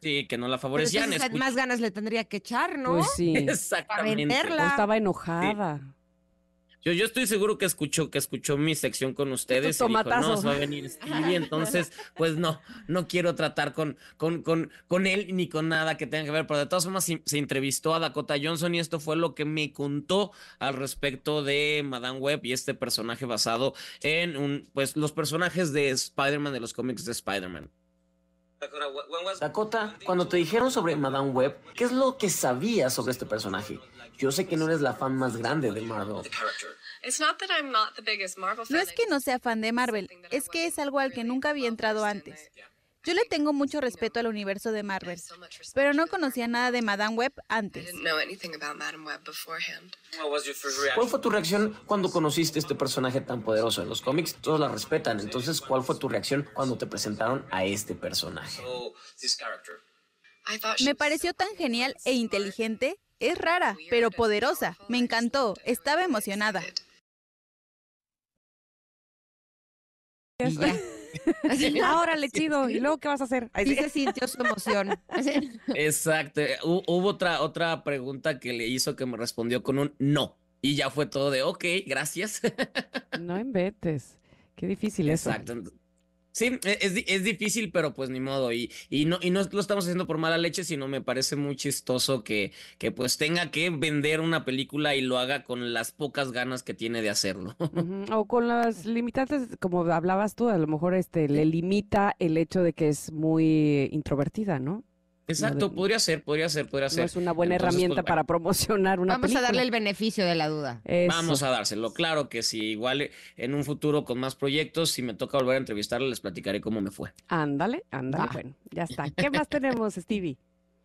Sí, que no la Pero favorecían. entonces, escuch- más ganas le tendría que echar, ¿no? Pues sí. [laughs] Exactamente. venderla. O estaba enojada. Yo, yo estoy seguro que escuchó, que escuchó mi sección con ustedes y dijo, no, se va a venir [laughs] Stevie, entonces, pues no, no quiero tratar con, con, con, con él ni con nada que tenga que ver, pero de todas formas se, se entrevistó a Dakota Johnson y esto fue lo que me contó al respecto de Madame Web y este personaje basado en un, pues los personajes de Spider-Man, de los cómics de Spider-Man. Dakota, cuando te dijeron sobre Madame Web, ¿qué es lo que sabías sobre este personaje? Yo sé que no eres la fan más grande de Marvel. No es que no sea fan de Marvel, es que es algo al que nunca había entrado antes. Yo le tengo mucho respeto al universo de Marvel, pero no conocía nada de Madame Web antes. ¿Cuál fue tu reacción cuando conociste este personaje tan poderoso? En los cómics todos la respetan, entonces ¿cuál fue tu reacción cuando te presentaron a este personaje? Me pareció tan genial e inteligente. Es rara, pero poderosa. Me encantó. Estaba emocionada. Y ya. [laughs] Ahora le chido. ¿Y luego qué vas a hacer? Sí sí. se sintió su emoción. [laughs] Exacto. Hu- Hubo otra, otra pregunta que le hizo que me respondió con un no. Y ya fue todo de, ok, gracias. No inventes. Qué difícil eso. Exacto. Sí, e- es, es difícil, pero pues ni modo. Y, y, no, y no lo estamos haciendo por mala leche, sino me parece muy chistoso que, que pues tenga que vender una película y lo haga con las pocas ganas que tiene de hacerlo. [laughs] O con las limitantes, como hablabas tú, a lo mejor este le limita el hecho de que es muy introvertida, ¿no? Exacto, podría ser, podría ser, podría ser. No es una buena Entonces, pues, herramienta bueno. para promocionar una Vamos a darle el beneficio de la duda. Eso. Vamos a dárselo. Claro que sí. Igual eh, en un futuro con más proyectos, si me toca volver a entrevistarle, les platicaré cómo me fue. Ándale, ándale, bueno, ya está. ¿Qué más tenemos, Stevie?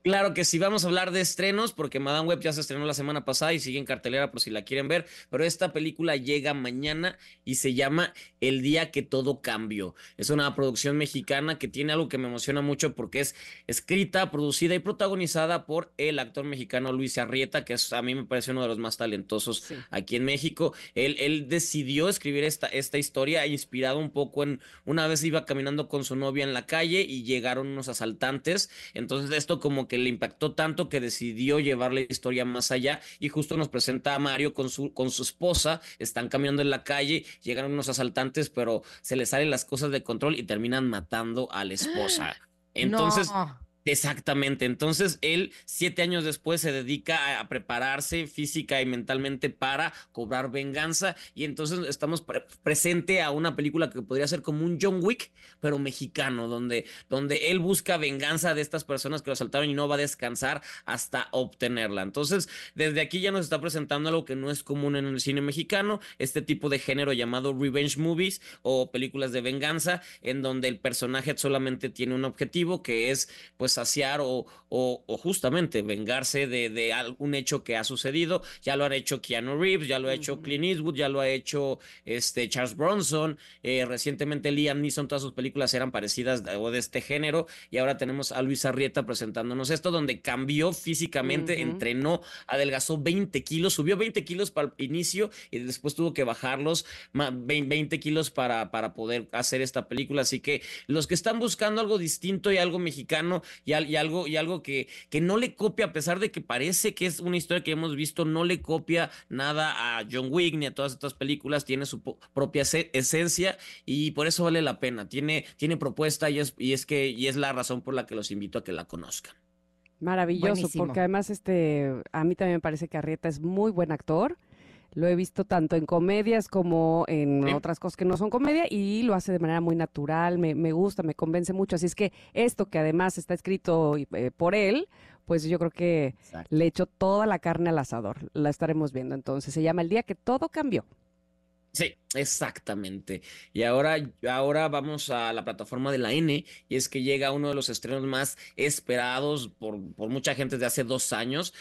Claro que sí, vamos a hablar de estrenos, porque Madame Web ya se estrenó la semana pasada y sigue en cartelera por si la quieren ver, pero esta película llega mañana y se llama El día que todo cambió. Es una producción mexicana que tiene algo que me emociona mucho porque es escrita, producida y protagonizada por el actor mexicano Luis Arrieta, que es, a mí me parece uno de los más talentosos Sí. aquí en México. Él, él decidió escribir esta, esta historia inspirado un poco en una vez iba caminando con su novia en la calle y llegaron unos asaltantes. Entonces esto como que le impactó tanto que decidió llevar la historia más allá y justo nos presenta a Mario con su, con su esposa. Están caminando en la calle, llegan unos asaltantes, pero se les salen las cosas de control y terminan matando a la esposa. [gasps] Entonces... No. Exactamente. Entonces, él, siete años después, se dedica a, prepararse física y mentalmente para cobrar venganza. Y entonces estamos pre- presente a una película que podría ser como un John Wick, pero mexicano, donde, donde él busca venganza de estas personas que lo asaltaron y no va a descansar hasta obtenerla. Entonces, desde aquí ya nos está presentando algo que no es común en el cine mexicano, este tipo de género llamado revenge movies o películas de venganza, en donde el personaje solamente tiene un objetivo que es, pues, saciar o, o, justamente vengarse de, de, algún hecho que ha sucedido. Ya lo han hecho Keanu Reeves, ya lo ha hecho Clint Eastwood, ya lo ha hecho este, Charles Bronson. Eh, recientemente Liam Neeson, todas sus películas eran parecidas o de este género. Y ahora tenemos a Luis Arrieta presentándonos esto, donde cambió físicamente, entrenó, adelgazó 20 kilos, subió 20 kilos para el inicio y después tuvo que bajarlos 20 kilos para, para poder hacer esta película. Así que los que están buscando algo distinto y algo mexicano y, algo, y algo que, que no le copia, a pesar de que parece que es una historia que hemos visto, no le copia nada a John Wick ni a todas estas películas, tiene su propia esencia y por eso vale la pena. Tiene, tiene propuesta y es, y es que y es la razón por la que los invito a que la conozcan. Maravilloso, porque además este a mí también me parece que Arrieta es muy buen actor. Lo he visto tanto en comedias como en otras cosas que no son comedia y lo hace de manera muy natural, me, me gusta, me convence mucho. Así es que esto que además está escrito eh, por él, pues yo creo que le echo toda la carne al asador. La estaremos viendo entonces. Se llama El día que todo cambió. Sí, exactamente. Y ahora, ahora vamos a la plataforma de la N, y es que llega uno de los estrenos más esperados por, por mucha gente de hace dos años,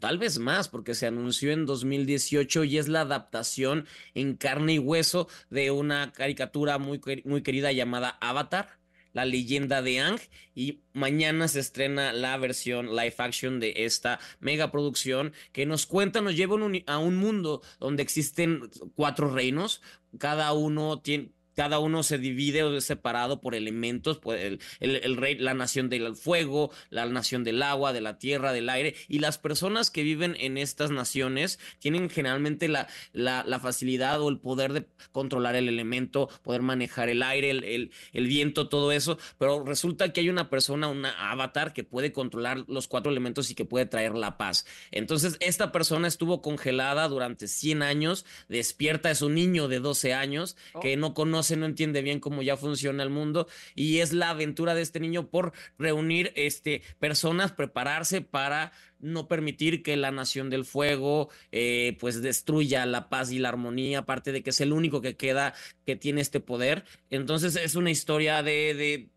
tal vez más, porque se anunció en 2018 y es la adaptación en carne y hueso de una caricatura muy, muy querida llamada Avatar la leyenda de Ang y mañana se estrena la versión live action de esta mega producción que nos cuenta, nos lleva a un mundo donde existen cuatro reinos, cada uno tiene, cada uno se divide o es separado por elementos, pues el, el, rey, la nación del fuego, la nación del agua, de la tierra, del aire, y las personas que viven en estas naciones tienen generalmente la, la, facilidad o el poder de controlar el elemento, poder manejar el aire, el, el, viento, todo eso, pero resulta que hay una persona, una avatar que puede controlar los cuatro elementos y que puede traer la paz. Entonces, esta persona estuvo congelada durante 100 años, despierta, es un niño de 12 años oh. que no conoce no entiende bien cómo ya funciona el mundo y es la aventura de este niño por reunir este, personas, prepararse para no permitir que la nación del fuego eh, pues destruya la paz y la armonía, aparte de que es el único que queda que tiene este poder. Entonces es una historia de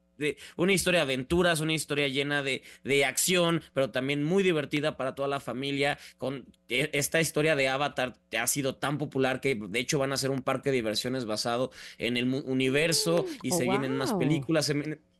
una historia de aventuras, una historia llena de, de, acción, pero también muy divertida para toda la familia. Con e, esta historia de Avatar ha sido tan popular que de hecho van a ser un parque de diversiones basado en el universo y oh, se vienen más películas.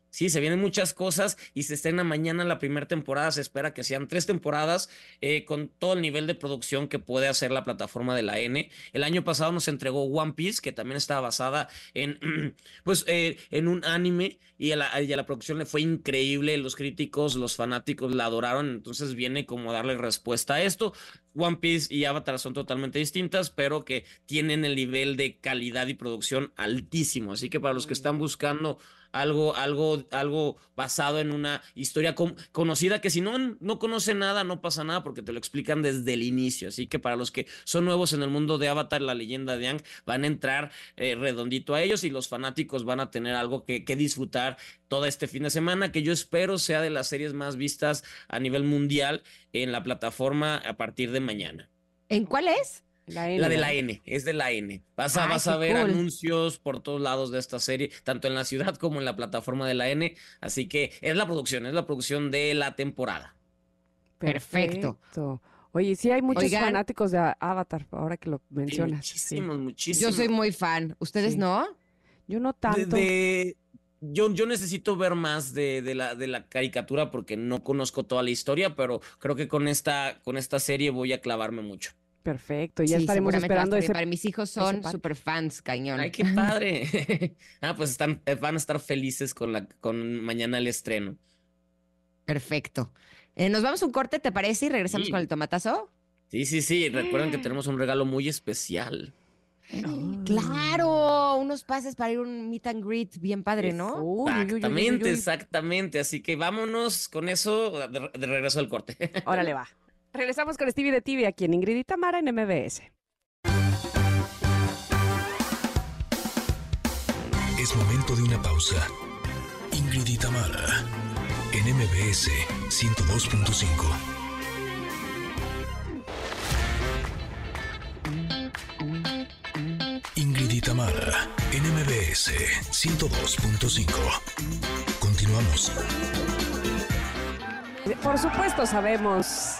Sí, se vienen muchas cosas y se estrena mañana la primera temporada. Se espera que sean tres temporadas eh, con todo el nivel de producción que puede hacer la plataforma de la N. El año pasado nos entregó One Piece, que también estaba basada en, [clears throat] pues, eh, en un anime y a, la, y a la producción le fue increíble. Los críticos, los fanáticos la adoraron. Entonces viene como darle respuesta a esto. One Piece y Avatar son totalmente distintas, pero que tienen el nivel de calidad y producción altísimo. Así que para los que están buscando algo, algo, algo basado en una historia conocida que si no, no conoce nada, no pasa nada porque te lo explican desde el inicio. Así que para los que son nuevos en el mundo de Avatar, la leyenda de Ang, van a entrar eh, redondito a ellos y los fanáticos van a tener algo que, que disfrutar todo este fin de semana, que yo espero sea de las series más vistas a nivel mundial en la plataforma a partir de mañana. ¿En cuál es? La, de la N, es de la N. Vas a, vas a ver anuncios por todos lados de esta serie, tanto en la ciudad como en la plataforma de la N. Así que es la producción, es la producción de la temporada. Perfecto. Oye, sí hay muchos fanáticos de Avatar, ahora que lo mencionas. muchísimos, muchísimos. Yo soy muy fan. ¿Ustedes no? Yo no tanto. yo, yo necesito ver más de, de, la, de la caricatura porque no conozco toda la historia, pero creo que con esta, con esta serie voy a clavarme mucho. Perfecto, ya estaremos esperando ese. Para mis hijos son super fans, cañón. Ay, qué padre. [laughs] ah, pues están, eh, van a estar felices con la, con mañana el estreno. Claro. Eh, Nos vamos un corte, ¿te parece? Y regresamos con el tomatazo. Sí, sí, sí. Recuerden que tenemos un regalo muy especial. Claro, unos pases para ir a un meet and greet bien padre, ¿no? Exactamente, exactamente. Así que vámonos con eso de, de regreso al corte. [laughs] Órale, va. Regresamos con Stevie de TV aquí en Ingrid y Tamara en MBS. Es momento de una pausa. Ingrid y Tamara en MBS 102.5. Ingrid y Tamara en MBS 102.5. Continuamos. Por supuesto sabemos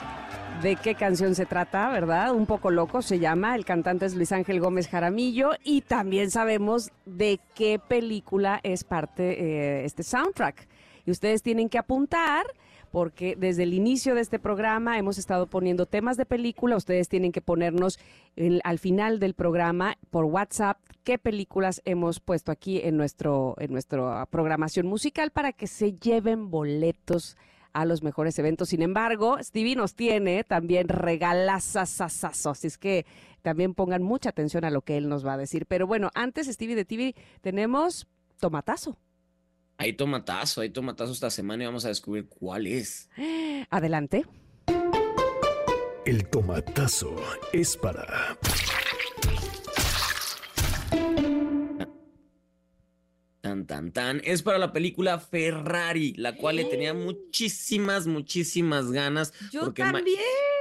de qué canción se trata, ¿verdad? Un poco loco se llama, el cantante es Luis Ángel Gómez Jaramillo y también sabemos de qué película es parte eh, este soundtrack. Y ustedes tienen que apuntar porque desde el inicio de este programa hemos estado poniendo temas de película. Ustedes tienen que ponernos al final del programa por WhatsApp qué películas hemos puesto aquí en, nuestro, en nuestra programación musical para que se lleven boletos a los mejores eventos. Sin embargo, Stevie nos tiene también regalazazazazos, así es que también pongan mucha atención a lo que él nos va a decir. Pero bueno, antes, Stevie de TV, tenemos tomatazo. Hay tomatazo, hay tomatazo esta semana y vamos a descubrir cuál es. Adelante. El tomatazo es para... Tan, tan, tan. Es para la película Ferrari, la cual le tenía muchísimas, muchísimas ganas. Yo también.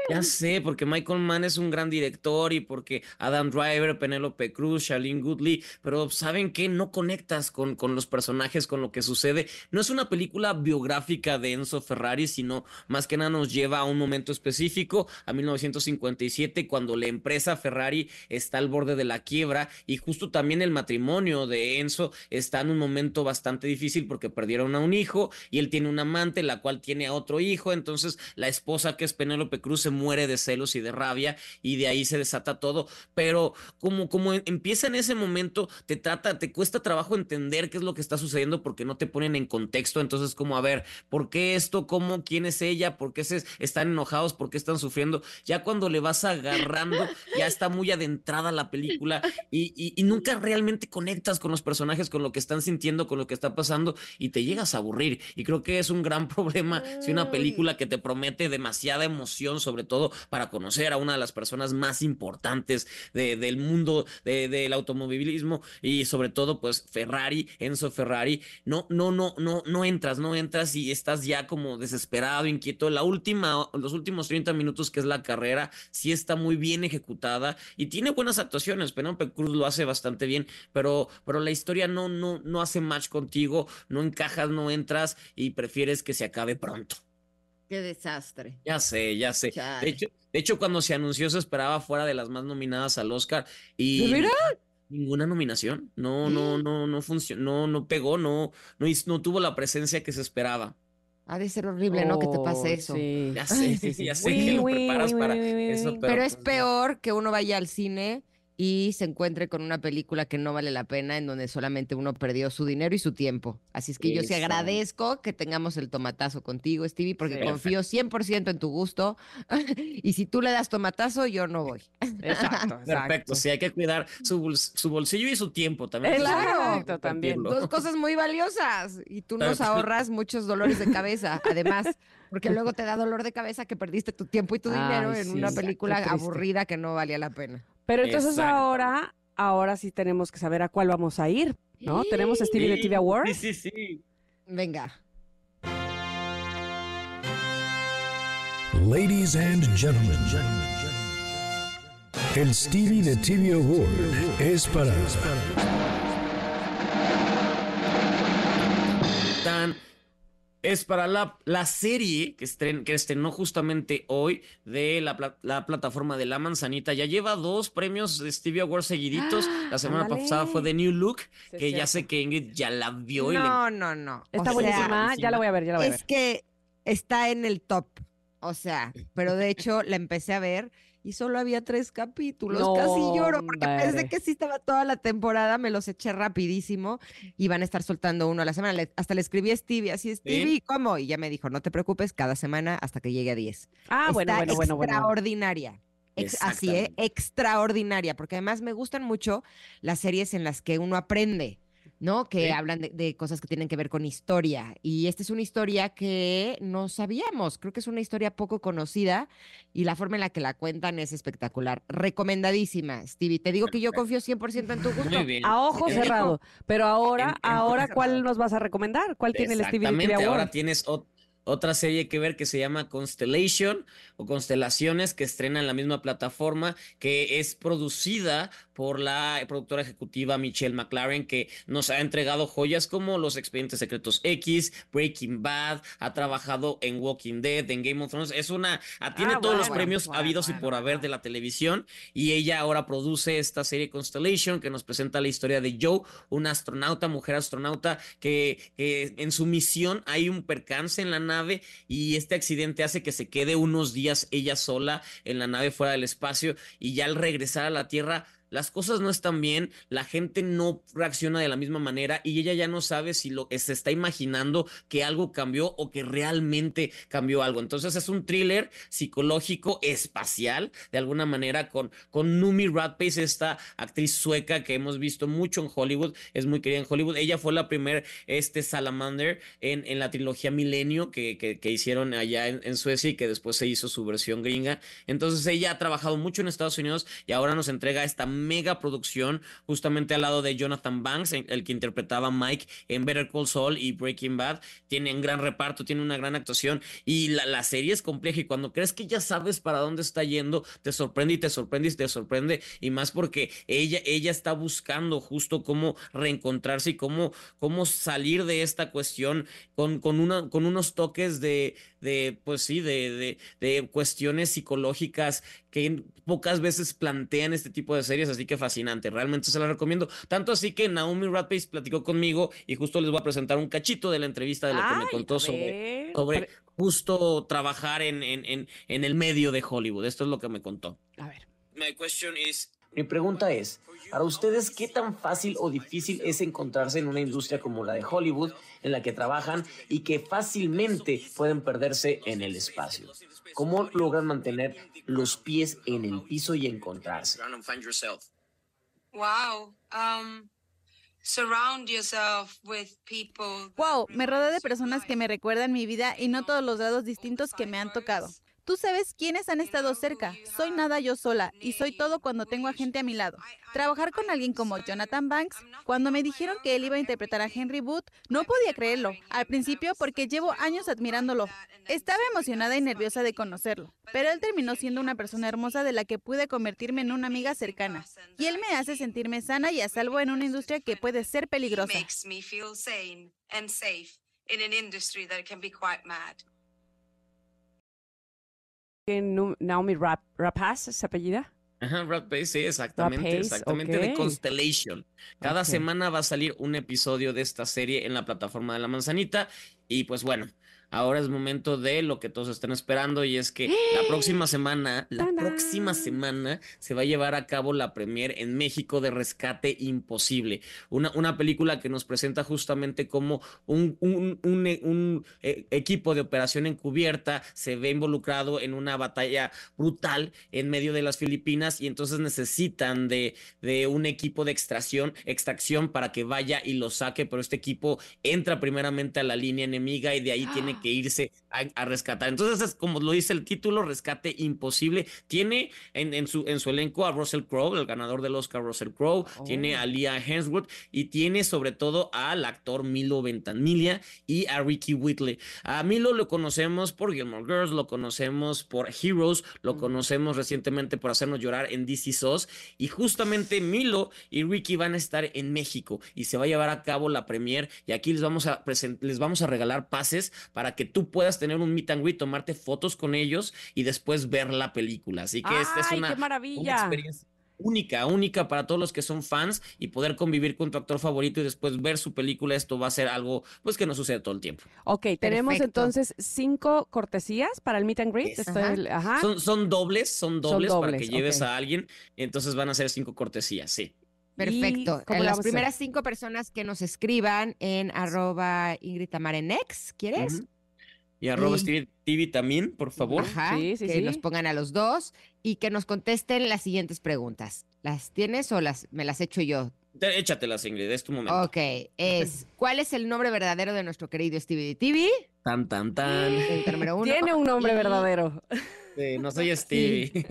Ya sé, porque Michael Mann es un gran director y porque Adam Driver, Penelope Cruz, Shailene Goodley, pero ¿saben qué? No conectas con, con los personajes, con lo que sucede. No es una película biográfica de Enzo Ferrari, sino más que nada nos lleva a un momento específico, a 1957, cuando la empresa Ferrari está al borde de la quiebra y justo también el matrimonio de Enzo está un momento bastante difícil porque perdieron a un hijo y él tiene un amante, la cual tiene a otro hijo, entonces la esposa que es Penélope Cruz se muere de celos y de rabia y de ahí se desata todo. Pero como, como empieza en ese momento, te trata, te cuesta trabajo entender qué es lo que está sucediendo porque no te ponen en contexto. Entonces, como, a ver, ¿por qué esto? ¿Cómo? ¿Quién es ella? ¿Por qué se están enojados? ¿Por qué están sufriendo? Ya cuando le vas agarrando, ya está muy adentrada la película y, nunca realmente conectas con los personajes, con lo que están sintiendo, con lo que está pasando y te llegas a aburrir. Y creo que es un gran [laughs] problema si una película que te promete demasiada emoción, sobre todo para conocer a una de las personas más importantes del mundo del automovilismo y sobre todo pues Ferrari, Enzo Ferrari, no, no, no, no, no entras, no entras y estás ya como desesperado, inquieto. La última, los últimos 30 minutos que es la carrera, sí está muy bien ejecutada y tiene buenas actuaciones. Penélope Cruz lo hace bastante bien, pero, pero la historia no, no, no hace match contigo, no encajas, no entras y prefieres que se acabe pronto. Qué desastre. Ya sé, ya sé. De hecho, de hecho, cuando se anunció se esperaba fuera de las más nominadas al Oscar y ¿De ninguna nominación. No, no, no, no funcionó, no, no pegó, no, no, no tuvo la presencia que se esperaba. Ha de ser horrible, ¿no? Que te pase eso. Ya sé, sí, sí, ya sé [laughs] que lo preparas para eso, pero, es pues peor que uno vaya al cine y se encuentre con una película que no vale la pena, en donde solamente uno perdió su dinero y su tiempo. Así es que yo sí agradezco que tengamos el tomatazo contigo, Stevie, porque confío 100% en tu gusto. [laughs] y si tú le das tomatazo, yo no voy. Exacto, [laughs] Perfecto, sí, hay que cuidar [laughs] su, bolsillo y su tiempo también. Claro, también. Dos cosas muy valiosas. Y tú nos ahorras muchos dolores de cabeza, además. Porque luego te da dolor de cabeza que perdiste tu tiempo y tu dinero en una película aburrida que no valía la pena. Pero entonces ahora, ahora sí tenemos que saber a cuál vamos a ir, ¿no? Tenemos Stevie de TV Awards. Sí, sí, sí. Venga. Ladies and gentlemen, el Stevie de TV Award es para... Tan es para la, la serie que, que estrenó justamente hoy de la, la, plataforma de La Manzanita. Ya lleva dos premios de Stevie Awards seguiditos. la semana pasada fue de New Look, que ya sé que Ingrid ya la vio. No, no, no. Está buenísima, ya la voy a ver, ya la voy a ver. Es que está en el top, o sea, pero de hecho la empecé a ver y solo había tres capítulos. Casi lloro porque pensé que sí estaba toda la temporada, me los eché rapidísimo y van a estar soltando uno a la semana. hasta le escribí a Stevie, así, Stevie, ¿cómo? Y ya me dijo, no te preocupes, cada semana hasta que llegue a 10. Ah, bueno, bueno, bueno, bueno. Extraordinaria. así, ¿eh? Extraordinaria, porque además me gustan mucho las series en las que uno aprende. ¿No? Que hablan de, cosas que tienen que ver con historia. Y esta es una historia que no sabíamos. Creo que es una historia poco conocida y la forma en la que la cuentan es espectacular. Recomendadísima, Stevie. Te digo que yo confío 100% en tu gusto. A ojo cerrado. Pero ahora, ahora, ¿cuál nos vas a recomendar? ¿Cuál tiene el Stevie ahora tienes otra serie que ver que se llama Constellation o Constelaciones, que estrena en la misma plataforma, que es producida por la productora ejecutiva Michelle McLaren, que nos ha entregado joyas como Los Expedientes Secretos X, Breaking Bad, ha trabajado en Walking Dead, en Game of Thrones, es una, ah, tiene todos los premios habidos y por haber de la televisión, y ella ahora produce esta serie Constellation, que nos presenta la historia de Joe, una astronauta, mujer astronauta, que, que en su misión hay un percance en la nave y este accidente hace que se quede unos días ella sola en la nave fuera del espacio y ya al regresar a la Tierra las cosas no están bien, la gente no reacciona de la misma manera y ella ya no sabe si lo se está imaginando que algo cambió o que realmente cambió algo. Entonces es un thriller psicológico espacial, de alguna manera, con, con Numi Radpace, esta actriz sueca que hemos visto mucho en Hollywood, es muy querida en Hollywood. Ella fue la primer este, Salamander en, en la trilogía Milenio que, que, hicieron allá en, en Suecia y que después se hizo su versión gringa. Entonces ella ha trabajado mucho en Estados Unidos y ahora nos entrega esta mega producción, justamente al lado de Jonathan Banks, el que interpretaba Mike en Better Call Saul y Breaking Bad. Tiene un gran reparto, tiene una gran actuación y la, la serie es compleja y cuando crees que ya sabes para dónde está yendo, te sorprende y te sorprende y te sorprende y más porque ella, ella está buscando justo cómo reencontrarse y cómo, cómo salir de esta cuestión con, con, una, con unos toques de, de pues sí, de, de, de cuestiones psicológicas que pocas veces plantean este tipo de series, así que fascinante, realmente se la recomiendo. Tanto así que Naomi Radpace platicó conmigo y justo les voy a presentar un cachito de la entrevista de lo que me contó sobre, sobre justo trabajar en, en, en, en, el medio de Hollywood. Esto es lo que me contó. A ver. Mi pregunta es, para ustedes, ¿qué tan fácil o difícil es encontrarse en una industria como la de Hollywood, en la que trabajan y que fácilmente pueden perderse en el espacio? ¿Cómo logran mantener los pies en el piso y encontrarse? Wow. Um, surround yourself with people. Wow, me rodeo de personas que me recuerdan mi vida y no todos los lados distintos que me han tocado. Tú sabes quiénes han estado cerca. Soy nada yo sola y soy todo cuando tengo a gente a mi lado. Trabajar con alguien como Jonathan Banks, cuando me dijeron que él iba a interpretar a Henry Booth, no podía creerlo. Al principio porque llevo años admirándolo. Estaba emocionada y nerviosa de conocerlo, pero él terminó siendo una persona hermosa de la que pude convertirme en una amiga cercana. Y él me hace sentirme sana y a salvo en una industria que puede ser peligrosa. Naomi Rap, Rapaz, ¿se apellida? Ajá, Rapaz, sí, exactamente, exactamente, de Constellation. Cada semana va a salir un episodio de esta serie en la plataforma de la manzanita y pues bueno, Ahora es momento de lo que todos están esperando y es que la próxima semana, la próxima semana se va a llevar a cabo la premier en México de Rescate Imposible, una, una película que nos presenta justamente como un, un, un, un eh, equipo de operación encubierta se ve involucrado en una batalla brutal en medio de las Filipinas y entonces necesitan de, de un equipo de extracción, extracción para que vaya y lo saque, pero este equipo entra primeramente a la línea enemiga y de ahí tiene que irse a, rescatar. Entonces, es como lo dice el título, Rescate Imposible. Tiene en, en, su, en su elenco a Russell Crowe, el ganador del Oscar Russell Crowe, tiene a oh. Leah Hemsworth y tiene sobre todo al actor Milo Ventanilla y a Ricky Whitley. A Milo lo conocemos por Gilmore Girls, lo conocemos por Heroes, lo conocemos recientemente por hacernos llorar en DC SOS y justamente Milo y Ricky van a estar en México y se va a llevar a cabo la premier y aquí les vamos a les vamos a regalar pases para que tú puedas tener un meet and greet, tomarte fotos con ellos y después ver la película. Así que esta es una, experiencia única, única para todos los que son fans y poder convivir con tu actor favorito y después ver su película, esto va a ser algo pues que no sucede todo el tiempo. Ok, tenemos entonces cinco cortesías para el meet and greet. Son, son, dobles, son dobles, para que lleves a alguien, entonces van a ser cinco cortesías, sí. Perfecto. En las primeras cinco personas que nos escriban en arroba Ingrid Tamarenex, ¿quieres? Y arroba TV también, por favor. Ajá, sí, sí, que nos pongan a los dos y que nos contesten las siguientes preguntas. ¿Las tienes o las me las echo yo? Échatelas, Ingrid, es tu momento. Ok, es [laughs] ¿cuál es el nombre verdadero de nuestro querido Stevie TV? Tan, tan, tan. [laughs] Tiene un nombre verdadero. no soy Stevie.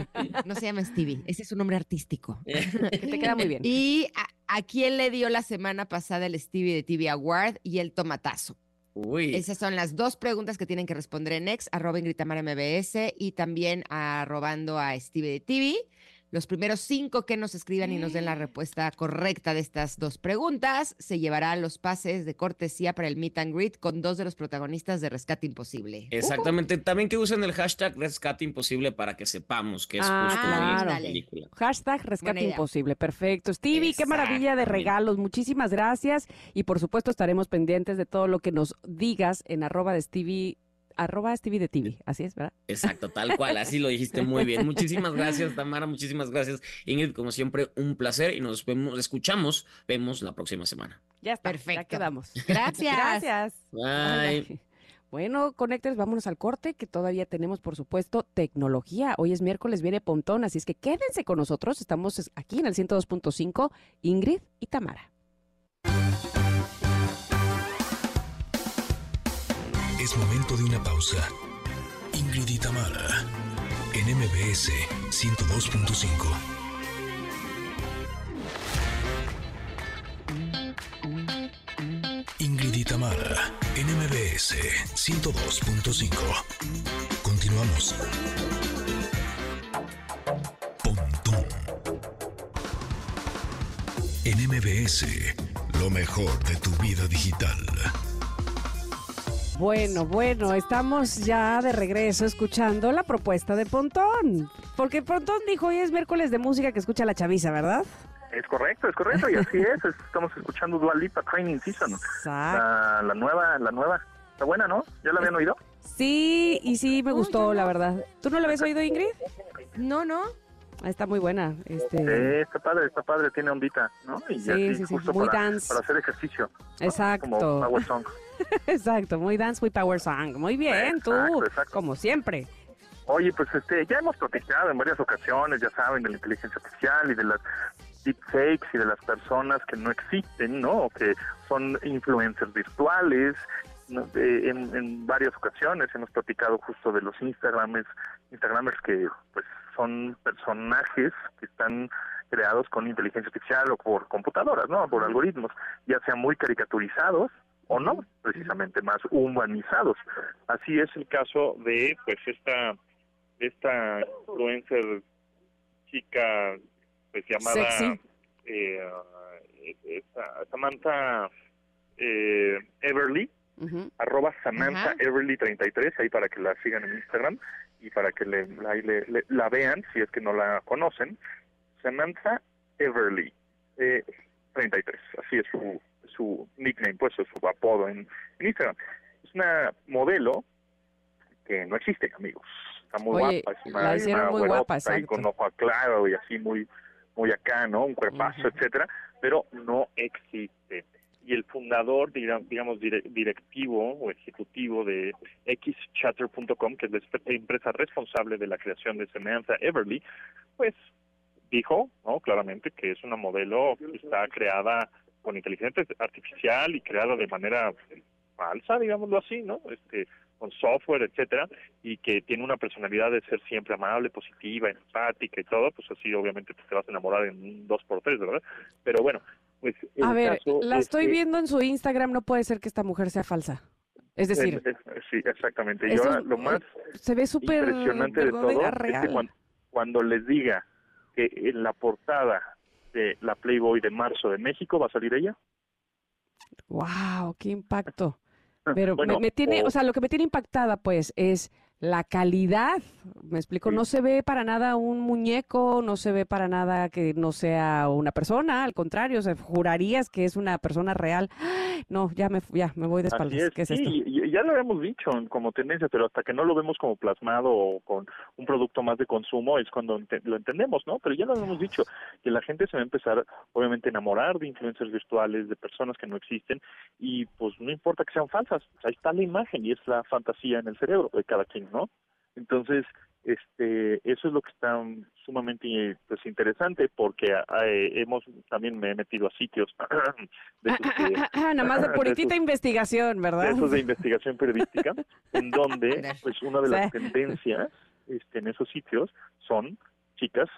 No se llama Stevie, ese es un nombre artístico. [laughs] te queda muy bien. ¿Y a, quién le dio la semana pasada el Stevie de TV Award y el tomatazo? Esas son las dos preguntas que tienen que responder en ex, arroba Ingrid Tamara MBS y también arrobando a Steve de TV. Los primeros cinco que nos escriban y nos den la respuesta correcta de estas dos preguntas se llevarán los pases de cortesía para el meet and greet con dos de los protagonistas de Rescate Imposible. Exactamente. También que usen el hashtag Rescate Imposible para que sepamos que es Ah, justo claro. la película. Hashtag Rescate. Imposible. Perfecto. Stevie, qué maravilla de regalos. Muchísimas gracias. Y por supuesto estaremos pendientes de todo lo que nos digas en arroba de Stevie, arroba Stevie de TV. Así es, ¿verdad? Exacto, tal cual, así lo dijiste muy bien. [laughs] Muchísimas gracias, Tamara, muchísimas gracias, Ingrid, como siempre, un placer y nos vemos, escuchamos, vemos la próxima semana. Ya está. Perfecto. Ya quedamos. [laughs] Gracias. Gracias. Bye. Bueno, Connectors, vámonos al corte, que todavía tenemos, por supuesto, tecnología. Hoy es miércoles, viene Pontón, así es que quédense con nosotros. Estamos aquí en el 102.5, Ingrid y Tamara. Es momento de una pausa. Ingrid y Tamara, en MBS 102.5. Ingrid y Tamara, en MBS 102.5. Continuamos. Pontón. En MBS, lo mejor de tu vida digital. Bueno, bueno, estamos ya de regreso escuchando la propuesta de Pontón. Porque Pontón dijo hoy es miércoles de música que escucha la chaviza, ¿verdad? Es correcto, es correcto, y así [laughs] es. es- Estamos escuchando Dua Lipa Training Season. La, la nueva, la nueva. Está buena, ¿no? ¿Ya la habían oído? Sí, y sí me gustó, la verdad. ¿Tú no la habías oído, Ingrid? No, no. Ah, Está muy buena. Este, Sí, está padre, está padre, tiene ondita, ¿no? Y Sí, así, sí, sí, justo muy para, dance. para hacer ejercicio. ¿no? Exacto. Como Power Song. [laughs] Exacto, muy Dance with Power Song. Muy bien, tú, Exacto, exacto. como siempre. Oye, pues este, ya hemos platicado en varias ocasiones, ya saben, de la inteligencia artificial y de las deepfakes y de las personas que no existen, ¿no? O que son influencers virtuales. ¿no? En, en varias ocasiones hemos platicado justo de los Instagramers, Instagramers que pues son personajes que están creados con inteligencia artificial o por computadoras, ¿no? Por algoritmos, ya sean muy caricaturizados o no, precisamente más humanizados. Así es el caso de pues esta esta influencer chica pues llamada Sexy. eh, esta- Samantha eh, Everly Ujú. arroba Samantha Ajá. Everly 33 ahí para que la sigan en Instagram y para que le, ahí le- le- la vean si es que no la conocen Samantha Everly eh, 33 así es su, su nickname pues es su apodo en, en Instagram. Es una modelo que no existe amigos. Está muy Oye, guapa es la una, hicieron una muy guapa, ahí con ojo claro y así muy muy acá no un cuerpazo Ujú. etcétera pero no existe y el fundador, diga- digamos, dire- directivo o ejecutivo de xchatter.com, que es la empresa responsable de la creación de Samantha Everly, pues dijo, ¿no? Claramente que es una modelo que está creada con inteligencia artificial y creada de manera falsa, digámoslo así, ¿no? Este, con software, etcétera, y que tiene una personalidad de ser siempre amable, positiva, empática y todo, pues así obviamente te vas a enamorar en dos por tres, ¿verdad? Pero bueno, pues el A ver, caso la es estoy que- viendo en su Instagram, no puede ser que esta mujer sea falsa. Es decir, Eh, eh, sí, exactamente. Y ahora lo más se ve súper impresionante de todo es que cuando, cuando les diga que en la portada de la Playboy de marzo de México va a salir ella. Wow, qué impacto. Pero Bueno, me, me tiene, o- o sea, lo que me tiene impactada, pues, es la calidad. Me explico, no se ve para nada un muñeco, no se ve para nada que no sea una persona, al contrario, o sea, jurarías que es una persona real. Ay, No, ya me, ya me voy de espaldas. es, ¿Qué es sí, esto? ya lo habíamos dicho como tendencia, pero hasta que no lo vemos como plasmado o con un producto más de consumo es cuando lo entendemos, ¿no? Pero ya lo habíamos dicho, que la gente se va a empezar, obviamente, a enamorar de influencers virtuales, de personas que no existen, y pues no importa que sean falsas, ahí está la imagen y es la fantasía en el cerebro de cada quien, ¿no? Entonces, este, eso es lo que está sumamente pues interesante porque eh, hemos también me he metido a sitios [clears throat] de esos que- [laughs] Nada más de [laughs] de puritita esos- investigación, ¿verdad? de esos de [laughs] investigación periodística, en donde pues una de las tendencias este, en esos sitios son chicas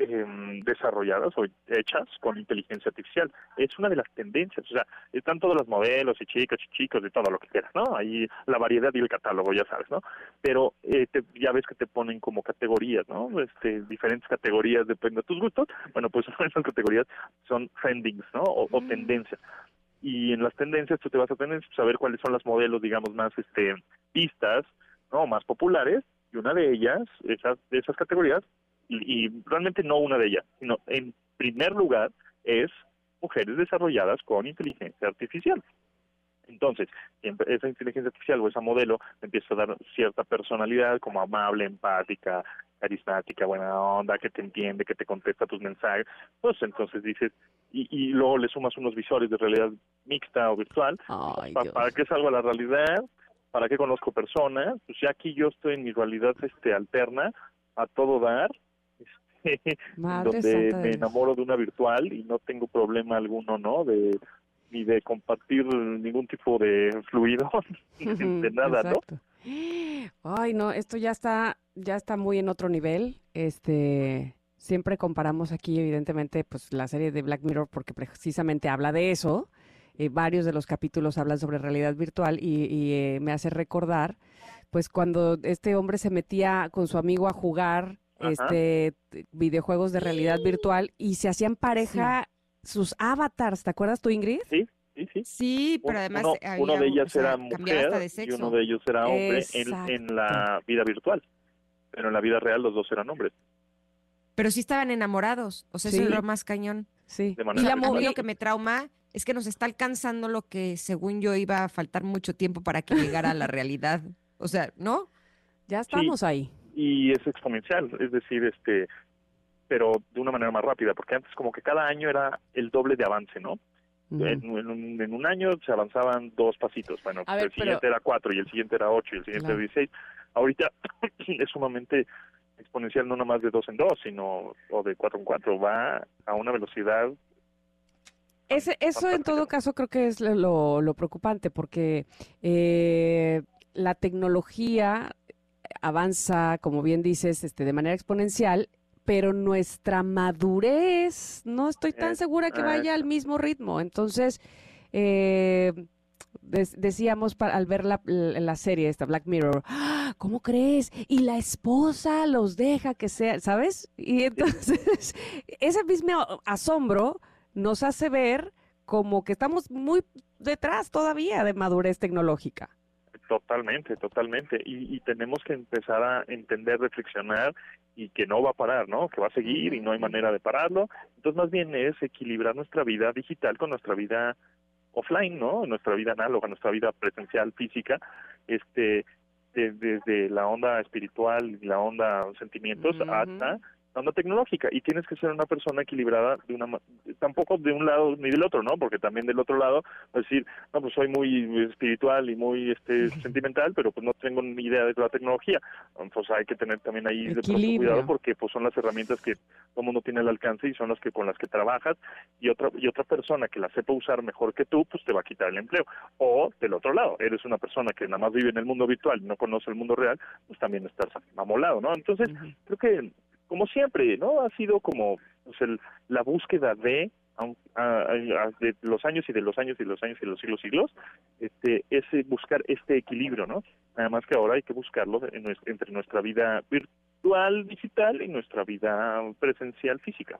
em, desarrolladas o hechas con inteligencia artificial. Es una de las tendencias, o sea, están todos los modelos y chicas y chicos de todo lo que quieras, ¿no? Ahí la variedad y el catálogo, ya sabes, ¿no? Pero eh, ya ves que te ponen como categorías, ¿no? Este, diferentes categorías depende de tus gustos. Bueno, pues [laughs] esas categorías son trendings, ¿no? O, mm. tendencias y en las tendencias tú te vas a tener que saber cuáles son las modelos, digamos, más este pistas, ¿no? más populares, y una de ellas, esas, de esas categorías, y, realmente no una de ellas, sino en primer lugar es mujeres desarrolladas con inteligencia artificial. Entonces, esa inteligencia artificial o esa modelo empieza a dar cierta personalidad como amable, empática, carismática, buena onda, que te entiende, que te contesta tus mensajes, pues entonces dices, y, y luego le sumas unos visores de realidad mixta o virtual, para que salga la realidad, para que conozco personas, pues ya aquí yo estoy en mi realidad este alterna, a todo dar, donde me enamoro de una virtual y no tengo problema alguno, ¿no? De ni de compartir ningún tipo de fluido, [laughs] de nada, ¿no? Ay, no, esto ya está, ya está muy en otro nivel. Este, siempre comparamos aquí, evidentemente, pues la serie de Black Mirror, porque precisamente habla de eso. Eh, varios de los capítulos hablan sobre realidad virtual y, eh, me hace recordar, pues cuando este hombre se metía con su amigo a jugar este videojuegos de realidad virtual y se hacían pareja sus avatars, ¿te acuerdas tú, Ingrid? Sí. Sí, sí. sí pero además uno, de ellas era mujer y uno de ellos era hombre en, la vida virtual, pero en la vida real los dos eran hombres. Pero sí estaban enamorados, o sea, eso es lo más cañón. Sí. y la, lo que me trauma es que nos está alcanzando lo que según yo iba a faltar mucho tiempo para que llegara a la realidad. O sea, ¿no? Ya estamos ahí. Y es exponencial, es decir, este, pero de una manera más rápida, porque antes como que cada año era el doble de avance, ¿no? en, un, año se avanzaban dos pasitos, bueno, el siguiente era cuatro y el siguiente era ocho y el siguiente era dieciséis. Ahorita [clears throat] es sumamente exponencial, no nomás de dos en dos, sino o de cuatro en cuatro, va a una velocidad ese, eso en todo caso creo que es lo, lo preocupante porque eh, la tecnología avanza, como bien dices, este, de manera exponencial pero nuestra madurez no estoy tan segura que vaya al mismo ritmo. Entonces, eh, decíamos al ver la, la, serie esta, Black Mirror, ¡Ah! ¿cómo crees? Y la esposa los deja que sea, ¿sabes? Y entonces, [laughs] ese mismo asombro nos hace ver como que estamos muy detrás todavía de madurez tecnológica. Totalmente, totalmente. Y, y, tenemos que empezar a entender, reflexionar y que no va a parar, ¿no? Que va a seguir y no hay manera de pararlo. Entonces, más bien es equilibrar nuestra vida digital con nuestra vida offline, ¿no? Nuestra vida análoga, nuestra vida presencial, física, este, desde la onda espiritual y la onda sentimientos hasta onda tecnológica y tienes que ser una persona equilibrada de una tampoco de un lado ni del otro no porque también del otro lado decir no pues soy muy espiritual y muy este [laughs] sentimental pero pues no tengo ni idea de la tecnología. Pues hay que tener también ahí de cuidado porque pues son las herramientas que todo mundo tiene al alcance y son las que con las que trabajas y otra y otra persona que la sepa usar mejor que tú pues te va a quitar el empleo. O del otro lado eres una persona que nada más vive en el mundo virtual y no conoce el mundo real pues también estás amolado no entonces creo que como siempre, ¿no? Ha sido como pues, el, la búsqueda de, de los años y de los años y de los años y de los siglos siglos, este, es buscar este equilibrio, ¿no? Nada más que ahora hay que buscarlo entre nuestra vida virtual, digital y nuestra vida presencial física.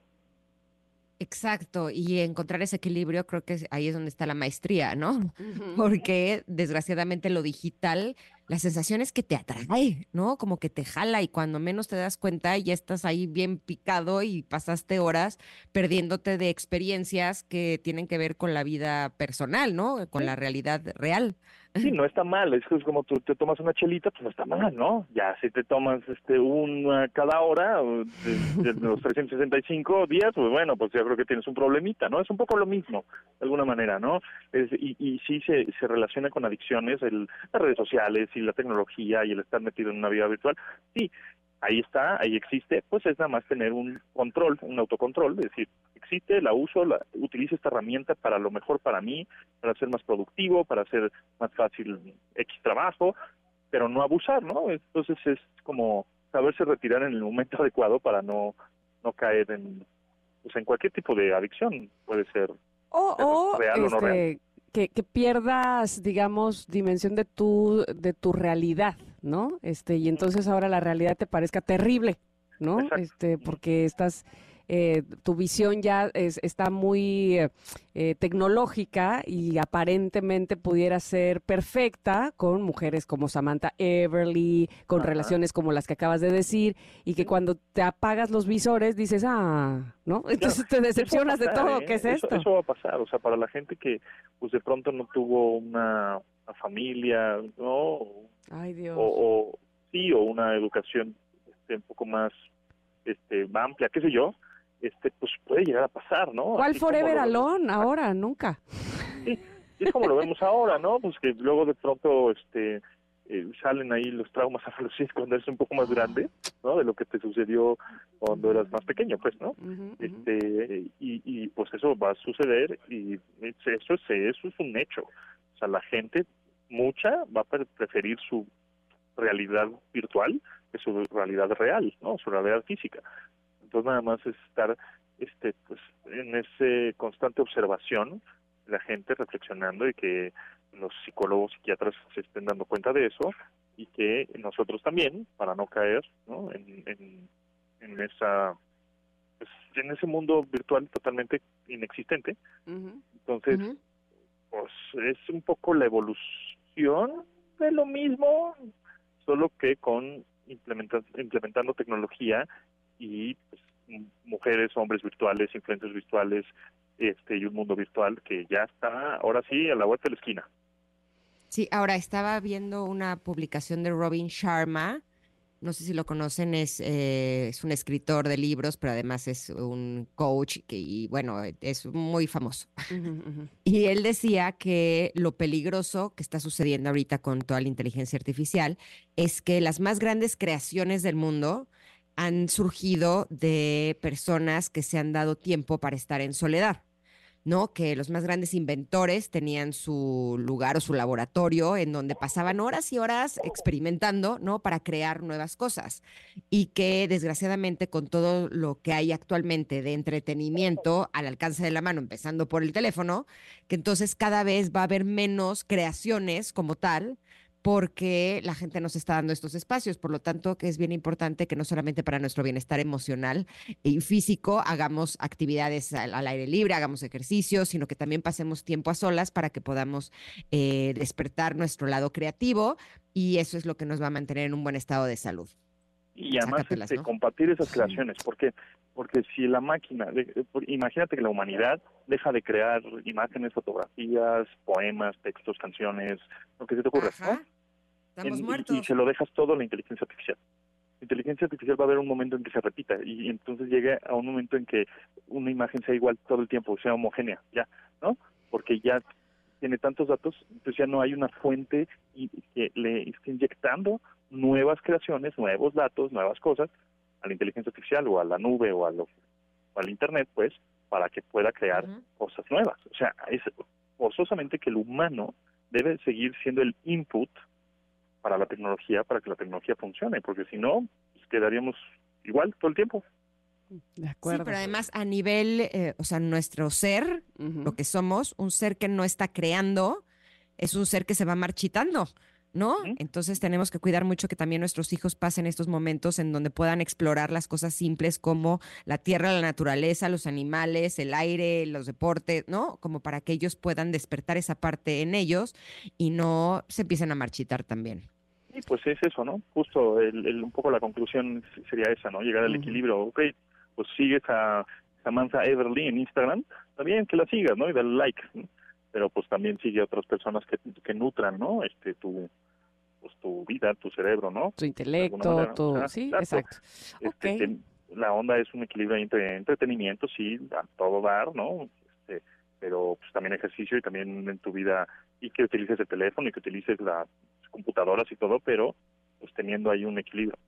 Exacto, y encontrar ese equilibrio creo que ahí es donde está la maestría, ¿no? Porque desgraciadamente lo digital, la sensación es que te atrae, ¿no? Como que te jala y cuando menos te das cuenta ya estás ahí bien picado y pasaste horas perdiéndote de experiencias que tienen que ver con la vida personal, ¿no? Con la realidad real. Sí, no está mal, es como tú te tomas una chelita, pues no está mal, ¿no? Ya si te tomas este una cada hora de, los [laughs] 365 días, pues bueno, pues yo creo que tienes un problemita, ¿no? Es un poco lo mismo, de alguna manera, ¿no? y, y sí se, se relaciona con adicciones, el, las redes sociales y la tecnología y el estar metido en una vida virtual. Sí, ahí está, ahí existe, pues es nada más tener un control, un autocontrol, es decir, existe, la uso, la, utilizo esta herramienta para lo mejor para mí, para ser más productivo, para hacer más fácil X trabajo, pero no abusar, ¿no? Entonces es como saberse retirar en el momento [laughs] adecuado para no no caer en, pues, en cualquier tipo de adicción. Puede ser o, real o no real. Que, que, pierdas, digamos, dimensión de tu, de tu realidad, ¿no? Este, y entonces ahora la realidad te parezca terrible, ¿no? Este, porque estás eh, tu visión ya es, está muy eh, eh, tecnológica y aparentemente pudiera ser perfecta con mujeres como Samantha Everly, con relaciones como las que acabas de decir, y que cuando te apagas los visores dices, ah, ¿no? Entonces te decepcionas de todo, ¿qué es esto? Eso va a pasar, o sea, para la gente que pues de pronto no tuvo una, familia, ¿no? Ay, Dios. O, sí, o una educación este, un poco más este, amplia, qué sé yo, este, pues puede llegar a pasar, ¿no? ¿Cuál Forever Alone ahora? Nunca. Sí, es como lo vemos ahora, ¿no? Pues que luego de pronto este eh, salen ahí los traumas [laughs] a los cuando eres un poco más grande, ¿no? De lo que te sucedió cuando eras más pequeño, pues, ¿no? Este y, y pues eso va a suceder y eso es eso es un hecho. O sea, la gente mucha va a preferir su realidad virtual que su realidad real, ¿no? Su realidad física. Entonces nada más es estar este pues en ese constante observación la gente reflexionando y que los psicólogos psiquiatras se estén dando cuenta de eso y que nosotros también para no caer ¿no? en, en, esa pues, en ese mundo virtual totalmente inexistente. Entonces pues es un poco la evolución de lo mismo solo que con implementando, implementando tecnología y pues, mujeres, hombres virtuales, influencers virtuales, este y un mundo virtual que ya está ahora sí a la vuelta de la esquina. Sí, ahora estaba viendo una publicación de Robin Sharma, no sé si lo conocen, es, eh, es un escritor de libros, pero además es un coach que, y bueno, es muy famoso. [laughs] Y él decía que lo peligroso que está sucediendo ahorita con toda la inteligencia artificial es que las más grandes creaciones del mundo han surgido de personas que se han dado tiempo para estar en soledad. ¿no? Que los más grandes inventores tenían su lugar o su laboratorio en donde pasaban horas y horas experimentando, ¿no? Para crear nuevas cosas. Y que desgraciadamente con todo lo que hay actualmente de entretenimiento al alcance de la mano, empezando por el teléfono, que entonces cada vez va a haber menos creaciones como tal, porque la gente nos está dando estos espacios. Por lo tanto, que es bien importante que no solamente para nuestro bienestar emocional y físico hagamos actividades al, aire libre, hagamos ejercicio, sino que también pasemos tiempo a solas para que podamos eh, despertar nuestro lado creativo y eso es lo que nos va a mantener en un buen estado de salud. Y además este, compartir esas creaciones, porque porque si la máquina, imagínate que la humanidad deja de crear imágenes, fotografías, poemas, textos, canciones, lo que se te ocurra, Estamos muertos. Y, se lo dejas todo a la inteligencia artificial. La inteligencia artificial va a haber un momento en que se repita y, entonces llegue a un momento en que una imagen sea igual todo el tiempo, sea homogénea, ya, ¿no? Porque ya tiene tantos datos, entonces ya no hay una fuente y, que le esté inyectando nuevas creaciones, nuevos datos, nuevas cosas a la inteligencia artificial o a la nube o, a lo, al Internet, pues, para que pueda crear cosas nuevas. O sea, es forzosamente que el humano debe seguir siendo el input para la tecnología, para que la tecnología funcione, porque si no, pues, quedaríamos igual todo el tiempo. De acuerdo. Sí, pero además a nivel, eh, o sea, nuestro ser, lo que somos, un ser que no está creando, es un ser que se va marchitando. ¿No? Entonces tenemos que cuidar mucho que también nuestros hijos pasen estos momentos en donde puedan explorar las cosas simples como la tierra, la naturaleza, los animales, el aire, los deportes, ¿no? Como para que ellos puedan despertar esa parte en ellos y no se empiecen a marchitar también. Sí, pues es eso, ¿no? Justo el, un poco la conclusión sería esa, ¿no? Llegar al equilibrio. Ok, pues sigues a Samantha Everly en Instagram, también que la sigas, ¿no? Y dale like pero pues también sigue a otras personas que, que nutran, ¿no? Este, tu, pues tu vida, tu cerebro, ¿no? Tu intelecto, tu... sí, exacto. Este, la onda es un equilibrio entre entretenimiento, sí, a todo dar, ¿no? Este, pero pues también ejercicio y también en tu vida, y que utilices el teléfono y que utilices las computadoras y todo, pero pues teniendo ahí un equilibrio.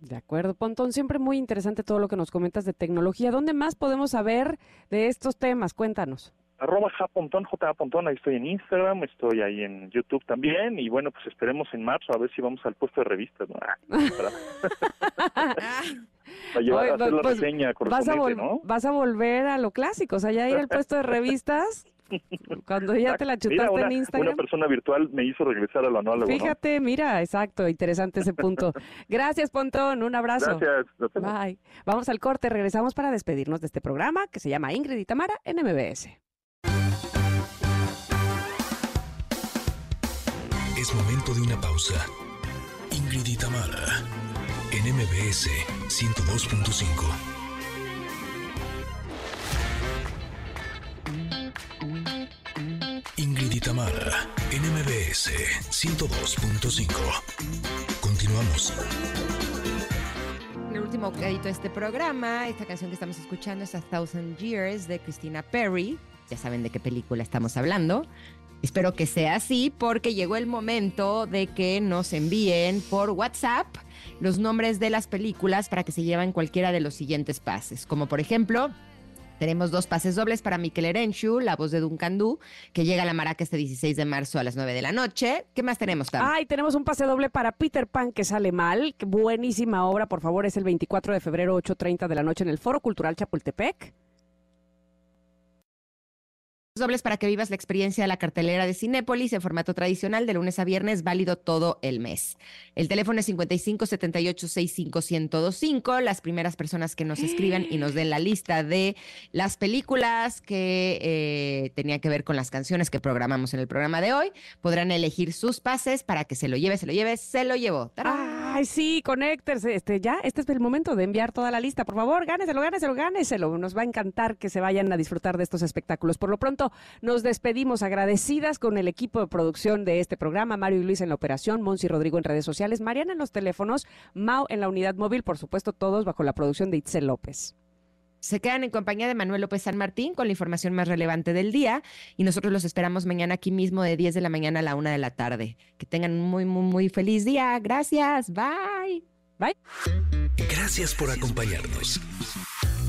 De acuerdo, Pontón, siempre muy interesante todo lo que nos comentas de tecnología. ¿Dónde más podemos saber de estos temas? Cuéntanos. Arroba japontón, J ahí estoy en Instagram, estoy ahí en YouTube también, y bueno, pues esperemos en marzo a ver si vamos al puesto de revistas, ¿no? Ah, [laughs] para, llevar, a hacer la pues, reseña vas a, ¿no? vas a volver a lo clásico, o sea, ya ir al puesto de revistas Cuando ya te la [laughs] chutaste en Instagram. Una persona virtual me hizo regresar a lo análogo. Fíjate, mira, exacto, interesante ese punto. Gracias, Pontón, un abrazo. Gracias. Bye. Vamos al corte, regresamos para despedirnos de este programa que se llama Ingrid y Tamara en MBS. Es momento de una pausa. Ingrid y en MBS 102.5. Ingrid y Tamara, NMBS 102.5. Continuamos. En el último crédito de este programa, esta canción que estamos escuchando es A Thousand Years de Christina Perry. Ya saben de qué película estamos hablando. Espero que sea así porque llegó el momento de que nos envíen por WhatsApp los nombres de las películas para que se lleven cualquiera de los siguientes pases, como por ejemplo tenemos dos pases dobles para Mikel Erenchu, la voz de Duncan Du, que llega a la Maraca este 16 de marzo a las 9 de la noche. ¿Qué más tenemos, Tam? Ay, tenemos un pase doble para Peter Pan, que sale mal. buenísima obra, por favor, es el 24 de febrero, 8.30 de la noche en el Foro Cultural Chapultepec dobles para que vivas la experiencia de la cartelera de Cinépolis en formato tradicional de lunes a viernes, válido todo el mes. El teléfono es 55 78 65 1025. Las primeras personas que nos escriban y nos den la lista de las películas que eh, tenían que ver con las canciones que programamos en el programa de hoy podrán elegir sus pases para que se lo lleve, se lo lleve, se lo llevó. Ay, sí, Connectors, este, ya, este es el momento de enviar toda la lista. Por favor, gáneselo, gáneselo, gáneselo. Nos va a encantar que se vayan a disfrutar de estos espectáculos. Por lo pronto, nos despedimos agradecidas con el equipo de producción de este programa, Mario y Luis en la operación, Monsi Rodrigo en redes sociales, Mariana en los teléfonos, Mau en la unidad móvil, por supuesto todos bajo la producción de Itzel López. Se quedan en compañía de Manuel López San Martín con la información más relevante del día y nosotros los esperamos mañana aquí mismo de 10 de la mañana a la 1 de la tarde. Que tengan un muy, muy, muy feliz día. Gracias. Bye. Bye. Gracias por acompañarnos.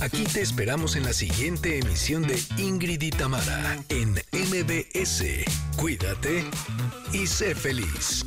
Aquí te esperamos en la siguiente emisión de Ingrid y Tamara en MBS. Cuídate y sé feliz.